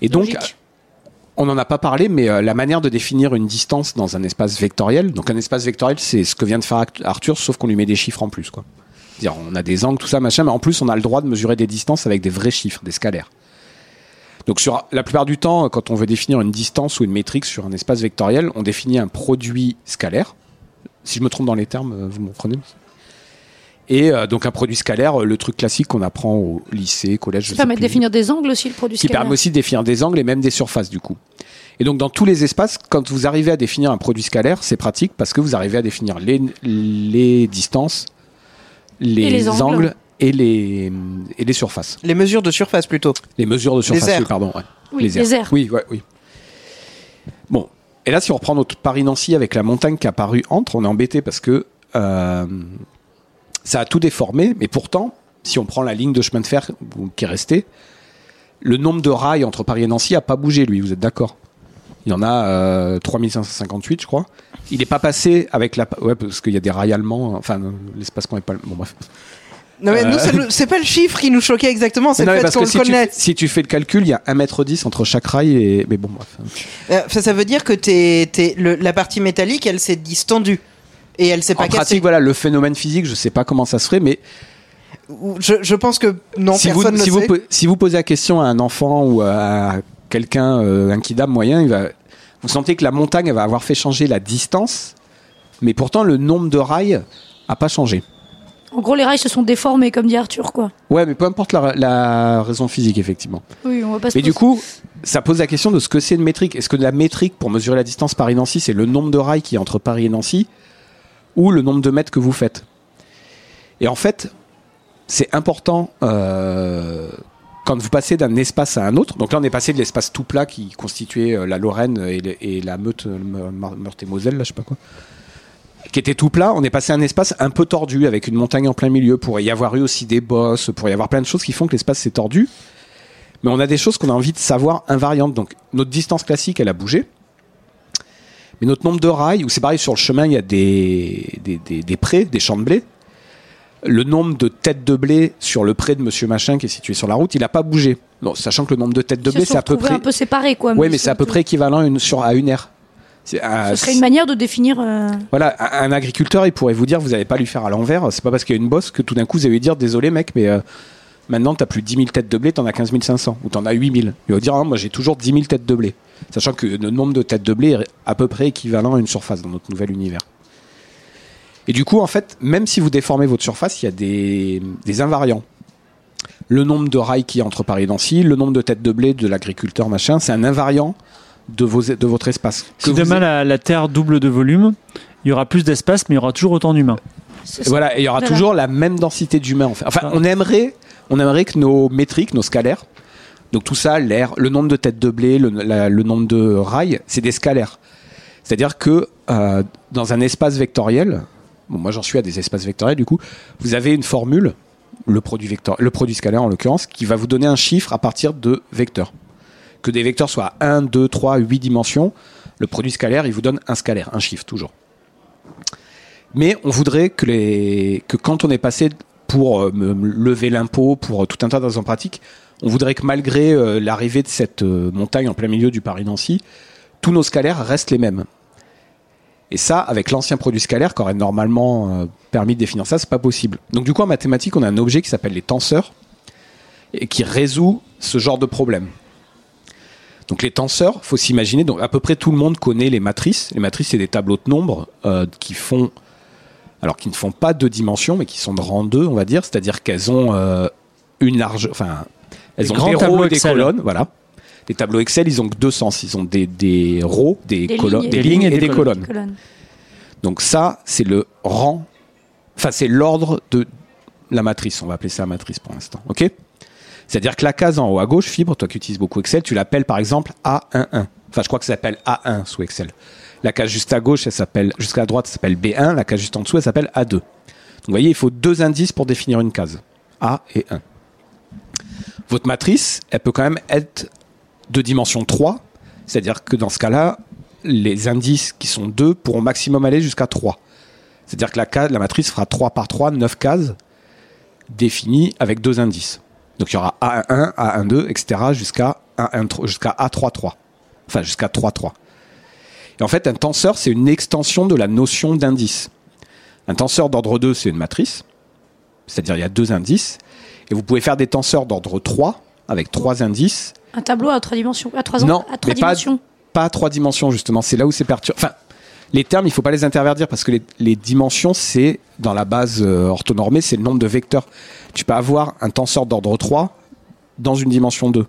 Et donc, Logique. On n'en a pas parlé, mais euh, la manière de définir une distance dans un espace vectoriel, donc un espace vectoriel, c'est ce que vient de faire Arthur, sauf qu'on lui met des chiffres en plus, quoi. C'est-à-dire, on a des angles, tout ça, machin, mais en plus, on a le droit de mesurer des distances avec des vrais chiffres, des scalaires. Donc, sur la plupart du temps, quand on veut définir une distance ou une métrique sur un espace vectoriel, on définit un produit scalaire. Si je me trompe dans les termes, euh, vous me comprenez Et euh, donc, un produit scalaire, euh, le truc classique qu'on apprend au lycée, collège, sais permet de définir des angles aussi, le produit qui scalaire. permet aussi de définir des angles et même des surfaces du coup. Et donc dans tous les espaces, quand vous arrivez à définir un produit scalaire, c'est pratique parce que vous arrivez à définir les, les distances, les, Et les angles. angles et les, et les surfaces. Les mesures de surface plutôt. Les mesures de surface, airs. oui, pardon. ouais. Oui, les airs. Oui, ouais, oui. Bon, et là si on reprend notre Paris-Nancy avec la montagne qui a apparu entre, on est embêté parce que euh, ça a tout déformé, mais pourtant, si on prend la ligne de chemin de fer qui est restée, le nombre de rails entre Paris et Nancy a pas bougé, lui, vous êtes d'accord? Il y en a euh, 3558, je crois. Il n'est pas passé avec la... Ouais, parce qu'il y a des rails allemands, enfin, l'espace qu'on est pas... Bon, bref. Non mais Euh. nous, nous- c'est pas le chiffre qui nous choquait exactement, c'est Mais non, le mais fait parce qu'on que le si tu, connaît. si tu fais le calcul, il y a 1m10 entre chaque rail et... Mais bon, bref. Euh, ça, ça veut dire que t'es, t'es- le- la partie métallique, elle s'est distendue. Et elle s'est pas En pratique, cassée. voilà, le phénomène physique, je sais pas comment ça se ferait, mais Ou- Je, je pense que non, si vous, personne si, ne vous, sait. po- si vous posez la question à un enfant ou à quelqu'un, euh, un kidam moyen, il va, vous sentez que la montagne elle va avoir fait changer la distance, mais pourtant le nombre de rails a pas changé. En gros, les rails se sont déformés, comme dit Arthur, quoi. Ouais, mais peu importe la, la raison physique, effectivement. Oui, on va pas se Mais du coup, ça pose la question de ce que c'est une métrique. Est-ce que la métrique pour mesurer la distance Paris-Nancy, c'est le nombre de rails qui est entre Paris et Nancy ou le nombre de mètres que vous faites? Et en fait, c'est important euh, quand vous passez d'un espace à un autre. Donc là, on est passé de l'espace tout plat qui constituait euh, la Lorraine et, le- et la Meute, euh, Mar- Meurthe et Moselle, là, je sais pas quoi. Qui était tout plat, on est passé à un espace un peu tordu avec une montagne en plein milieu. Pour y avoir eu aussi des bosses, pour y avoir plein de choses qui font que l'espace s'est tordu. Mais on a des choses qu'on a envie de savoir invariantes. Donc notre distance classique, elle a bougé. Mais notre nombre de rails, ou c'est pareil, sur le chemin, il y a des, des, des, des prés, des champs de blé. Le nombre de têtes de blé sur le pré de Monsieur Machin qui est situé sur la route, il n'a pas bougé. Non, sachant que le nombre de têtes de blé, c'est à peu près. un peu séparés, quoi. Oui, mais c'est à peu près équivalent à une, sur, à une aire. À- Ce serait une manière de définir. euh, voilà, un agriculteur, il pourrait vous dire, vous n'allez pas lui faire à l'envers. C'est pas parce qu'il y a une bosse que tout d'un coup, vous allez lui dire, désolé mec, mais euh, maintenant, t'as plus 10 000 têtes de blé, t'en as 15 500, ou t'en as 8 000. Il va dire, ah, moi, j'ai toujours 10 000 têtes de blé. Sachant que le nombre de têtes de blé est à peu près équivalent à une surface dans notre nouvel univers. Et du coup, en fait, même si vous déformez votre surface, il y a des, des invariants. Le nombre de rails qui entre Paris et Nancy, le nombre de têtes de blé de l'agriculteur, machin, c'est un invariant de, vos, de votre espace. Si demain la, la Terre double de volume, il y aura plus d'espace, mais il y aura toujours autant d'humains. Et voilà, et il y aura Voilà. toujours la même densité d'humains. En fait. Enfin, on aimerait, on aimerait que nos métriques, nos scalaires, donc tout ça, l'air, le nombre de têtes de blé, le, la- le nombre de rails, c'est des scalaires. C'est-à-dire que euh, dans un espace vectoriel, bon, moi j'en suis à des espaces vectoriels du coup, vous avez une formule, le produit vecteur, le produit scalaire en l'occurrence, qui va vous donner un chiffre à partir de vecteurs. Que des vecteurs soient 1, 2, 3, 8 dimensions, le produit scalaire, il vous donne un scalaire, un chiffre toujours. Mais on voudrait que, quand on est passé pour euh, lever l'impôt, pour euh, tout un tas de pratiques, on voudrait que malgré euh, l'arrivée de cette montagne en plein milieu du Paris-Nancy, tous nos scalaires restent les mêmes. Et ça, avec l'ancien produit scalaire, qui aurait normalement permis de définir ça, c'est pas possible. Donc du coup, en mathématiques, on a un objet qui s'appelle les tenseurs et qui résout ce genre de problème. Donc les tenseurs, faut s'imaginer, donc à peu près tout le monde connaît les matrices. Les matrices, c'est des tableaux de nombres euh, qui font, alors qui ne font pas deux dimensions, mais qui sont de rang 2, on va dire, c'est-à-dire qu'elles ont euh, une large, enfin, elles Des ont des rows et des Excel. colonnes, voilà. Les tableaux Excel, ils ont que deux sens. Ils ont des, des rows, des, Des colonnes, lignes des lignes et, des colonnes. colonnes. Donc ça, c'est le rang, enfin c'est l'ordre de la matrice. On va appeler ça la matrice pour l'instant. Ok? C'est-à-dire que la case en haut à gauche, fibre, toi qui utilises beaucoup Excel, tu l'appelles par exemple A11. Enfin, je crois que ça s'appelle A1 sous Excel. La case juste à gauche, elle s'appelle jusqu'à la droite, s'appelle B1. La case juste en dessous, elle s'appelle A2. Donc vous voyez, il faut deux indices pour définir une case. A et 1. Votre matrice, elle peut quand même être de dimension 3. C'est-à-dire que dans ce cas-là, les indices qui sont 2 pourront maximum aller jusqu'à 3. C'est-à-dire que la, case, la matrice fera 3 par 3, 9 cases définies avec deux indices. Donc il y aura A11, A12, etc. jusqu'à A1, jusqu'à A33. Enfin, jusqu'à 3, 3. Et en fait, un tenseur, c'est une extension de la notion d'indice. Un tenseur d'ordre 2, c'est une matrice. C'est-à-dire, il y a deux indices. Et vous pouvez faire des tenseurs d'ordre 3, avec trois indices. Un tableau à trois dimensions. À trois, Non, à trois mais pas- dimensions. Pas à trois dimensions, justement. C'est là où c'est perturbant. Enfin, les termes, il faut pas les interverdir parce que les, les dimensions, c'est, dans la base euh, orthonormée, c'est le nombre de vecteurs. Tu peux avoir un tenseur d'ordre 3 dans une dimension 2.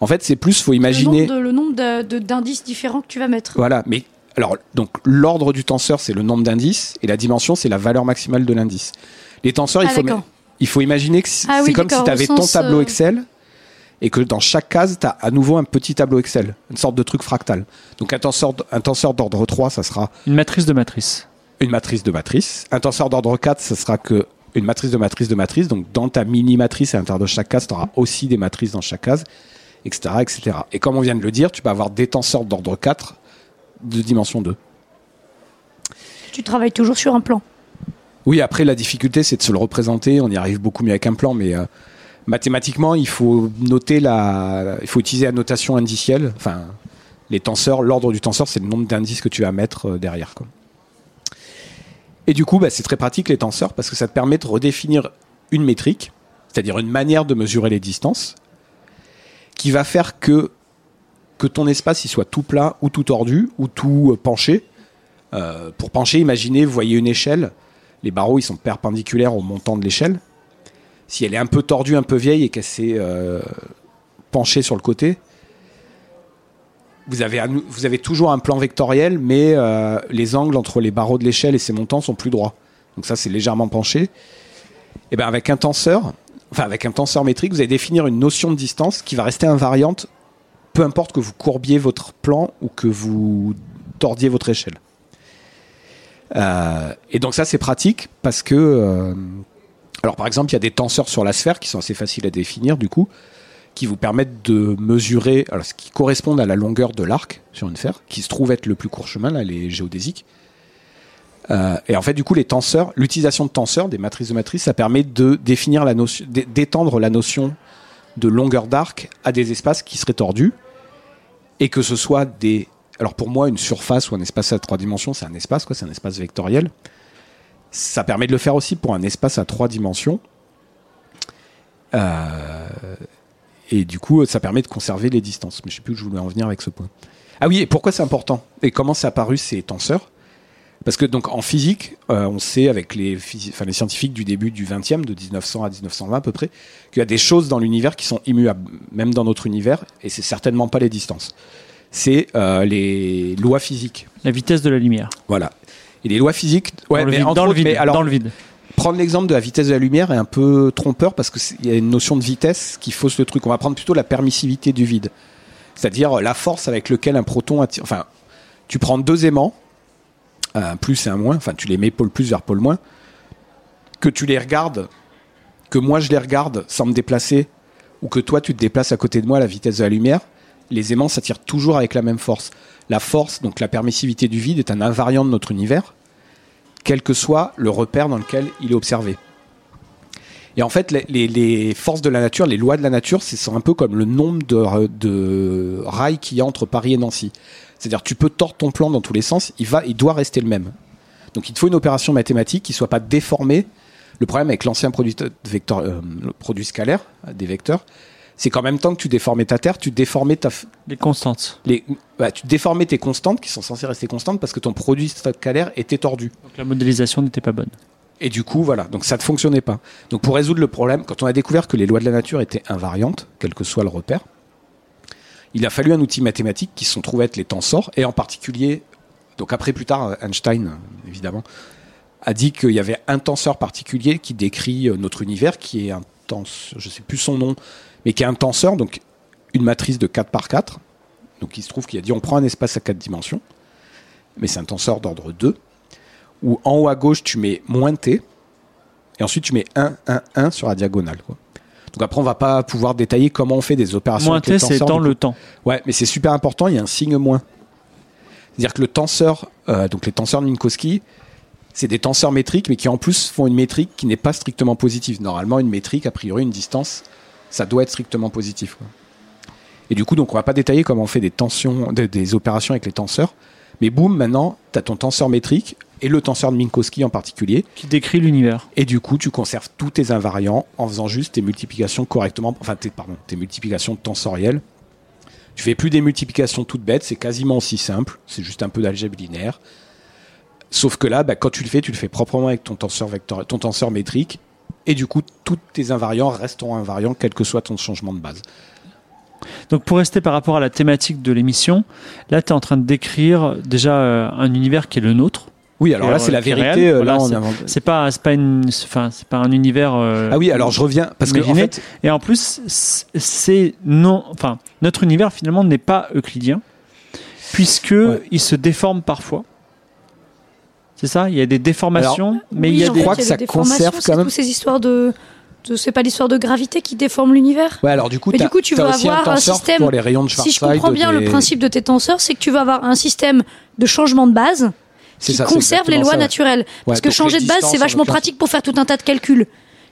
En fait, c'est plus, faut imaginer. Le nombre d'indices différents que tu vas mettre. Voilà, mais alors donc l'ordre du tenseur c'est le nombre d'indices et la dimension c'est la valeur maximale de l'indice. Les tenseurs, il Ah, faut il faut imaginer que c'est Ah oui, comme si tu avais ton tableau euh, Excel et que dans chaque case tu as à nouveau un petit tableau Excel, une sorte de truc fractal. Donc un tenseur un tenseur d'ordre 3, ça sera Une matrice de matrice. une matrice de matrice. Un tenseur d'ordre 4, ça sera que une matrice de matrice de matrice. Donc dans ta mini matrice à l'intérieur de chaque case, tu auras aussi des matrices dans chaque case, etc., etc. Et comme on vient de le dire, tu peux avoir des tenseurs d'ordre 4 de dimension 2. Tu travailles toujours sur un plan? Oui, après la difficulté, c'est de se le représenter. On y arrive beaucoup mieux avec un plan, mais euh, mathématiquement, il faut utiliser la notation indicielle. Les tenseurs, l'ordre du tenseur, c'est le nombre d'indices que tu vas mettre euh, derrière. Et du coup, bah, c'est très pratique les tenseurs parce que ça te permet de redéfinir une métrique, c'est-à-dire une manière de mesurer les distances, qui va faire que ton espace soit tout plat ou tout tordu ou tout euh, penché. Euh, pour pencher, imaginez, vous voyez une échelle les barreaux ils sont perpendiculaires au montant de l'échelle. Si elle est un peu tordue, un peu vieille et qu'elle s'est euh, penchée sur le côté, vous avez, toujours un plan vectoriel, mais euh, les angles entre les barreaux de l'échelle et ses montants sont plus droits. Donc ça c'est légèrement penché. Et bien avec un tenseur, enfin avec un tenseur métrique, vous allez définir une notion de distance qui va rester invariante, peu importe que vous courbiez votre plan ou que vous tordiez votre échelle. Euh, et donc ça c'est pratique parce que alors par exemple il y a des tenseurs sur la sphère qui sont assez faciles à définir du coup qui vous permettent de mesurer alors ce qui correspond à la longueur de l'arc sur une sphère qui se trouve être le plus court chemin là les géodésiques Euh, et en fait du coup les tenseurs l'utilisation de tenseurs des matrices de matrices ça permet de définir la notion d'é- d'étendre la notion de longueur d'arc à des espaces qui seraient tordus et que ce soit des alors pour moi, une surface ou un espace à trois dimensions, c'est un espace, quoi, c'est un espace vectoriel. Ça permet de le faire aussi pour un espace à trois dimensions. Euh, et du coup, ça permet de conserver les distances. Mais je sais plus où je voulais en venir avec ce point. Ah oui, et pourquoi c'est important? Et comment c'est apparu ces tenseurs? Parce que donc en physique, euh, on sait avec les, physi- enfin, les scientifiques du début du 20e, de 1900 à 1920 à peu près, qu'il y a des choses dans l'univers qui sont immuables, même dans notre univers, et c'est certainement pas les distances. C'est euh, les lois physiques. La vitesse de la lumière. Voilà. Et les lois physiques, ouais, dans le vide. Dans le autres, vide. mais alors, dans le vide. prendre l'exemple de la vitesse de la lumière est un peu trompeur parce qu'il y a une notion de vitesse qui fausse le truc. On va prendre plutôt la permissivité du vide. C'est-à-dire la force avec laquelle un proton attire. Enfin, tu prends deux aimants, un plus et un moins, enfin, tu les mets pôle plus vers pôle moins, que tu les regardes, que moi je les regarde sans me déplacer, ou que toi tu te déplaces à côté de moi à la vitesse de la lumière, les aimants s'attirent toujours avec la même force. La force, donc la permissivité du vide, est un invariant de notre univers quel que soit le repère dans lequel il est observé. Et en fait, les, forces de la nature, les lois de la nature, c'est un peu comme le nombre de, rails qu'il y a entre Paris et Nancy. C'est-à-dire, tu peux tordre ton plan dans tous les sens, il, va, il doit rester le même. Donc, il te faut une opération mathématique qui soit pas déformée. Le problème avec l'ancien produit, euh, produit scalaire, des vecteurs, c'est qu'en même temps que tu déformais ta Terre, tu déformais ta, Les constantes. les, bah, tu déformais tes constantes qui sont censées rester constantes parce que ton produit scalaire était tordu. Donc la modélisation n'était pas bonne. Et du coup, voilà, donc ça ne fonctionnait pas. Donc pour résoudre le problème, quand on a découvert que les lois de la nature étaient invariantes, quel que soit le repère, il a fallu un outil mathématique qui se sont trouvés être les tensors, et en particulier, donc après plus tard, Einstein, euh, évidemment, a dit qu'il y avait un tenseur particulier qui décrit euh, notre univers, qui est un tenseur, je sais plus son nom, mais qui est un tenseur, donc une matrice de 4 par 4. Donc il se trouve qu'il a dit on prend un espace à 4 dimensions, mais c'est un tenseur d'ordre 2 où en haut à gauche tu mets moins t et ensuite tu mets 1, 1, 1 sur la diagonale. Quoi. Donc après on va pas pouvoir détailler comment on fait des opérations. Moins avec t, c'est dans le temps. Ouais, mais c'est super important, il y a un signe moins. C'est-à-dire que le tenseur, euh, donc les tenseurs de Minkowski, c'est des tenseurs métriques, mais qui en plus font une métrique qui n'est pas strictement positive. Normalement, une métrique, a priori, une distance, ça doit être strictement positif. quoi. Et du coup, donc, on va pas détailler comment on fait des tensions, des, des opérations avec les tenseurs. Mais boum, maintenant, tu as ton tenseur métrique et le tenseur de Minkowski en particulier. Qui décrit l'univers. Et du coup, tu conserves tous tes invariants en faisant juste tes multiplications correctement, enfin, tes, pardon, tes multiplications tensorielles. Tu fais plus des multiplications toutes bêtes, c'est quasiment aussi simple. C'est juste un peu d'algèbre linéaire. Sauf que là, bah, quand tu le fais, tu le fais proprement avec ton tenseur vecteur, ton tenseur métrique. Et du coup, tous tes invariants resteront invariants, quel que soit ton changement de base. Donc pour rester par rapport à la thématique de l'émission, là tu es en train de décrire déjà euh, un univers qui est le nôtre. Oui, alors là, c'est la vérité. euh, là, c'est- pas c'est pas une enfin c'est pas un univers euh, Ah oui, alors je reviens parce que en fait, et en plus c'est non enfin notre univers finalement n'est pas euclidien puisque il se déforme parfois. C'est ça, il y a des déformations mais il y a des fait, crois que ça conserve c'est quand même- toutes ces histoires de, c'est pas l'histoire de gravité qui déforme l'univers. ouais, alors du coup, Mais du coup, tu vas avoir un système- pour les rayons de Si je comprends bien des- le principe de tes tenseurs, c'est que tu vas avoir un système de changement de base qui ça, conserve les lois ça, ouais. naturelles. Parce que changer de base, c'est en vachement pratique pour faire tout un tas de calculs.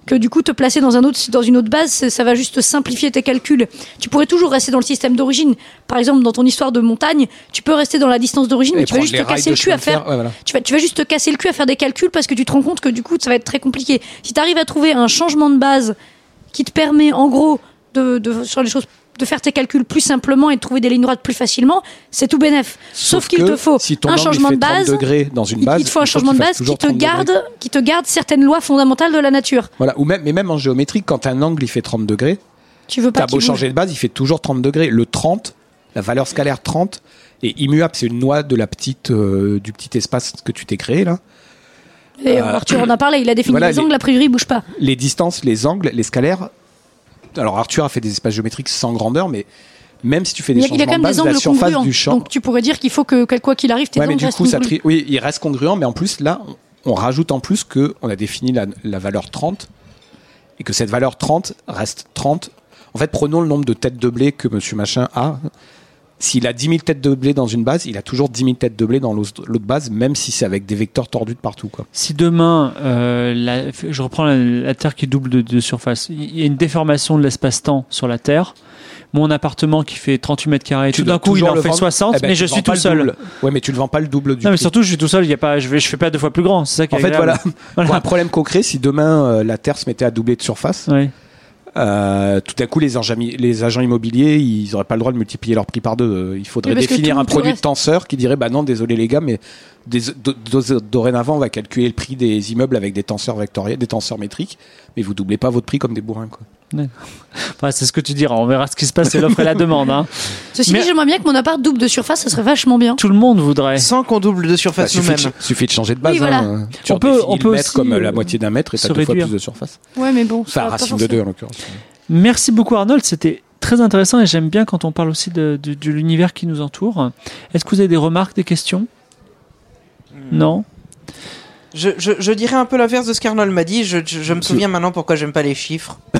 Que du coup, te placer dans, un autre, dans une autre base, ça va juste simplifier tes calculs. Tu pourrais toujours rester dans le système d'origine. Par exemple, dans ton histoire de montagne, tu peux rester dans la distance d'origine, mais tu vas juste te casser le cul à faire ouais, voilà. tu vas, tu vas juste te casser le cul à faire des calculs parce que tu te rends compte que du coup, ça va être très compliqué. Si tu arrives à trouver un changement de base qui te permet, en gros, de, de, sur les choses, de faire tes calculs plus simplement et de trouver des lignes droites plus facilement, c'est tout bénef. Sauf, qu'il te faut si un il changement de 30 base. degrés dans une il- base, il te faut un il changement de base qui te 30 degrés. garde, qui te garde certaines lois fondamentales de la nature. Voilà, ou même, mais même en géométrie, quand un angle il fait 30 degrés, Tu veux pas qu'il beau bouge. changer de base, il fait toujours 30 degrés. Le 30, la valeur scalaire 30 est immuable, c'est une loi de la petite, euh, du petit espace que tu t'es créé là. Et Euh, Arthur en a parlé, il a défini voilà, les les- angles, a priori, ils bougent pas. Les distances, les angles, les scalaires. Alors Arthur a fait des espaces géométriques sans grandeur, mais même si tu fais des il a changements de base, des la surface congruents. du champ. Donc tu pourrais dire qu'il faut que, quoi qu'il arrive, tes Ouais, mais du coup, ça tri- oui, il reste congruent, mais en plus, là, on on rajoute en plus que on a défini la, la valeur 30 et que cette valeur 30 reste 30. En fait, prenons le nombre de têtes de blé que monsieur machin a. S'il a 10 000 têtes de blé dans une base, il a toujours 10 000 têtes de blé dans l'autre base, même si c'est avec des vecteurs tordus de partout. Quoi. Si demain, euh, la- je reprends la, la Terre qui double de, de surface, il y a une déformation de l'espace-temps sur la Terre, mon appartement qui fait 38 mètres carrés, tout d'un coup il en fait vendre. 60, Eh ben, mais je suis tout seul. Ouais, mais tu le vends pas le double du Non, mais surtout je suis tout seul, y a pas, je, vais, je fais pas deux fois plus grand, c'est ça qui En fait, voilà. Pour un problème concret, si demain euh, la Terre se mettait à doubler de surface, Ouais. Euh, tout à coup les agents, les agents immobiliers, ils n'auraient pas le droit de multiplier leur prix par deux. Euh, Il faudrait définir tout- un produit de tenseur qui dirait bah non, désolé les gars, mais des- do- do- dorénavant on va calculer le prix des immeubles avec des tenseurs vectoriels, des tenseurs métriques, mais vous doublez pas votre prix comme des bourrins quoi. Enfin, c'est ce que tu diras, on verra ce qui se passe, c'est l'offre et la demande. hein. Ceci Mais- dit, j'aimerais bien que mon appart double de surface, ça serait vachement bien. Tout le monde voudrait. Sans qu'on double de Bah, surface suffit, de, nous-mêmes. suffit de changer de base. Oui, voilà. hein. Tu On peut- on peut aussi, comme euh, la moitié d'un mètre et t'as deux fois plus de surface. Ouais, mais bon. ça Enfin, racine de deux en l'occurrence. Merci beaucoup Arnold, c'était très intéressant et j'aime bien quand on parle aussi de, de- de l'univers qui nous entoure. Est-ce que vous avez des remarques, des questions? Non? Je, je, je dirais un peu l'inverse de ce qu'Arnold m'a dit. Je, je, je me souviens maintenant pourquoi j'aime pas les chiffres.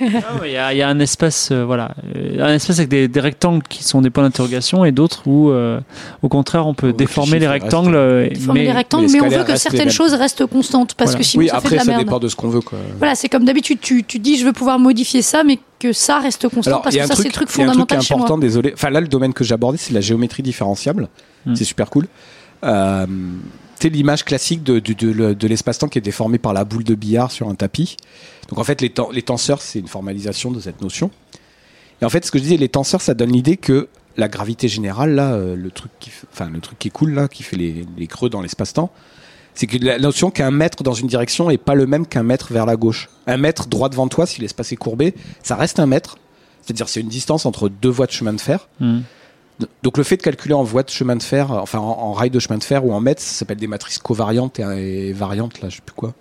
Ah Il y, a- il y a un espace, euh, voilà, euh, un espace avec des, des rectangles qui sont des points d'interrogation et d'autres où, euh, au contraire, on peut Où déformer les rectangles. euh, Déformer mais les rectangles, mais on veut que certaines choses restent constantes parce Voilà. que sinon Oui, ça fait après de la ça merde. dépend de ce qu'on veut quoi. Voilà, c'est comme d'habitude, tu, tu dis je veux pouvoir modifier ça, mais que ça reste constant Alors, parce il y a que un ça truc, c'est le truc il y a un truc fondamental moi. important, désolé. Enfin, là, le domaine que j'ai abordé, c'est la géométrie différenciable. Hmm. C'est super cool. Euh, c'est l'image classique de, de, l'espace-temps qui est déformé par la boule de billard sur un tapis. Donc, en fait, les, ten- les tenseurs, c'est une formalisation de cette notion. Et en fait, ce que je disais, les tenseurs, ça donne l'idée que la gravité générale, là, euh, le truc qui, enfin, le truc qui cool, là, qui fait les, creux dans l'espace-temps, c'est que la notion qu'un mètre dans une direction est pas le même qu'un mètre vers la gauche. Un mètre droit devant toi, si l'espace est courbé, ça reste un mètre. C'est-à-dire, c'est une distance entre deux voies de chemin de fer. Hmm. Donc, le fait de calculer en voie de chemin de fer, enfin, en, en rail de chemin de fer ou en mètres, ça s'appelle des matrices covariantes et, et variantes, là, je sais plus quoi.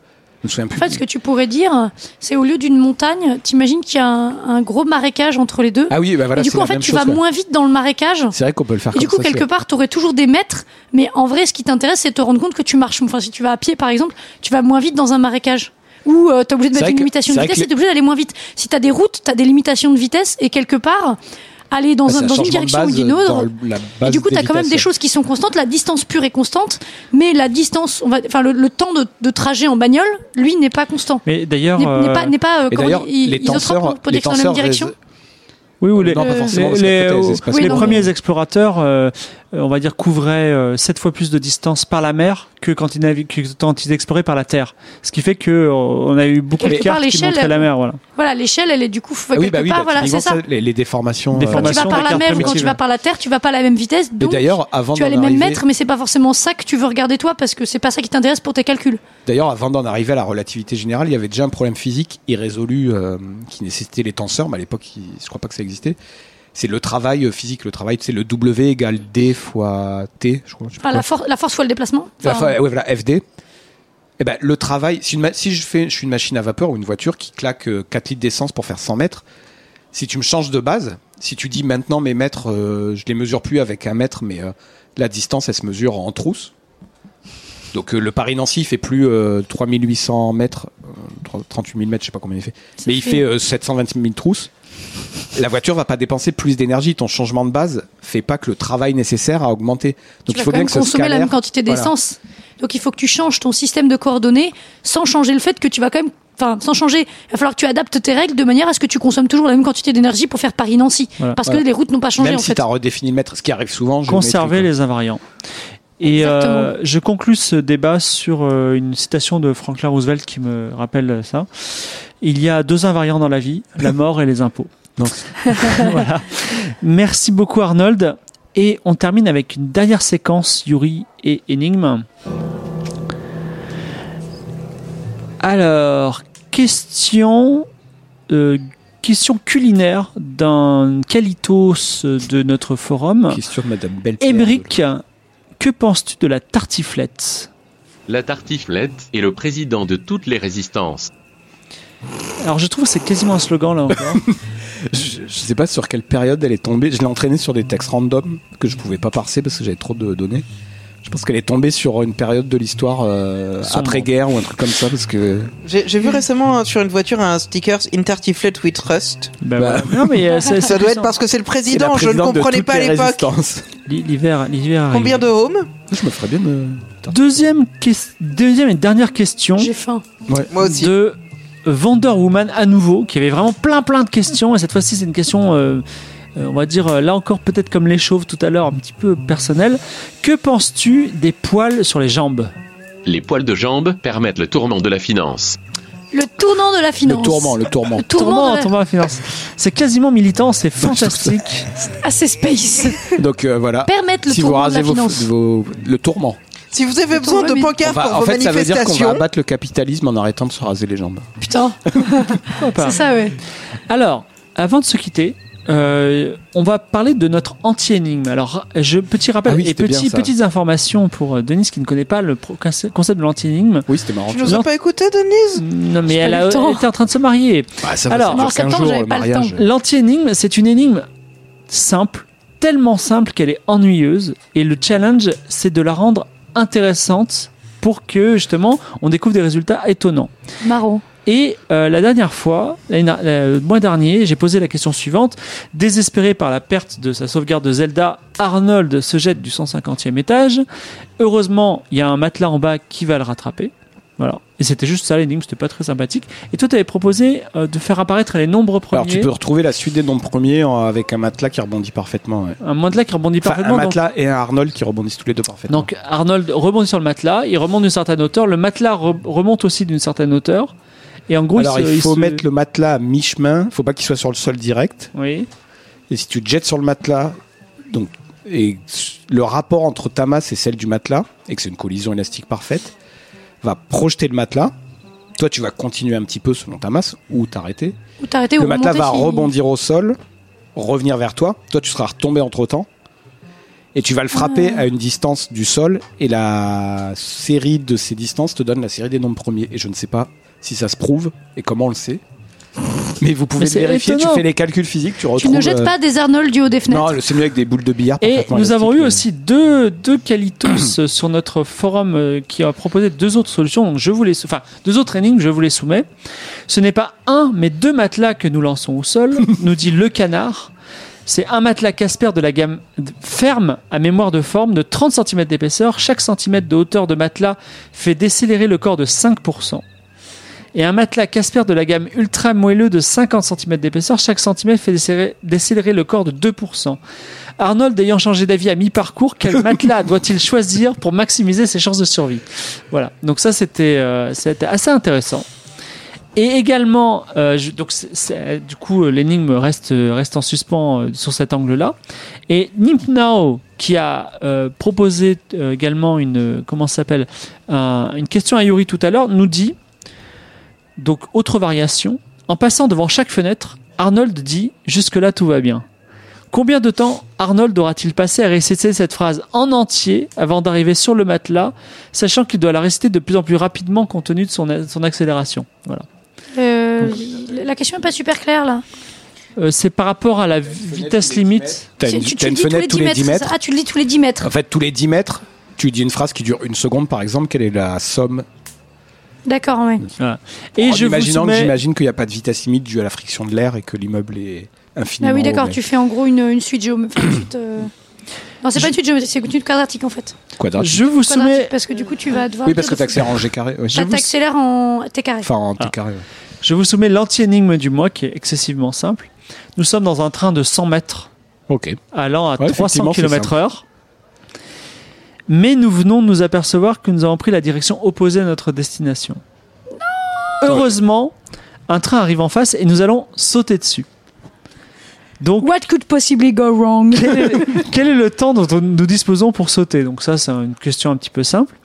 Je me souviens En plus. fait, ce que tu pourrais dire, c'est au lieu d'une montagne, t'imagines qu'il y a un, un gros marécage entre les deux. Ah oui, bah voilà, et du coup, en fait, tu chose, vas moins vite dans le marécage. C'est vrai qu'on peut le faire Et du coup, ça, quelque part, tu aurais toujours des mètres, mais en vrai, ce qui t'intéresse, c'est de te rendre compte que tu marches. Enfin, si tu vas à pied, par exemple, tu vas moins vite dans un marécage. Ou euh, t'es obligé de mettre une limitation de vitesse t'es obligé d'aller moins vite. Si t'as des routes, t'as des limitations de vitesse et quelque part, aller dans, Bah, un- c'est un dans une direction ou d'une autre. Et du coup, tu as quand même des choses qui sont constantes. La distance pure est constante, mais la distance, on va, enfin, le, le temps de, de trajet en bagnole, lui, n'est pas constant. Mais d'ailleurs, N'est n'est euh, pas, n'est pas euh, les tenseurs, pour les décrire dans la même tenseurs, direction. rés- Oui, ou les, Non, pas Euh, forcément. les, les- premiers mais- explorateurs, euh, euh, on va dire, couvraient euh, sept fois plus de distance par la mer que quand ils, navi- que quand ils exploraient par la terre. Ce qui fait que euh, on a eu beaucoup de cartes qui l'échelle, montraient la mer. Voilà. Voilà, l'échelle, elle est du coup Ah oui, quelque bah oui, part. bah, voilà, c'est ça. les, les déformations. Euh, Quand tu vas par la mer ou quand tu vas par la terre, tu vas pas à la même vitesse. Et Donc, d'ailleurs, avant tu as d'en les mêmes arriver, mètres, mais c'est pas forcément ça que tu veux regarder toi parce que c'est pas ça qui t'intéresse pour tes calculs. d'ailleurs, avant d'en arriver à la relativité générale, il y avait déjà un problème physique irrésolu euh, qui nécessitait les tenseurs, mais à l'époque, je crois pas que ça existait. C'est le travail euh, physique, le travail, c'est le W égale D fois T, je crois. je Enfin, quoi. la, for- la force fois le déplacement. La Enfin, fois- ouais, voilà, FD. Eh ben, le travail, si, une ma- si je, fais, je suis une machine à vapeur ou une voiture qui claque euh, 4 litres d'essence pour faire 100 mètres, si tu me changes de base, si tu dis maintenant mes mètres, euh, je les mesure plus avec un mètre, mais euh, la distance, elle se mesure en trousse. Donc euh, le Paris-Nancy, il fait plus euh, 3800 mètres, euh, 3- 38 000 mètres, je sais pas combien il fait, mais il fait euh, 720 000 trousses. La voiture va pas dépenser plus d'énergie. Ton changement de base fait pas que le travail nécessaire a augmenté. tu Donc il vas faut quand bien même que consommer la même quantité Voilà. d'essence. Donc il faut que tu changes ton système de coordonnées sans changer le fait que tu vas quand même. Enfin, sans changer, il va falloir que tu adaptes tes règles de manière à ce que tu consommes toujours la même quantité d'énergie pour faire Paris-Nancy. Voilà. Parce Voilà. que les routes n'ont pas changé Même en si tu as redéfini le mètre, ce qui arrive souvent. je Conserver les invariants. Et Exactement. euh, je conclus ce débat sur euh, une citation de Franklin Roosevelt qui me rappelle ça. Il y a deux invariants dans la vie, la mort et les impôts. Donc voilà. Merci beaucoup Arnold. Et on termine avec une dernière séquence, Yuri et Énigme. Alors, question, euh, question culinaire d'un qualitos de notre forum. Question de Madame Belpierre. Émeric, que penses-tu de la tartiflette? La tartiflette est le président de toutes les résistances. Alors je trouve que c'est quasiment un slogan là encore. Je, je sais pas sur quelle période elle est tombée. Je l'ai entraînée sur des textes random que je pouvais pas parser parce que j'avais trop de données. Je pense qu'elle est tombée sur une période de l'histoire euh, après-guerre ou un truc comme ça parce que J'ai vu récemment hein, sur une voiture un sticker Intertiflet with Rust. Bah, Bah. Non mais euh, Ça doit être parce que c'est le président, je ne comprenais pas à l'époque. l'hiver, l'hiver arrive. Combien de home Je me ferais bien de. Deuxième, deuxième et dernière question J'ai faim. Moi aussi. de Wonder Woman à nouveau, qui avait vraiment plein plein de questions et cette fois-ci c'est une question, euh, euh, on va dire euh, là encore peut-être comme les chauves tout à l'heure, un petit peu personnelle. Que penses-tu des poils sur les jambes? Les poils de jambes permettent le tourment de la finance. Le tournant de la finance. Le tourment, le tourment. Le tourment de la- tourment à la finance. C'est quasiment militant, c'est fantastique. assez space. Donc euh, voilà. Permettre le si vous tourment de la vos, finance. vos- le tourment. Si vous avez besoin de pancartes pour en vos fait, ça veut dire qu'on va manifestations, abattre le capitalisme en arrêtant de se raser les jambes. Putain, Pourquoi pas c'est ça, ouais. Alors, avant de se quitter, euh, on va parler de notre anti-énigme. Alors, je, petit rappel Ah oui, et c'était bien petit, ça. petites informations pour euh, Denise qui ne connaît pas le pro- concept de l'anti-énigme. Oui, c'était marrant. tu nous Non. as pas écouté, Denise? Non, mais J'ai elle, pas eu a, le temps. elle était en train de se marier. Ah, ça va, Alors, ça en dure 15 septembre, jours j'avais le pas le mariage. temps. L'anti-énigme, c'est une énigme simple, tellement simple qu'elle est ennuyeuse. Et le challenge, c'est de la rendre intéressante pour que, justement, on découvre des résultats étonnants. Marrant. Et euh, la dernière fois, le mois dernier, j'ai posé la question suivante. Désespéré par la perte de sa sauvegarde de Zelda, Arnold se jette du 150e étage. Heureusement, il y a un matelas en bas qui va le rattraper. Voilà. Et c'était juste ça l'énigme, c'était pas très sympathique. Et toi, tu avais proposé euh, de faire apparaître les nombres premiers. Alors tu peux retrouver la suite des nombres premiers en- avec un matelas qui rebondit parfaitement. ouais. Un matelas qui rebondit Enfin, parfaitement. un donc- matelas et un Arnold qui rebondissent tous les deux parfaitement. Donc Arnold rebondit sur le matelas, il remonte d'une certaine hauteur, le matelas re- remonte aussi d'une certaine hauteur. Et en gros, Alors il, se- il faut se- mettre le matelas à mi-chemin, faut pas qu'il soit sur le sol direct. Oui. Et si tu te jettes sur le matelas, donc et le rapport entre ta masse et celle du matelas, et que c'est une collision élastique parfaite, va projeter le matelas. Toi, tu vas continuer un petit peu selon ta masse ou t'arrêter. Ou t'arrêter ou Le matelas va si- rebondir au sol, revenir vers toi. Toi, tu seras retombé entre temps. Et tu vas le frapper Ah. à une distance du sol. Et la série de ces distances te donne la série des nombres premiers. Et je ne sais pas si ça se prouve et comment on le sait. Mais vous pouvez Mais le c'est vérifier. étonnant. Tu fais les calculs physiques, tu Tu retrouves. ne jettes euh, pas des Arnold du haut des fenêtres. Non, c'est mieux avec des boules de billard. Et nous avons eu aussi deux, deux qualitos sur notre forum euh, qui a proposé deux autres solutions. Donc je vous les, enfin deux autres énigmes, je vous les soumets. Ce n'est pas un, mais deux matelas que nous lançons au sol, nous dit le canard. C'est un matelas Casper de la gamme ferme à mémoire de forme de 30 cm d'épaisseur. Chaque centimètre de hauteur de matelas fait décélérer le corps de 5%. Et un matelas Casper de la gamme ultra moelleux de 50 cm d'épaisseur. Chaque centimètre fait décélérer, décélérer le corps de 2%. Arnold ayant changé d'avis à mi-parcours, quel matelas doit-il choisir pour maximiser ses chances de survie? Voilà, donc ça c'était euh, c'était assez intéressant. Et également, euh, je- donc du coup, euh, l'énigme reste reste en suspens euh, sur cet angle-là. Et Nimp Now, qui a euh, proposé également une comment s'appelle? Un- une question à Yuri tout à l'heure, nous dit donc autre variation. En passant devant chaque fenêtre, Arnold dit jusque là tout va bien. Combien de temps Arnold aura-t-il passé à réciter cette phrase en entier avant d'arriver sur le matelas, sachant qu'il doit la réciter de plus en plus rapidement compte tenu de son, son accélération? Voilà. Euh, la question est pas super claire là. Euh, c'est par rapport à la vitesse limite. T'as Tu- une, tu- t'as tu une le dis fenêtre tous les 10 c'est ça mètres. Ah, tu le dis tous les 10 mètres. En fait, tous les 10 mètres, tu dis une phrase qui dure une seconde, par exemple. Quelle est la somme D'accord, ouais. Voilà. Et En je vous imaginant que soumets- j'imagine qu'il n'y a pas de vitesse limite due à la friction de l'air et que l'immeuble est infiniment Ah oui, d'accord, tu fais en gros une, une suite géométrique. euh, Non, c'est pas une suite géométrique, c'est une suite quadratique en fait. quadratique. Je vous Quadratique, soumets, parce que du coup, tu vas devoir. Oui, parce que t'accélères en G carré. oui. T'as- T'accélères en T carré. Enfin, en T Ah. carré. ouais. je vous soumets l'anti-énigme du mois qui est excessivement simple. Nous sommes dans un train de 100 mètres Ok. allant à Ouais, 300 effectivement, c'est km heure. Mais nous venons de nous apercevoir que nous avons pris la direction opposée à notre destination. Heureusement, un train arrive en face et nous allons sauter dessus. Donc, What could possibly go wrong? quel est, quel est le temps dont nous disposons pour sauter? Donc ça, c'est une question un petit peu simple.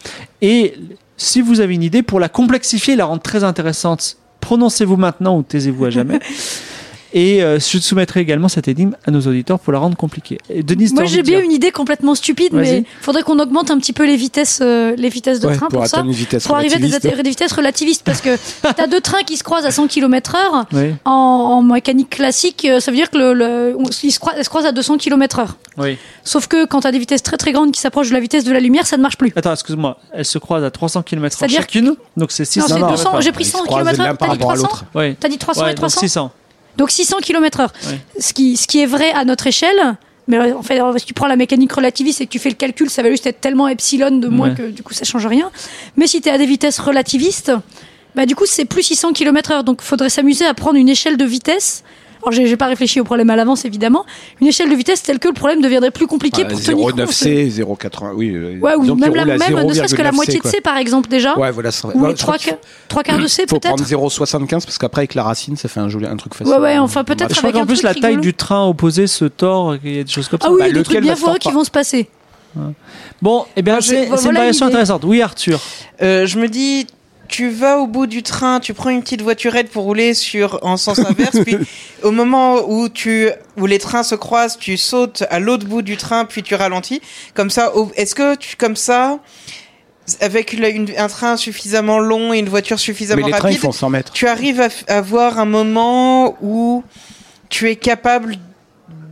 Et si vous avez une idée, pour la complexifier et la rendre très intéressante, prononcez-vous maintenant ou taisez-vous à jamais. Et euh, je soumettrai également cette énigme à nos auditeurs pour la rendre compliquée. Et Denise, Moi j'ai bien une idée complètement stupide, mais faudrait qu'on augmente un petit peu les vitesses, euh, les vitesses de Ouais, train pour pour, ça. atteindre une vitesse Pour arriver à des, vitesses relativistes, parce que t'as deux trains qui se croisent à 100 km heure. Oui, En, en mécanique classique, euh, ça veut dire que le, le- on- ils se croisent, se croisent à 200 km heure. oui. Sauf que quand t'as des vitesses très très grandes qui s'approchent de la vitesse de la lumière, ça ne marche plus. Attends, excuse-moi. Elles se croisent à 300 km h C'est-à-dire chacune. Donc c'est 600 Non, c'est non, 200. ouais, J'ai pris ils se 100 croisent km l'un heure. par T'as dit rapport à 300 l'autre. Oui. T'as dit 300 Ouais, et donc 300 600. Donc 600 km heure. Ouais. Ce, qui, ce qui est vrai à notre échelle, mais en fait, si tu prends la mécanique relativiste et que tu fais le calcul, ça va juste être tellement epsilon de moins Ouais. que du coup ça change rien. Mais si tu es à des vitesses relativistes, bah du coup c'est plus 600 km heure. Donc faudrait s'amuser à prendre une échelle de vitesse. Alors j'ai j'ai pas réfléchi au problème à l'avance évidemment. Une échelle de vitesse telle que le problème deviendrait plus compliqué Ouais, pour tenir compte. 0,9C, 0,80. Oui. euh, Ouais, ou même, la, même ne serait-ce que la 0,9C, moitié de. C par exemple déjà. Ouais, voilà. ça- Ou ouais, les je crois trois, qu'il qua- trois quarts de C faut peut-être. prendre 0,75 parce qu'après, avec la racine, ça fait un joli un truc facile. Ouais, ouais, enfin, peut-être Je avec crois qu'en plus truc la taille rigolo. du train opposé se tord, il y a des choses comme ça. Ah oui, Bah, il y a des trucs bien foireux qui vont se passer. Bon, eh bien, je- c'est c'est voilà une variation l'idée. intéressante. Oui, Arthur. Euh, je me dis, tu vas au bout du train, tu prends une petite voiturette pour rouler sur en sens inverse, puis au moment où tu où les trains se croisent, tu sautes à l'autre bout du train, puis tu ralentis. Comme ça, est-ce que tu comme ça, avec une- un train suffisamment long et une voiture Mais suffisamment les trains, ils rapide, font 100 mètres. tu arrives à, à voir un moment où tu es capable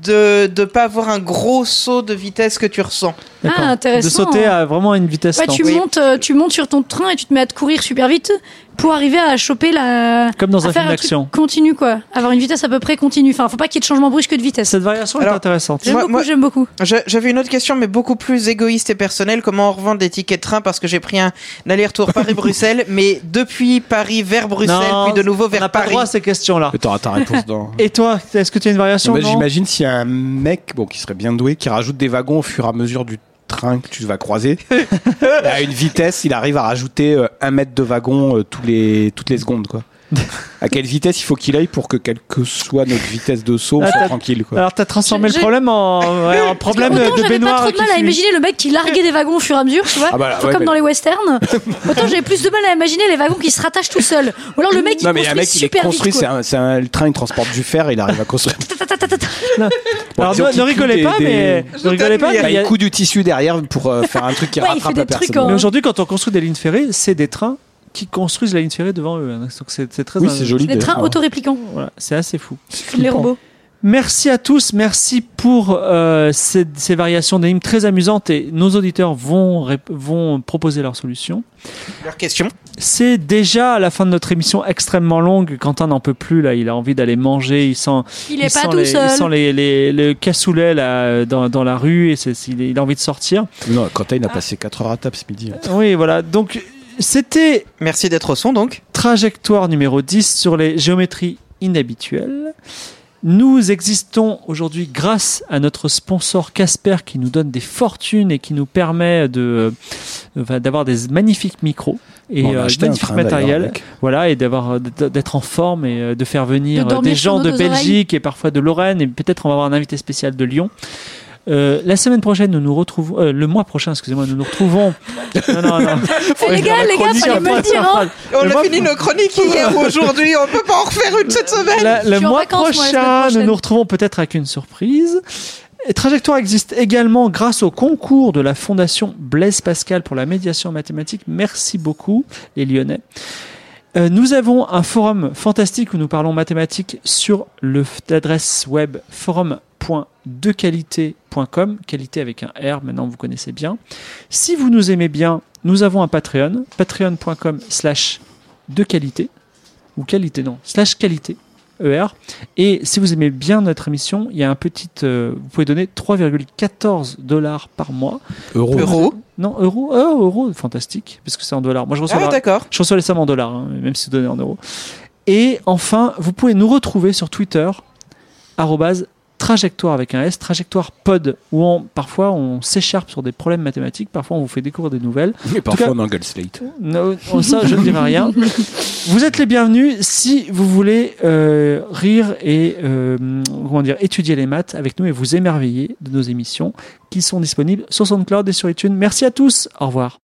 de de pas avoir un gros saut de vitesse que tu ressens. Ah, intéressant. De sauter à vraiment une vitesse Ouais, lente. tu Oui. montes, euh, tu montes sur ton train et tu te mets à te courir super vite pour arriver à choper la. Comme dans un film d'action. Continu quoi, avoir une vitesse à peu près continue. Enfin, faut pas qu'il y ait de changement brusque de vitesse. Cette variation est intéressante. J'aime Moi- beaucoup, j'aime beaucoup. J'a- J'avais une autre question, mais beaucoup plus égoïste et personnelle. Comment revendre des tickets de train Parce que j'ai pris un aller-retour Paris-Bruxelles, mais depuis Paris vers Bruxelles, Non, puis de nouveau on n'a vers pas le Paris. droit à ces questions-là. Mais t'auras ta réponse dans. Et toi, est-ce que tu as une variation Moi, non? j'imagine s'il y a un mec, bon, qui serait bien doué, qui rajoute des wagons au fur et à mesure du train que tu vas croiser. À une vitesse, il arrive à rajouter euh, un mètre de wagon euh, tous les, toutes les secondes, quoi. À quelle vitesse il faut qu'il aille pour que quelle que soit notre vitesse de saut, on Ah, soit tranquille, quoi. Alors, t'as transformé le problème en, ouais, en problème Autant de j'avais pas baignoire. trop de mal à imaginer le mec qui larguait des wagons au fur et à mesure, tu vois, Ah bah là, un peu ouais, comme mais- dans les westerns. Autant j'avais plus de mal à imaginer les wagons qui se rattachent tout seuls. Ou alors le mec qui un construit mec, il est super construit, vite. c'est un, un- le train, il transporte du fer, il arrive à construire. Alors, ne, rigolez pas, des- mais des- ne rigolez pas. Mais il y a- il coud du tissu derrière pour euh, faire un truc qui rattrape la personne. Mais aujourd'hui, quand on construit des lignes ferrées, c'est des trains qui construisent la ligne ferrée devant eux. hein. Donc c'est très. Oui, c'est joli. Des trains autoréplicants, Voilà, c'est assez fou. comme les robots. Merci à tous, merci pour euh, ces, ces variations d'énigmes très amusantes et nos auditeurs vont, vont proposer leurs solutions. Leur question. C'est déjà à la fin de notre émission extrêmement longue. Quentin n'en peut plus là, il a envie d'aller manger, il sent, Il il est pas sent tout les, seul. il sent les, les, le cassoulet là dans, dans la rue et c'est, il, a envie de sortir. Non, Quentin, il a passé 4 heures à table ce midi. Oui, voilà. Donc C'était Merci d'être au son donc. trajectoire numéro 10 sur les géométries inhabituelles. Nous existons aujourd'hui grâce à notre sponsor Casper qui nous donne des fortunes et qui nous permet de euh, d'avoir des magnifiques micros et On a euh. Voilà et d'avoir d'être en forme et euh, de faire venir De des gens de Belgique et parfois de Lorraine et peut-être on va avoir un invité spécial de Lyon. Euh, la semaine prochaine, nous nous retrouvons. euh, le mois prochain, excusez-moi, nous nous retrouvons. Non, non, non. Les gars, les gars, fallait me le dire. Hein. On Le a fini nos chroniques hier ou aujourd'hui, on peut pas en refaire une cette semaine. La- le en mois vacances, prochain, nous nous retrouvons peut-être avec une surprise. Et Trajectoire existe également grâce au concours de la Fondation Blaise Pascal pour la médiation mathématique. Merci beaucoup, les Lyonnais. Euh, nous avons un forum fantastique où nous parlons mathématiques sur l'adresse web forum.dequalité.com, qualité avec un R, maintenant vous connaissez bien. Si vous nous aimez bien, nous avons un Patreon, patreon.com slash de qualité, ou qualité, non, slash qualité, ER. Et si vous aimez bien notre émission, il y a un petit, euh, vous pouvez donner 3,14 dollars par mois. Euro. Euro. Non, euros, oh, euros, fantastique, parce que c'est en dollars. Moi, je reçois, Ah la- je reçois les sommes en dollars, hein, même si vous donnez en euros. Et enfin, vous pouvez nous retrouver sur Twitter, arrobase trajectoire avec un S, trajectoire pod, où on, parfois on s'écharpe sur des problèmes mathématiques, parfois on vous fait découvrir des nouvelles. Mais parfois cas- on engueule Slate. Non, oh, ça, je ne dirai rien. Vous êtes les bienvenus si vous voulez euh, rire et euh, comment dire, étudier les maths avec nous et vous émerveiller de nos émissions qui sont disponibles sur SoundCloud et sur iTunes. Merci à tous. Au revoir.